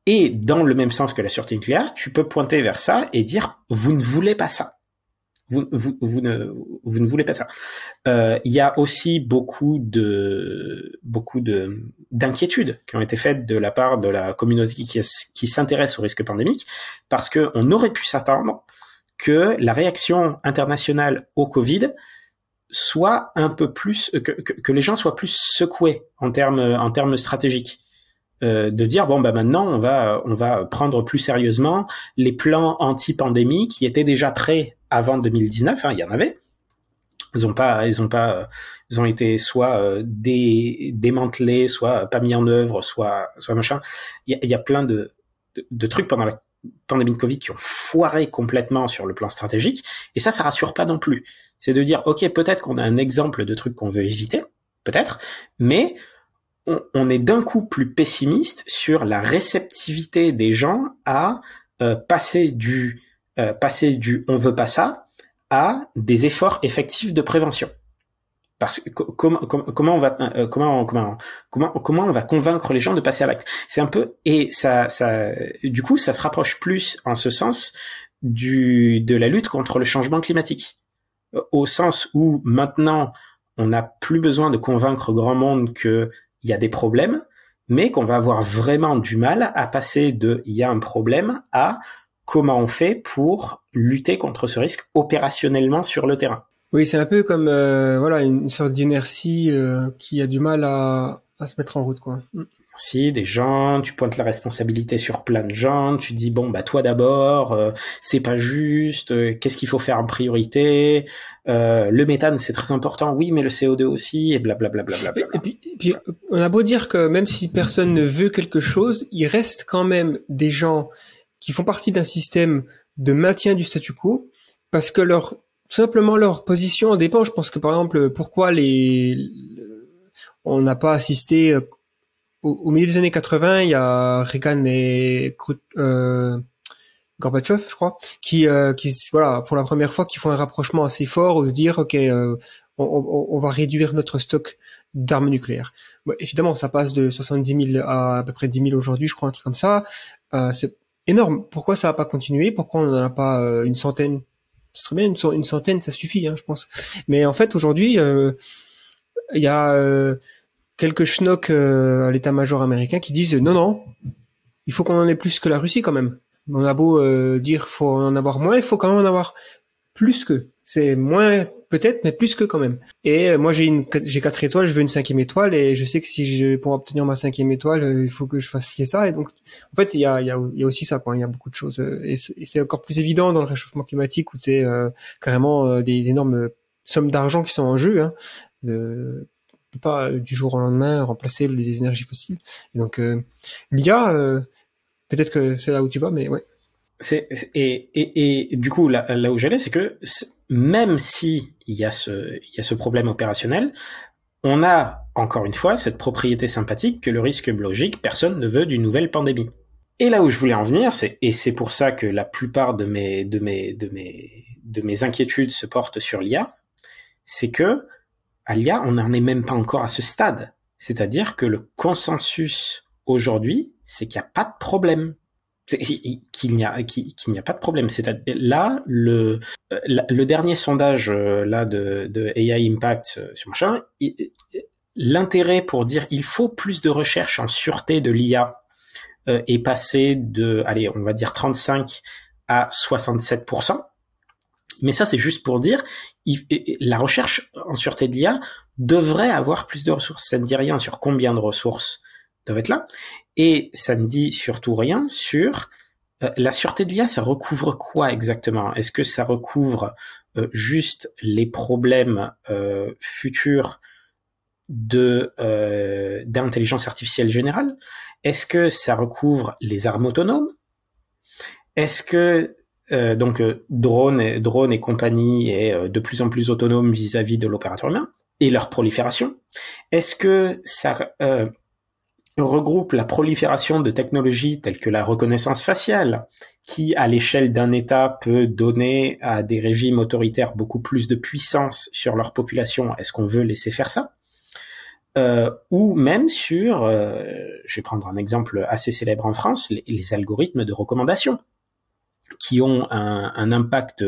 A: Et dans le même sens que la sûreté nucléaire tu peux pointer vers ça et dire vous ne voulez pas ça vous, vous, vous, ne, vous ne voulez pas ça. Euh, il y a aussi beaucoup de beaucoup de d'inquiétudes qui ont été faites de la part de la communauté qui, s'intéresse au risque pandémique, parce que on aurait pu s'attendre que la réaction internationale au Covid soit un peu plus que, que, que les gens soient plus secoués en termes en termes stratégiques. Euh, de dire bon bah maintenant on va on va prendre plus sérieusement les plans anti-pandémie qui étaient déjà prêts avant 2019 hein, il y en avait ils ont pas ils ont pas ils ont été soit euh, dé, démantelés soit pas mis en œuvre soit soit machin il y a, plein de, trucs pendant la pandémies de Covid qui ont foiré complètement sur le plan stratégique. Et ça, ça rassure pas non plus. C'est de dire, ok, peut-être qu'on a un exemple de truc qu'on veut éviter, peut-être, mais on, on est d'un coup plus pessimiste sur la réceptivité des gens à euh, passer du euh, passer du on veut pas ça à des efforts effectifs de prévention. Parce que comment comment on va euh, comment comment comment comment on va convaincre les gens de passer à l'acte? C'est un peu et ça ça du coup ça se rapproche plus en ce sens du de la lutte contre le changement climatique au sens où maintenant on n'a plus besoin de convaincre grand monde que il y a des problèmes, mais qu'on va avoir vraiment du mal à passer de il y a un problème à comment on fait pour lutter contre ce risque opérationnellement sur le terrain.
B: Oui, c'est un peu comme euh, voilà une sorte d'inertie euh, qui a du mal à, à, se mettre en route, quoi. Mm.
A: Si des gens, tu pointes la responsabilité sur plein de gens, tu dis bon bah toi d'abord, euh, c'est pas juste, euh, qu'est-ce qu'il faut faire en priorité, euh, le méthane c'est très important, oui mais le CO2 aussi et blablabla. Bla, bla, bla,
B: et, puis, et puis on a beau dire que même si personne ne veut quelque chose, il reste quand même des gens qui font partie d'un système de maintien du statu quo parce que leur simplement leur position en dépend. Je pense que par exemple, pourquoi les on n'a pas assisté au, milieu des années 80, il y a Reagan et euh, Gorbatchev, je crois, qui, euh, qui, voilà, pour la première fois, qui font un rapprochement assez fort, où se dire, ok, euh, on, va réduire notre stock d'armes nucléaires. Bon, évidemment, ça passe de 70 000 à à peu près 10 000 aujourd'hui, je crois, un truc comme ça. Euh, énorme. Pourquoi ça va pas continuer Pourquoi on n'en a pas euh, une centaine? Ce serait bien une, centaine, ça suffit, hein, je pense. Mais en fait, aujourd'hui, euh, il y a quelques schnocks euh, à l'état-major américain qui disent non, non, il faut qu'on en ait plus que la Russie quand même. On a beau euh, dire faut en avoir moins, il faut quand même en avoir plus que. C'est moins peut-être, mais plus que quand même. Et euh, moi j'ai une j'ai quatre étoiles, je veux une cinquième étoile et je sais que si je pour obtenir ma cinquième étoile, euh, il faut que je fasse ça. Et donc en fait il y a il y a, il y a aussi ça quoi. Il y a beaucoup de choses et c'est encore plus évident dans le réchauffement climatique où c'est carrément des, des, énormes sommes d'argent qui sont en jeu. Hein, de, pas euh, du jour au lendemain remplacer les énergies fossiles. Et donc euh, l'IA, euh, peut-être que c'est là où tu vas, mais ouais.
A: Et, du coup là, là où j'allais, c'est que même si il y a ce problème opérationnel, on a encore une fois cette propriété sympathique que le risque biologique, personne ne veut d'une nouvelle pandémie. Et là où je voulais en venir, et c'est pour ça que la plupart de mes de mes inquiétudes se portent sur l'IA, c'est que à l'IA, on n'en est même pas encore à ce stade. C'est-à-dire que le consensus aujourd'hui, c'est qu'il n'y a pas de problème. Qu'il n'y a, qu'il n'y a pas de problème. C'est là le euh, le dernier sondage euh, là de, de AI Impact euh, sur machin, l'intérêt pour dire il faut plus de recherche en sûreté de l'IA est passé de allez on va dire 35 à 67% mais ça, c'est juste pour dire, la recherche en sûreté de l'IA devrait avoir plus de ressources. Ça ne dit rien sur combien de ressources doivent être là. Et ça ne dit surtout rien sur euh, la sûreté de l'IA, ça recouvre quoi exactement? Est-ce que ça recouvre euh, juste les problèmes euh, futurs de d'intelligence artificielle générale? Est-ce que ça recouvre les armes autonomes? Est-ce que donc euh, drone et drone et compagnie est de plus en plus autonome vis-à-vis de l'opérateur humain et leur prolifération? Est-ce que ça regroupe la prolifération de technologies telles que la reconnaissance faciale, qui à l'échelle d'un État peut donner à des régimes autoritaires beaucoup plus de puissance sur leur population Est-ce qu'on veut laisser faire ça? Euh, ou même sur, je vais prendre un exemple assez célèbre en France, les algorithmes de recommandation qui ont un, impact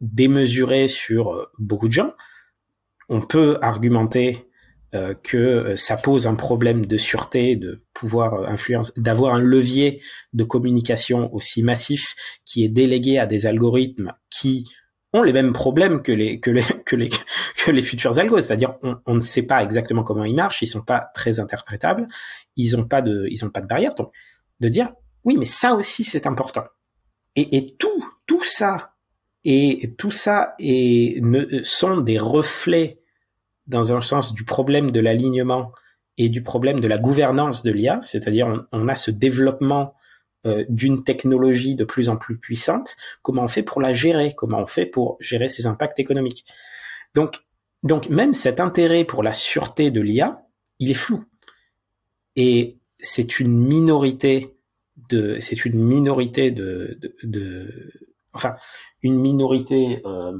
A: démesuré sur euh, beaucoup de gens. On peut argumenter euh, que euh, ça pose un problème de sûreté, de pouvoir influence, d'avoir un levier de communication aussi massif qui est délégué à des algorithmes qui ont les mêmes problèmes que les que les [laughs] que les que les futurs algos, c'est-à-dire on, ne sait pas exactement comment ils marchent, ils sont pas très interprétables, ils ont pas de ils ont pas de barrière, donc de dire oui mais ça aussi c'est important. Et, et tout, tout ça, et tout ça est, ne, sont des reflets, dans un sens, du problème de l'alignement et du problème de la gouvernance de l'IA, c'est-à-dire on, a ce développement euh, d'une technologie de plus en plus puissante, comment on fait pour la gérer, comment on fait pour gérer ses impacts économiques? Donc, donc même cet intérêt pour la sûreté de l'IA, il est flou. Et c'est une minorité de, c'est une minorité de, de, de enfin, une minorité euh,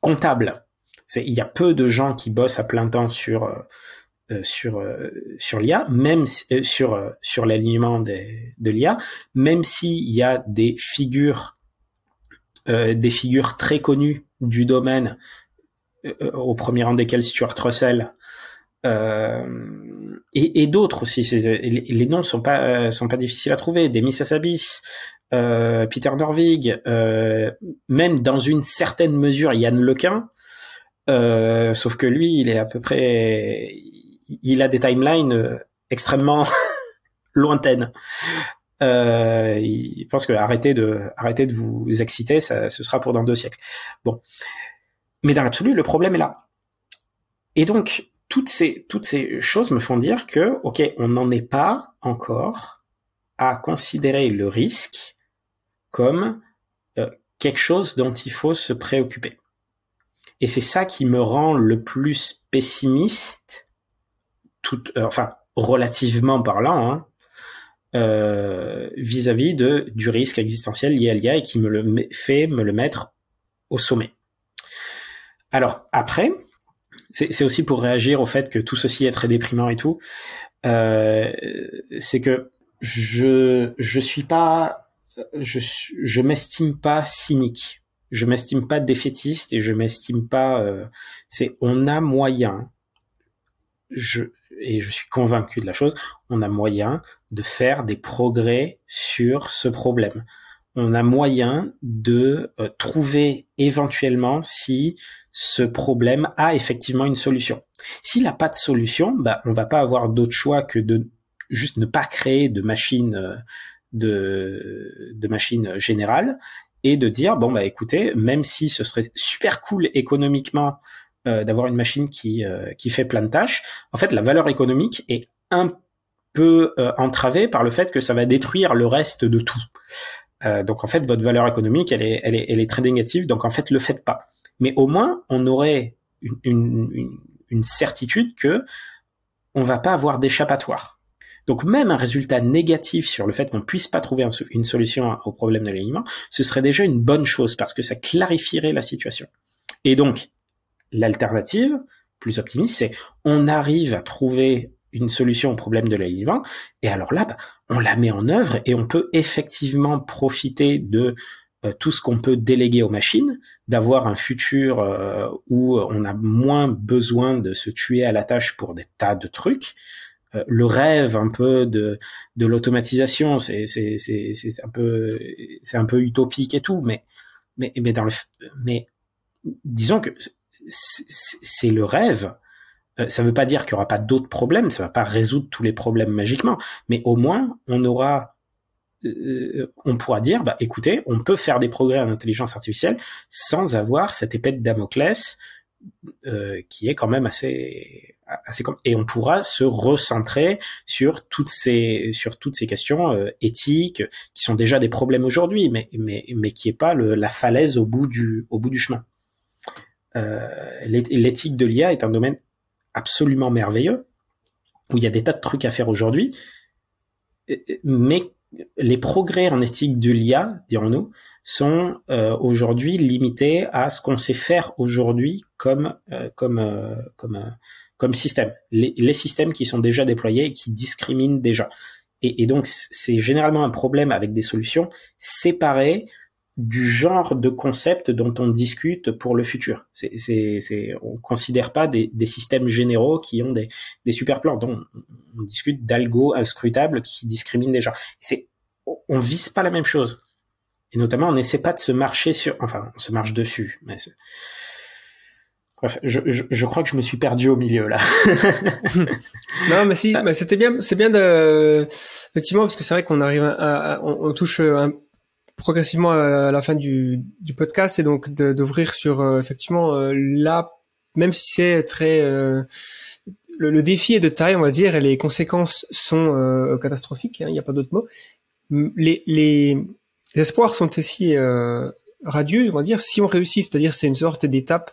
A: comptable. Il y a peu de gens qui bossent à plein temps sur euh, euh, sur sur l'IA, même sur sur l'alignement de l'IA, même s'il y a des figures des figures très connues du domaine, au premier rang desquelles Stuart Russell, euh, et, et d'autres aussi. Les, les, noms sont pas sont pas difficiles à trouver. Des Miss euh, Peter Norvig, euh, même dans une certaine mesure Yann Lequin. Euh, sauf que lui, il est à peu près, il a des timelines euh, extrêmement [laughs] lointaines. Euh, il pense que arrêtez de, arrêtez de vous exciter, ça, ce sera pour dans deux siècles. Bon, mais dans l'absolu, le problème est là. Et donc, toutes ces, toutes ces choses me font dire que, ok, on n'en est pas encore à considérer le risque comme euh, quelque chose dont il faut se préoccuper. Et c'est ça qui me rend le plus pessimiste, tout, euh, enfin relativement parlant, hein, euh, vis-à-vis de du risque existentiel lié à l'IA et qui me le fait me le mettre au sommet. Alors après, c'est aussi pour réagir au fait que tout ceci est très déprimant et tout. Euh, c'est que je je suis pas je, je m'estime pas cynique, je m'estime pas défaitiste et je m'estime pas. Euh, c'est on a moyen. Je et je suis convaincu de la chose. On a moyen de faire des progrès sur ce problème. On a moyen de euh, trouver éventuellement si ce problème a effectivement une solution. S'il n'a pas de solution, bah, on va pas avoir d'autre choix que de juste ne pas créer de machines euh, de, de machines générales et de dire bon bah écoutez même si ce serait super cool économiquement euh, d'avoir une machine qui euh, qui fait plein de tâches en fait la valeur économique est un peu euh, entravée par le fait que ça va détruire le reste de tout. Donc en fait votre valeur économique elle est très négative donc en fait le faites pas. Mais au moins on aurait une, une, une certitude que on va pas avoir d'échappatoire donc même un résultat négatif sur le fait qu'on puisse pas trouver une solution au problème de l'alignement, ce serait déjà une bonne chose parce que ça clarifierait la situation. Et donc l'alternative plus optimiste, c'est on arrive à trouver une solution au problème de l'alignement, et alors là, bah, on la met en œuvre et on peut effectivement profiter de euh, tout ce qu'on peut déléguer aux machines, d'avoir un futur euh, où on a moins besoin de se tuer à la tâche pour des tas de trucs, le rêve un peu de de l'automatisation c'est un peu c'est un peu utopique et tout mais mais mais dans le mais disons que c'est le rêve. Euh, ça veut pas dire qu'il y aura pas d'autres problèmes ça va pas résoudre tous les problèmes magiquement mais au moins on aura euh, on pourra dire bah écoutez on peut faire des progrès en intelligence artificielle sans avoir cette épée de Damoclès euh, qui est quand même assez et on pourra se recentrer sur toutes ces questions euh, éthiques qui sont déjà des problèmes aujourd'hui mais qui est pas la falaise au bout du chemin. Euh, l'éthique de l'IA est un domaine absolument merveilleux où il y a des tas de trucs à faire aujourd'hui mais les progrès en éthique de l'IA dirons-nous sont euh, aujourd'hui limités à ce qu'on sait faire aujourd'hui comme comme système. Les, les, systèmes qui sont déjà déployés et qui discriminent déjà. Et, et donc c'est généralement un problème avec des solutions séparées du genre de concept dont on discute pour le futur. C'est, c'est, c'est, on considère pas des, des, systèmes généraux qui ont des, des super plans. Donc, on, discute d'algo inscrutables qui discriminent déjà. C'est, on vise pas la même chose. Et notamment, on n'essaie pas de se marcher sur, enfin, on se marche dessus. Bref, je, je, je, crois que je me suis perdu au milieu là. [laughs]
B: non, mais si, mais c'était bien, c'est bien de, effectivement, parce que c'est vrai qu'on arrive à, on, touche un, progressivement à la fin du, du podcast et donc d'ouvrir sur euh, effectivement euh, là, même si c'est très euh, le, le, défi est de taille, on va dire, et les conséquences sont catastrophiques. Hein, il n'y a pas d'autre mot les, les espoirs sont aussi euh, radieux, on va dire, si on réussit, c'est-à-dire c'est une sorte d'étape.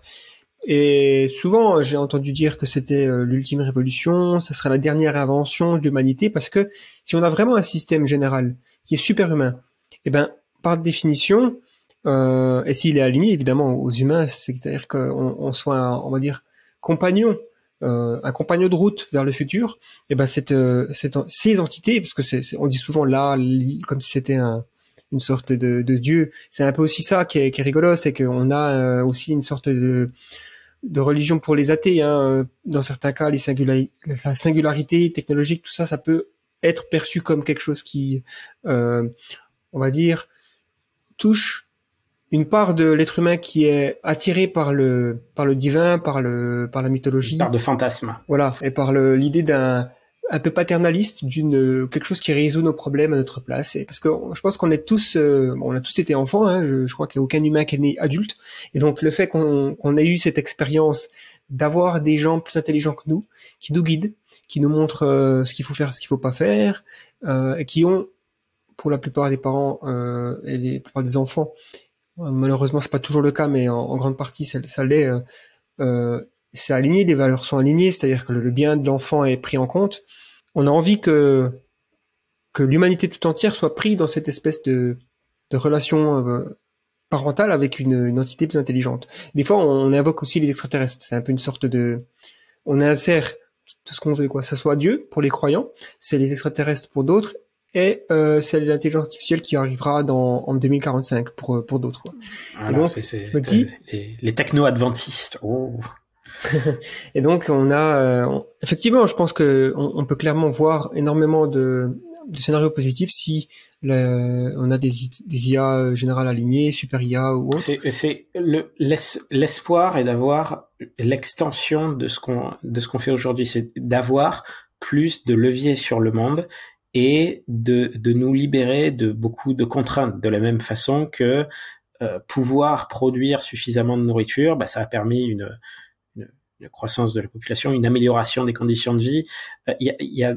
B: Et souvent, j'ai entendu dire que c'était euh, l'ultime révolution, ça sera la dernière invention de l'humanité, parce que si on a vraiment un système général qui est super humain, eh ben, par définition, euh, et s'il est aligné évidemment aux humains, c'est-à-dire qu'on on soit, on va dire, compagnon, euh, un compagnon de route vers le futur, eh ben cette, euh, cette ces entités, parce que on dit souvent là, comme si c'était un, une sorte de, de dieu, c'est un peu aussi ça qui est, qui est rigolo, c'est qu'on a euh, aussi une sorte de de religion pour les athées. Hein. Dans certains cas, les singularités, la singularité technologique, tout ça, ça peut être perçu comme quelque chose qui, euh, on va dire, touche une part de l'être humain qui est attiré par le par le divin, par le par la mythologie,
A: par de fantasmes.
B: Voilà, et par l'idée d'un un peu paternaliste d'une quelque chose qui résout nos problèmes à notre place et parce que je pense qu'on est tous euh, on a tous été enfants hein, je, crois qu'il n'y a aucun humain qui est né adulte et donc le fait qu'on qu'on ait eu cette expérience d'avoir des gens plus intelligents que nous qui nous guident qui nous montrent euh, ce qu'il faut faire ce qu'il faut pas faire euh, et qui ont pour la plupart des parents euh, et les plupart des enfants Malheureusement, c'est pas toujours le cas, mais en, grande partie, ça, ça l'est. Euh, euh, c'est aligné, les valeurs sont alignées, c'est-à-dire que le, bien de l'enfant est pris en compte. On a envie que que l'humanité tout entière soit prise dans cette espèce de, de relation euh, parentale avec une, une, entité plus intelligente. Des fois, on invoque aussi les extraterrestres. C'est un peu une sorte de, on insère tout ce qu'on veut, quoi. Ça soit Dieu pour les croyants, c'est les extraterrestres pour d'autres, et euh, c'est l'intelligence artificielle qui arrivera dans, en 2045 pour, pour d'autres.
A: Alors, c'est, c'est, les, les techno-adventistes. Oh. [laughs]
B: et donc on a euh, effectivement, je pense que on, peut clairement voir énormément de, scénarios positifs si on a des, IA générales alignées, super IA ou autre.
A: C'est, c'est le, l'espoir est d'avoir l'extension de ce qu'on de ce qu'on fait aujourd'hui, c'est d'avoir plus de leviers sur le monde et de, de nous libérer de beaucoup de contraintes, de la même façon que euh, pouvoir produire suffisamment de nourriture, bah, ça a permis une, une, croissance de la population, une amélioration des conditions de vie. Euh, il y, a, y, a,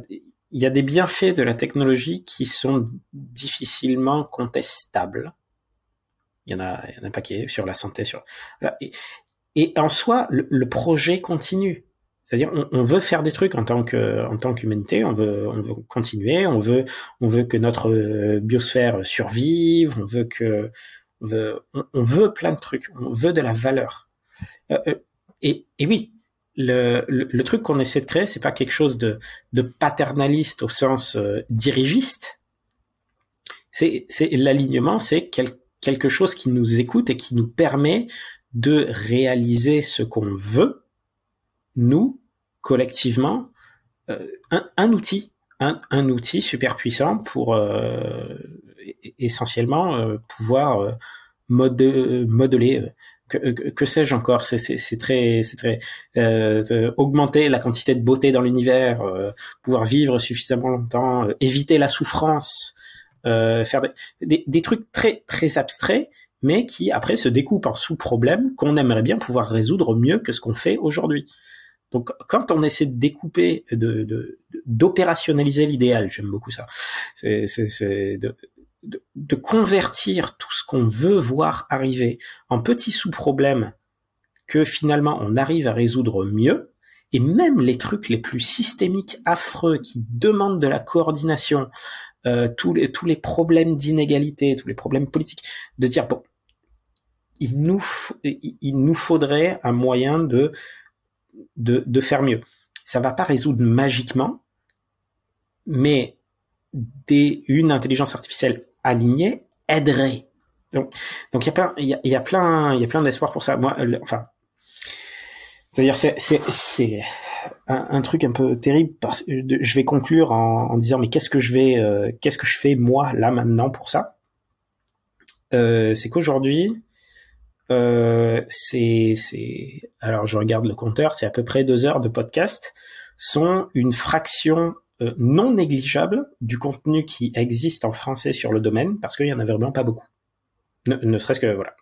A: y, a, des bienfaits de la technologie qui sont difficilement contestables. Il y en a, il y en a un paquet sur la santé, sur. Et, et en soi, le, le projet continue. C'est-à-dire, on, on, veut faire des trucs en tant que, en tant qu'humanité, on veut, on veut continuer, on veut, on veut que notre euh, biosphère survive, on veut que, on veut, on, veut plein de trucs, on veut de la valeur. Euh, euh, et, et, oui, le, le, truc qu'on essaie de créer, c'est pas quelque chose de, de paternaliste au sens dirigiste. C'est, l'alignement, c'est quel, quelque chose qui nous écoute et qui nous permet de réaliser ce qu'on veut nous, collectivement, euh, un, un, outil, un, un, outil super puissant pour euh, essentiellement euh, pouvoir euh, mode, modeler. Que, que, sais-je encore C'est très, c'est très augmenter la quantité de beauté dans l'univers, pouvoir vivre suffisamment longtemps, éviter la souffrance, faire des, des, des, trucs très très abstraits, mais qui après se découpent en sous-problèmes qu'on aimerait bien pouvoir résoudre mieux que ce qu'on fait aujourd'hui. Donc, quand on essaie de découper, de, d'opérationnaliser l'idéal, j'aime beaucoup ça. C'est, de, convertir tout ce qu'on veut voir arriver en petits sous-problèmes que finalement on arrive à résoudre mieux. Et même les trucs les plus systémiques, affreux, qui demandent de la coordination, euh, tous les tous les problèmes d'inégalité, tous les problèmes politiques, de dire bon, il nous il nous faudrait un moyen de de, de faire mieux. Ça va pas résoudre magiquement, mais des, une intelligence artificielle alignée aiderait. Donc, donc il y a plein, il y a, y a plein, il y a plein d'espoir pour ça. Moi, enfin, c'est-à-dire c'est c'est c'est un, un, truc un peu terrible. Parce, je vais conclure en, en disant mais qu'est-ce que je vais, euh, qu'est-ce que je fais moi là maintenant pour ça? Euh, C'est qu'aujourd'hui, euh, c'est, c'est, alors je regarde le compteur, c'est à peu près deux heures de podcast, sont une fraction euh, non négligeable du contenu qui existe en français sur le domaine, parce qu'il y en a vraiment pas beaucoup. Ne, serait-ce que voilà,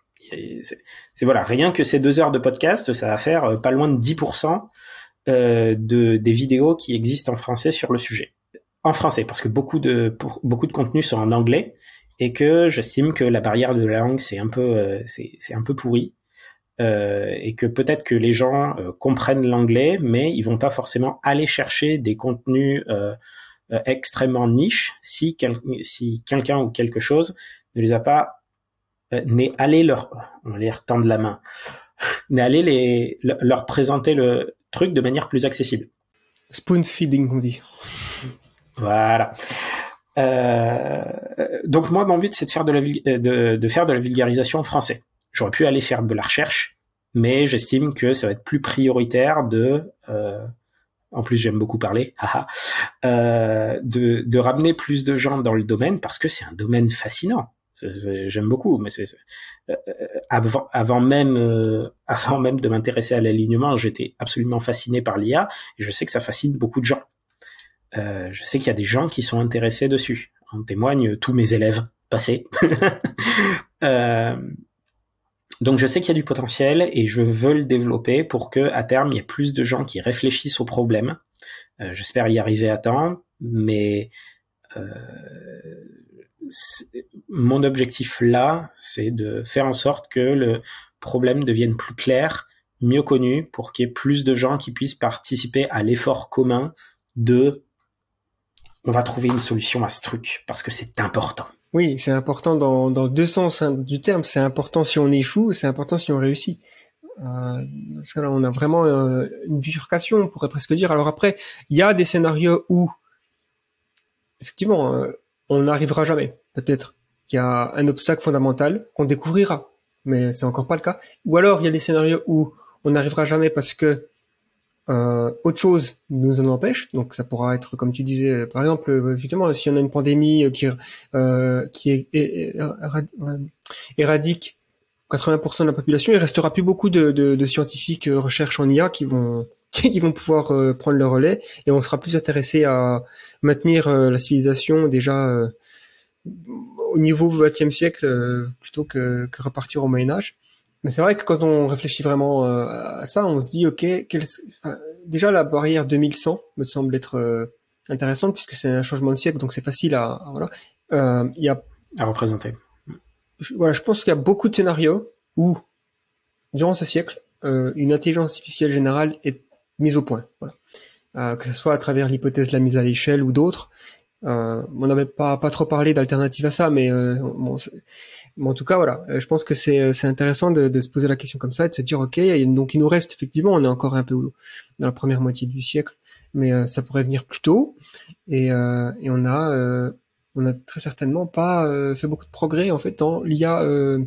A: c'est, voilà, rien que ces deux heures de podcast, ça va faire euh, pas loin de 10% euh, de des vidéos qui existent en français sur le sujet. en français, parce que beaucoup de beaucoup de contenus sont en anglais et que j'estime que la barrière de la langue c'est un peu euh, c'est un peu pourri euh, et que peut-être que les gens euh, comprennent l'anglais, mais ils vont pas forcément aller chercher des contenus euh, euh, extrêmement niches si quel- si quelqu'un ou quelque chose ne les a pas euh, n'est allé leur on va dire tendre la main [laughs] n'est allé les le- leur présenter le truc de manière plus accessible.
B: Spoon feeding, on dit.
A: Voilà. Euh, donc moi, mon but, c'est de faire de la vul- de, de faire de la vulgarisation en français. J'aurais pu aller faire de la recherche, mais j'estime que ça va être plus prioritaire de. euh, en plus, j'aime beaucoup parler, [laughs] haha, euh, de, de ramener plus de gens dans le domaine parce que c'est un domaine fascinant. J'aime beaucoup, mais euh, euh, avant, avant même euh, avant même de m'intéresser à l'alignement, j'étais absolument fasciné par l'IA et je sais que ça fascine beaucoup de gens. Euh, je sais qu'il y a des gens qui sont intéressés dessus. En témoignent tous mes élèves passés. [laughs] Donc je sais qu'il y a du potentiel et je veux le développer pour que à terme il y ait plus de gens qui réfléchissent au problème. Euh, J'espère y arriver à temps, mais euh, mon objectif là, c'est de faire en sorte que le problème devienne plus clair, mieux connu, pour qu'il y ait plus de gens qui puissent participer à l'effort commun de on va trouver une solution à ce truc parce que c'est important.
B: Oui, c'est important dans, deux sens hein, du terme. C'est important si on échoue, c'est important si on réussit. Euh, parce que là, on a vraiment euh, une bifurcation, on pourrait presque dire. Alors après, il y a des scénarios où, effectivement, euh, on n'arrivera jamais. Peut-être qu'il y a un obstacle fondamental qu'on découvrira, mais c'est encore pas le cas. Ou alors, il y a des scénarios où on n'arrivera jamais parce que euh, autre chose nous en empêche. Donc, ça pourra être, comme tu disais, euh, par exemple, euh, effectivement, si on a une pandémie euh, qui euh, qui euh, éradique 80% de la population, il restera plus beaucoup de, de, de scientifiques euh, recherche en IA qui vont [laughs] qui vont pouvoir euh, prendre le relais et on sera plus intéressé à maintenir euh, la civilisation déjà euh, au niveau 20e siècle euh, plutôt que, que repartir au Moyen Âge. Mais c'est vrai que quand on réfléchit vraiment euh, à ça, on se dit ok, quel- enfin, déjà la barrière 2100 me semble être euh, intéressante puisque c'est un changement de siècle, donc c'est facile à, à- voilà. Euh, Il y a
A: à représenter.
B: je- voilà, je pense qu'il y a beaucoup de scénarios où, durant ce siècle, euh, une intelligence artificielle générale est mise au point. Voilà. Euh, que ce soit à travers l'hypothèse de la mise à l'échelle ou d'autres. Euh, on n'avait pas pas trop parlé d'alternative à ça, mais, euh, bon, mais en tout cas, voilà. Euh, Je pense que c'est c'est intéressant de, de se poser la question comme ça et de se dire, ok, donc il nous reste effectivement, on est encore un peu dans la première moitié du siècle, mais euh, ça pourrait venir plus tôt. Et, euh, et on a euh, on a très certainement pas euh, fait beaucoup de progrès en fait dans l'IA, euh,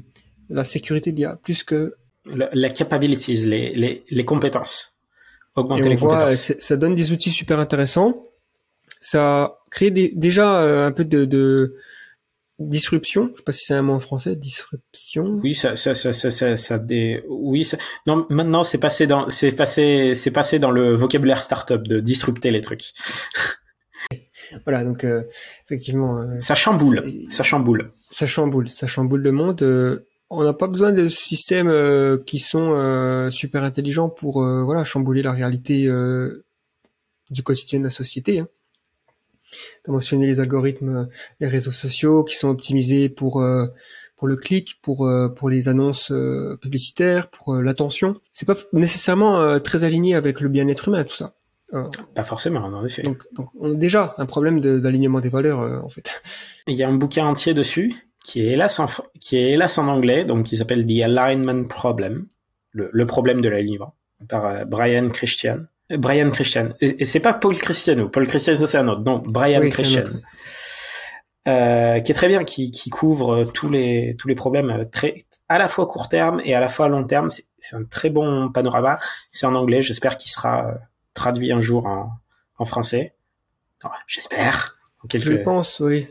B: la sécurité de l'IA, plus que
A: La, la capabilities, les, les, les compétences.
B: et
A: Augmenter
B: on
A: les
B: voit,
A: compétences.
B: ça donne des outils super intéressants. Ça crée des, déjà euh, un peu de, de disruption. Je sais pas si c'est un mot en français, disruption.
A: Oui, ça, ça, ça, ça, ça, ça des, oui, ça- non, maintenant, c'est passé dans, c'est passé, c'est passé dans le vocabulaire startup de disrupter les trucs. [laughs]
B: Voilà, donc euh, effectivement, euh,
A: Ça chamboule, ça chamboule.
B: ça chamboule, ça chamboule le monde. Euh, on n'a pas besoin de systèmes euh, qui sont euh, super intelligents pour euh, voilà chambouler la réalité euh, du quotidien de la société. Hein. Tu as mentionné les algorithmes, les réseaux sociaux qui sont optimisés pour euh, pour le clic, pour euh, pour les annonces euh, publicitaires, pour l'attention. C'est pas nécessairement très aligné avec le bien-être humain tout ça. Euh,
A: Pas forcément, en effet.
B: donc, donc on a déjà un problème de- d'alignement des valeurs en fait.
A: Il y a un bouquin entier dessus qui est hélas en, qui est hélas en anglais, donc qui s'appelle The Alignment Problem, le, le problème de l'alignement, par Brian Christian. Brian Christian. Et, et c'est pas Paul Cristiano. Paul Cristiano, c'est un autre. Non, Brian
B: Oui,
A: Christian. Euh, qui est très bien, qui, qui couvre euh, tous les tous les problèmes euh, très à la fois court terme et à la fois long terme. C'est un très bon panorama. C'est en anglais. J'espère qu'il sera euh, traduit un jour en, en français. J'espère. Quelques-
B: Je pense, oui.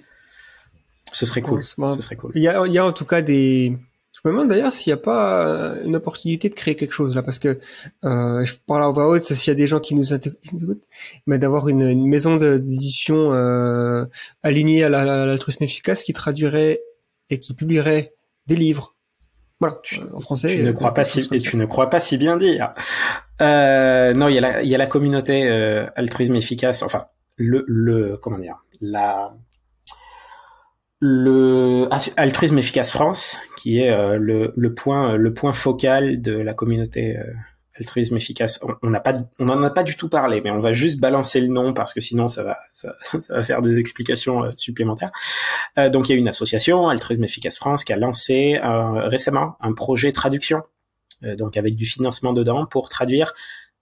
A: Ce serait cool.
B: Bon,
A: Ce serait cool.
B: Il y a, il y a en tout cas des. Je me demande d'ailleurs s'il n'y a pas euh, une opportunité de créer quelque chose là, parce que euh, je parle à voix haute, s'il y a des gens qui nous écoutent, [laughs] mais d'avoir une, une maison d'édition euh, alignée à la- à l'altruisme efficace qui traduirait et qui publierait des livres, voilà,
A: Tu-
B: euh, en français.
A: Tu ne crois pas si et tu ne crois pas si bien dire. Euh, non, il y a la il y a la communauté euh, altruisme efficace. Enfin, le, le comment dire la le altruisme efficace France, qui est euh, le, le, point le point focal de la communauté euh, altruisme efficace. On n'a pas on en a pas du tout parlé, mais on va juste balancer le nom parce que sinon ça va ça, [laughs] ça va faire des explications euh, supplémentaires. donc il y a une association altruisme efficace France qui a lancé récemment un projet traduction, donc avec du financement dedans pour traduire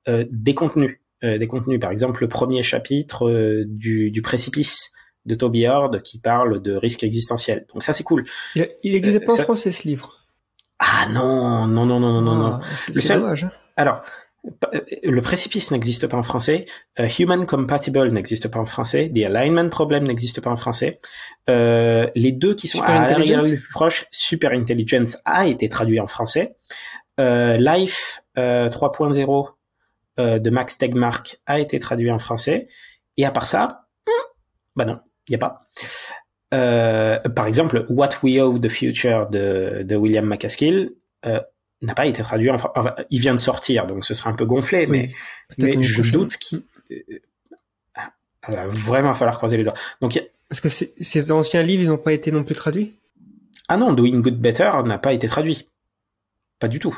A: des contenus, des contenus. Par exemple le premier chapitre du, du précipice de Toby Hord qui parle de risque existentiel. Donc ça c'est cool.
B: Il, n'existe pas en français ce livre.
A: Ah non non non non non non.
B: Ah, c'est dommage. Hein.
A: Alors le précipice n'existe pas en français, uh, Human Compatible n'existe pas en français, The Alignment Problem n'existe pas en français. Euh, les deux qui sont à la plus proche, Super Intelligence a été traduit en français. Euh, Life 3.0 euh, de Max Tegmark a été traduit en français. Et à part ça, hmm, bah non. Il n'y a pas. Euh, par exemple, What We Owe the Future de, de William McCaskill euh, n'a pas été traduit. Enfin, il vient de sortir, donc ce sera un peu gonflé, mais, mais je doute qu'il euh, va vraiment falloir croiser les doigts. Donc,
B: Parce que ces anciens livres, ils n'ont pas été non plus traduits?
A: Ah non, Doing Good Better n'a pas été traduit. Pas du tout.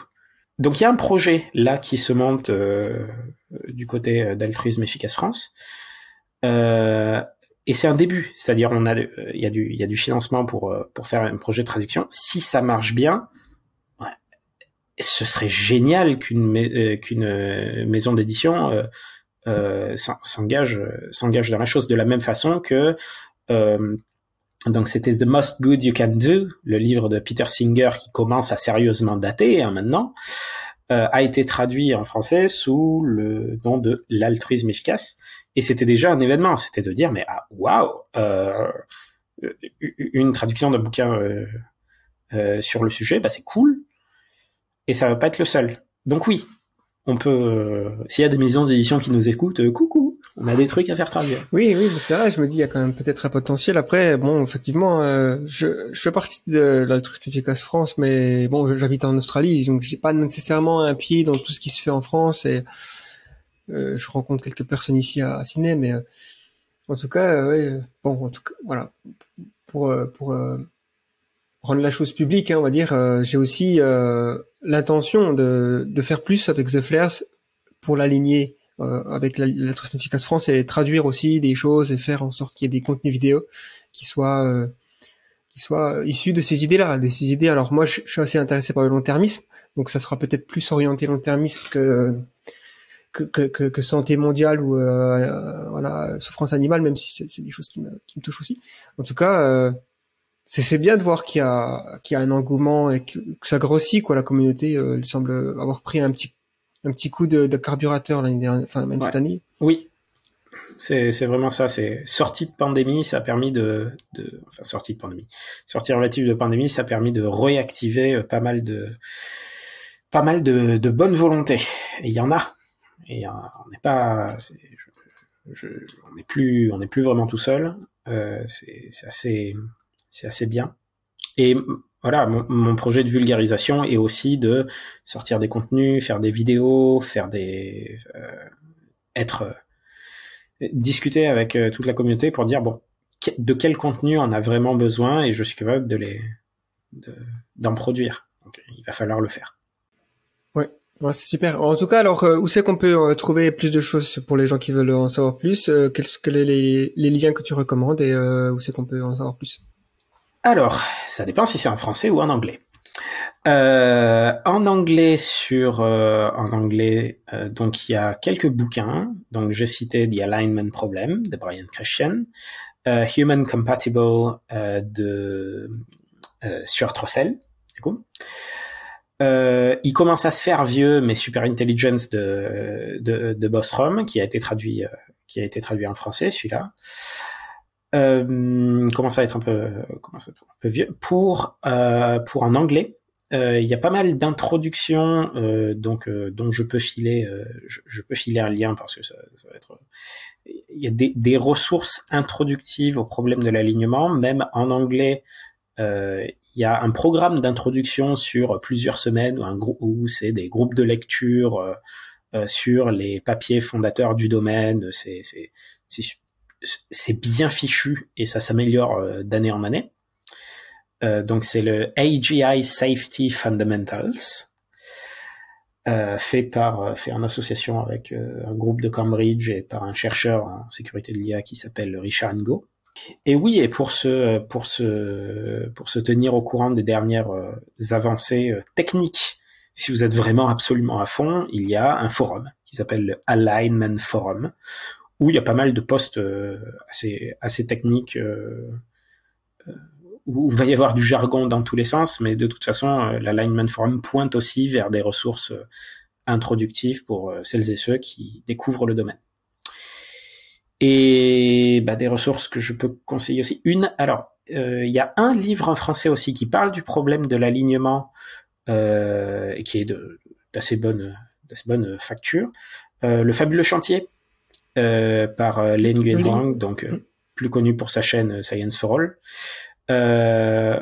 A: Donc il y a un projet là qui se monte euh, du côté d'Altruisme Efficace France. Euh, et c'est un début, c'est-à-dire on a, euh, il y a du, il y a du financement pour euh, pour faire un projet de traduction. Si ça marche bien, ouais, ce serait génial qu'une euh, qu'une maison d'édition s'engage s'engage dans la chose de la même façon que donc c'était The Most Good You Can Do, le livre de Peter Singer qui commence à sérieusement dater hein, maintenant, a été traduit en français sous le nom de L'altruisme efficace et c'était déjà un événement, c'était de dire mais ah waouh, euh, une traduction d'un bouquin euh, euh, sur le sujet, bah c'est cool. Et ça va pas être le seul. Donc oui, on peut. S'il y a des maisons d'édition qui nous écoutent, coucou, on a des trucs à faire traduire.
B: Oui, oui, c'est vrai. Je me dis, il y a quand même peut-être un potentiel. Après, bon, effectivement, je, fais partie de la efficace France, mais bon, j'habite en Australie, donc j'ai pas nécessairement un pied dans tout ce qui se fait en France je rencontre quelques personnes ici à, Sydney, mais euh, en tout cas, euh, ouais, bon, en tout cas, voilà, pour pour rendre la chose publique, hein, on va dire, j'ai aussi l'intention de, de faire plus avec The Flares pour l'aligner avec la, la efficace France et traduire aussi des choses et faire en sorte qu'il y ait des contenus vidéo qui soient qui soient issus de ces idées-là, de ces idées. Alors moi, je, je, suis assez intéressé par le long-termisme, donc ça sera peut-être plus orienté long-termisme que que, que, que, santé mondiale ou euh, voilà souffrance animale, même si c'est des choses qui me, qui me touchent aussi. En tout cas, euh, c'est bien de voir qu'il y a qu'il y a un engouement et que, ça grossit quoi. La communauté, euh, il semble avoir pris un petit un petit coup de, de carburateur l'année dernière, enfin même cette année.
A: Oui, c'est c'est vraiment ça. C'est sortie de pandémie, ça a permis de, de enfin sortie de pandémie, sortie relative de pandémie, ça a permis de réactiver euh, pas mal de pas mal de, de bonne volonté. Et il y en a et euh, on n'est pas, je, on n'est plus, on n'est plus vraiment tout seul. Euh, c'est assez, c'est assez bien. Et voilà, mon, projet de vulgarisation est aussi de sortir des contenus, faire des vidéos, faire des, euh, être, discuter avec toute la communauté pour dire bon, de quel contenu on a vraiment besoin et je suis capable de les, d'en produire. Donc il va falloir le faire.
B: Ouais, c'est super. En tout cas, alors euh, où c'est qu'on peut euh, trouver plus de choses pour les gens qui veulent en savoir plus euh, Quels sont les, liens que tu recommandes et où c'est qu'on peut en savoir plus?
A: Alors, ça dépend si c'est en français ou en anglais. en anglais sur en anglais donc il y a quelques bouquins donc j'ai cité The Alignment Problem de Brian Christian Human Compatible de Stuart Russell du coup euh, il commence à se faire vieux, mais Super Intelligence de, de, de Bostrom, qui a été traduit, euh, qui a été traduit en français, celui-là, euh, commence à être un peu, commence à être un peu vieux. Pour, euh, pour en anglais, euh, il y a pas mal d'introductions, donc dont je peux filer, je, je, peux filer un lien parce que ça, ça va être. Il y a des, des ressources introductives au problème de l'alignement, même en anglais. Euh, il y a un programme d'introduction sur plusieurs semaines où, c'est des groupes de lecture euh, euh, sur les papiers fondateurs du domaine. C'est bien fichu et ça s'améliore euh, d'année en année. Donc c'est le AGI Safety Fundamentals, fait par fait en association avec un groupe de Cambridge et par un chercheur en sécurité de l'IA qui s'appelle Richard Ngo. Et oui, et pour se pour se pour se tenir au courant des dernières avancées techniques, si vous êtes vraiment absolument à fond, il y a un forum qui s'appelle le Alignment Forum où il y a pas mal de postes euh, assez, assez techniques, euh, euh, où il va y avoir du jargon dans tous les sens, mais de toute façon, l'Alignment Forum pointe aussi vers des ressources introductives pour celles et ceux qui découvrent le domaine. Et bah, des ressources que je peux conseiller aussi. Une, alors, il y a un livre en français aussi qui parle du problème de l'alignement et qui est d'assez bonne, bonne facture. le fabuleux chantier euh, par euh, Len Yuan donc euh, plus connu pour sa chaîne Science for All. Euh,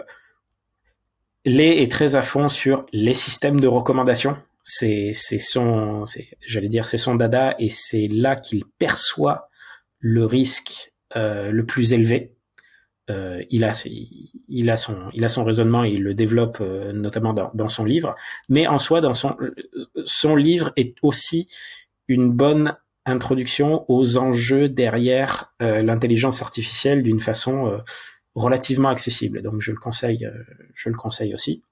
A: Lé est très à fond sur les systèmes de recommandation. C'est son, j'allais dire, c'est son dada et c'est là qu'il perçoit le risque euh, le plus élevé. Euh, il a, son, il a son raisonnement et il le développe notamment dans, dans, son livre. Mais en soi, dans son, son livre est aussi une bonne introduction aux enjeux derrière euh, l'intelligence artificielle d'une façon euh, relativement accessible. Donc je le conseille, euh, je le conseille aussi.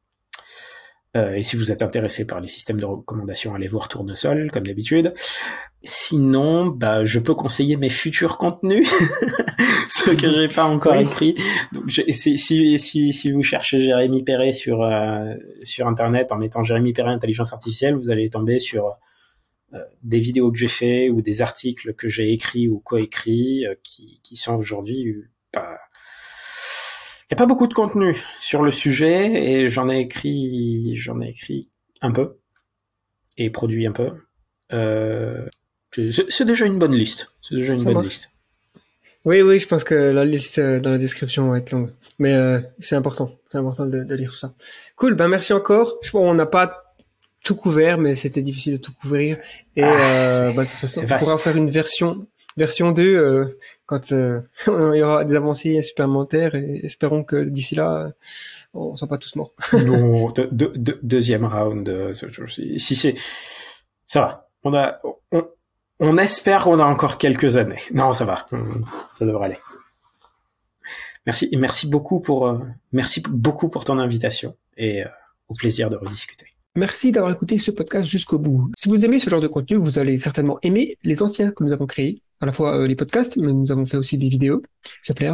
A: Et si vous êtes intéressé par les systèmes de recommandation, allez voir Tournesol, comme d'habitude. Sinon, bah, je peux conseiller mes futurs contenus, [laughs] ceux que j'ai pas encore écrits. Donc, si, si, si, si, vous cherchez Jérémy Perret sur, sur Internet en mettant Jérémy Perret intelligence artificielle, vous allez tomber sur euh, des vidéos que j'ai fait ou des articles que j'ai écrits ou coécrits euh, qui, qui sont aujourd'hui pas il n'y a pas beaucoup de contenu sur le sujet et j'en ai écrit j'en ai écrit un peu et produit un peu. Euh, c'est déjà une bonne liste. C'est déjà une bonne liste.
B: Oui, oui, je pense que la liste dans la description va être longue, mais c'est important, c'est important de, de, lire tout ça. Cool, ben merci encore. Je on n'a pas tout couvert, mais c'était difficile de tout couvrir. Et ah, euh, bah, de toute façon, on pourra faire une version version 2 euh, quand euh, [laughs] il y aura des avancées supplémentaires et espérons que d'ici là on soit pas tous morts. [laughs]
A: non, de, de, deuxième round. Euh, si c'est ça va, on a on, on espère qu'on a encore quelques années. Non, ça va, ça devrait aller. Merci et merci beaucoup pour merci beaucoup pour ton invitation et au plaisir de rediscuter.
B: Merci d'avoir écouté ce podcast jusqu'au bout. Si vous aimez ce genre de contenu, vous allez certainement aimer les anciens que nous avons créés, à la fois euh, les podcasts, mais nous avons fait aussi des vidéos. Ça fait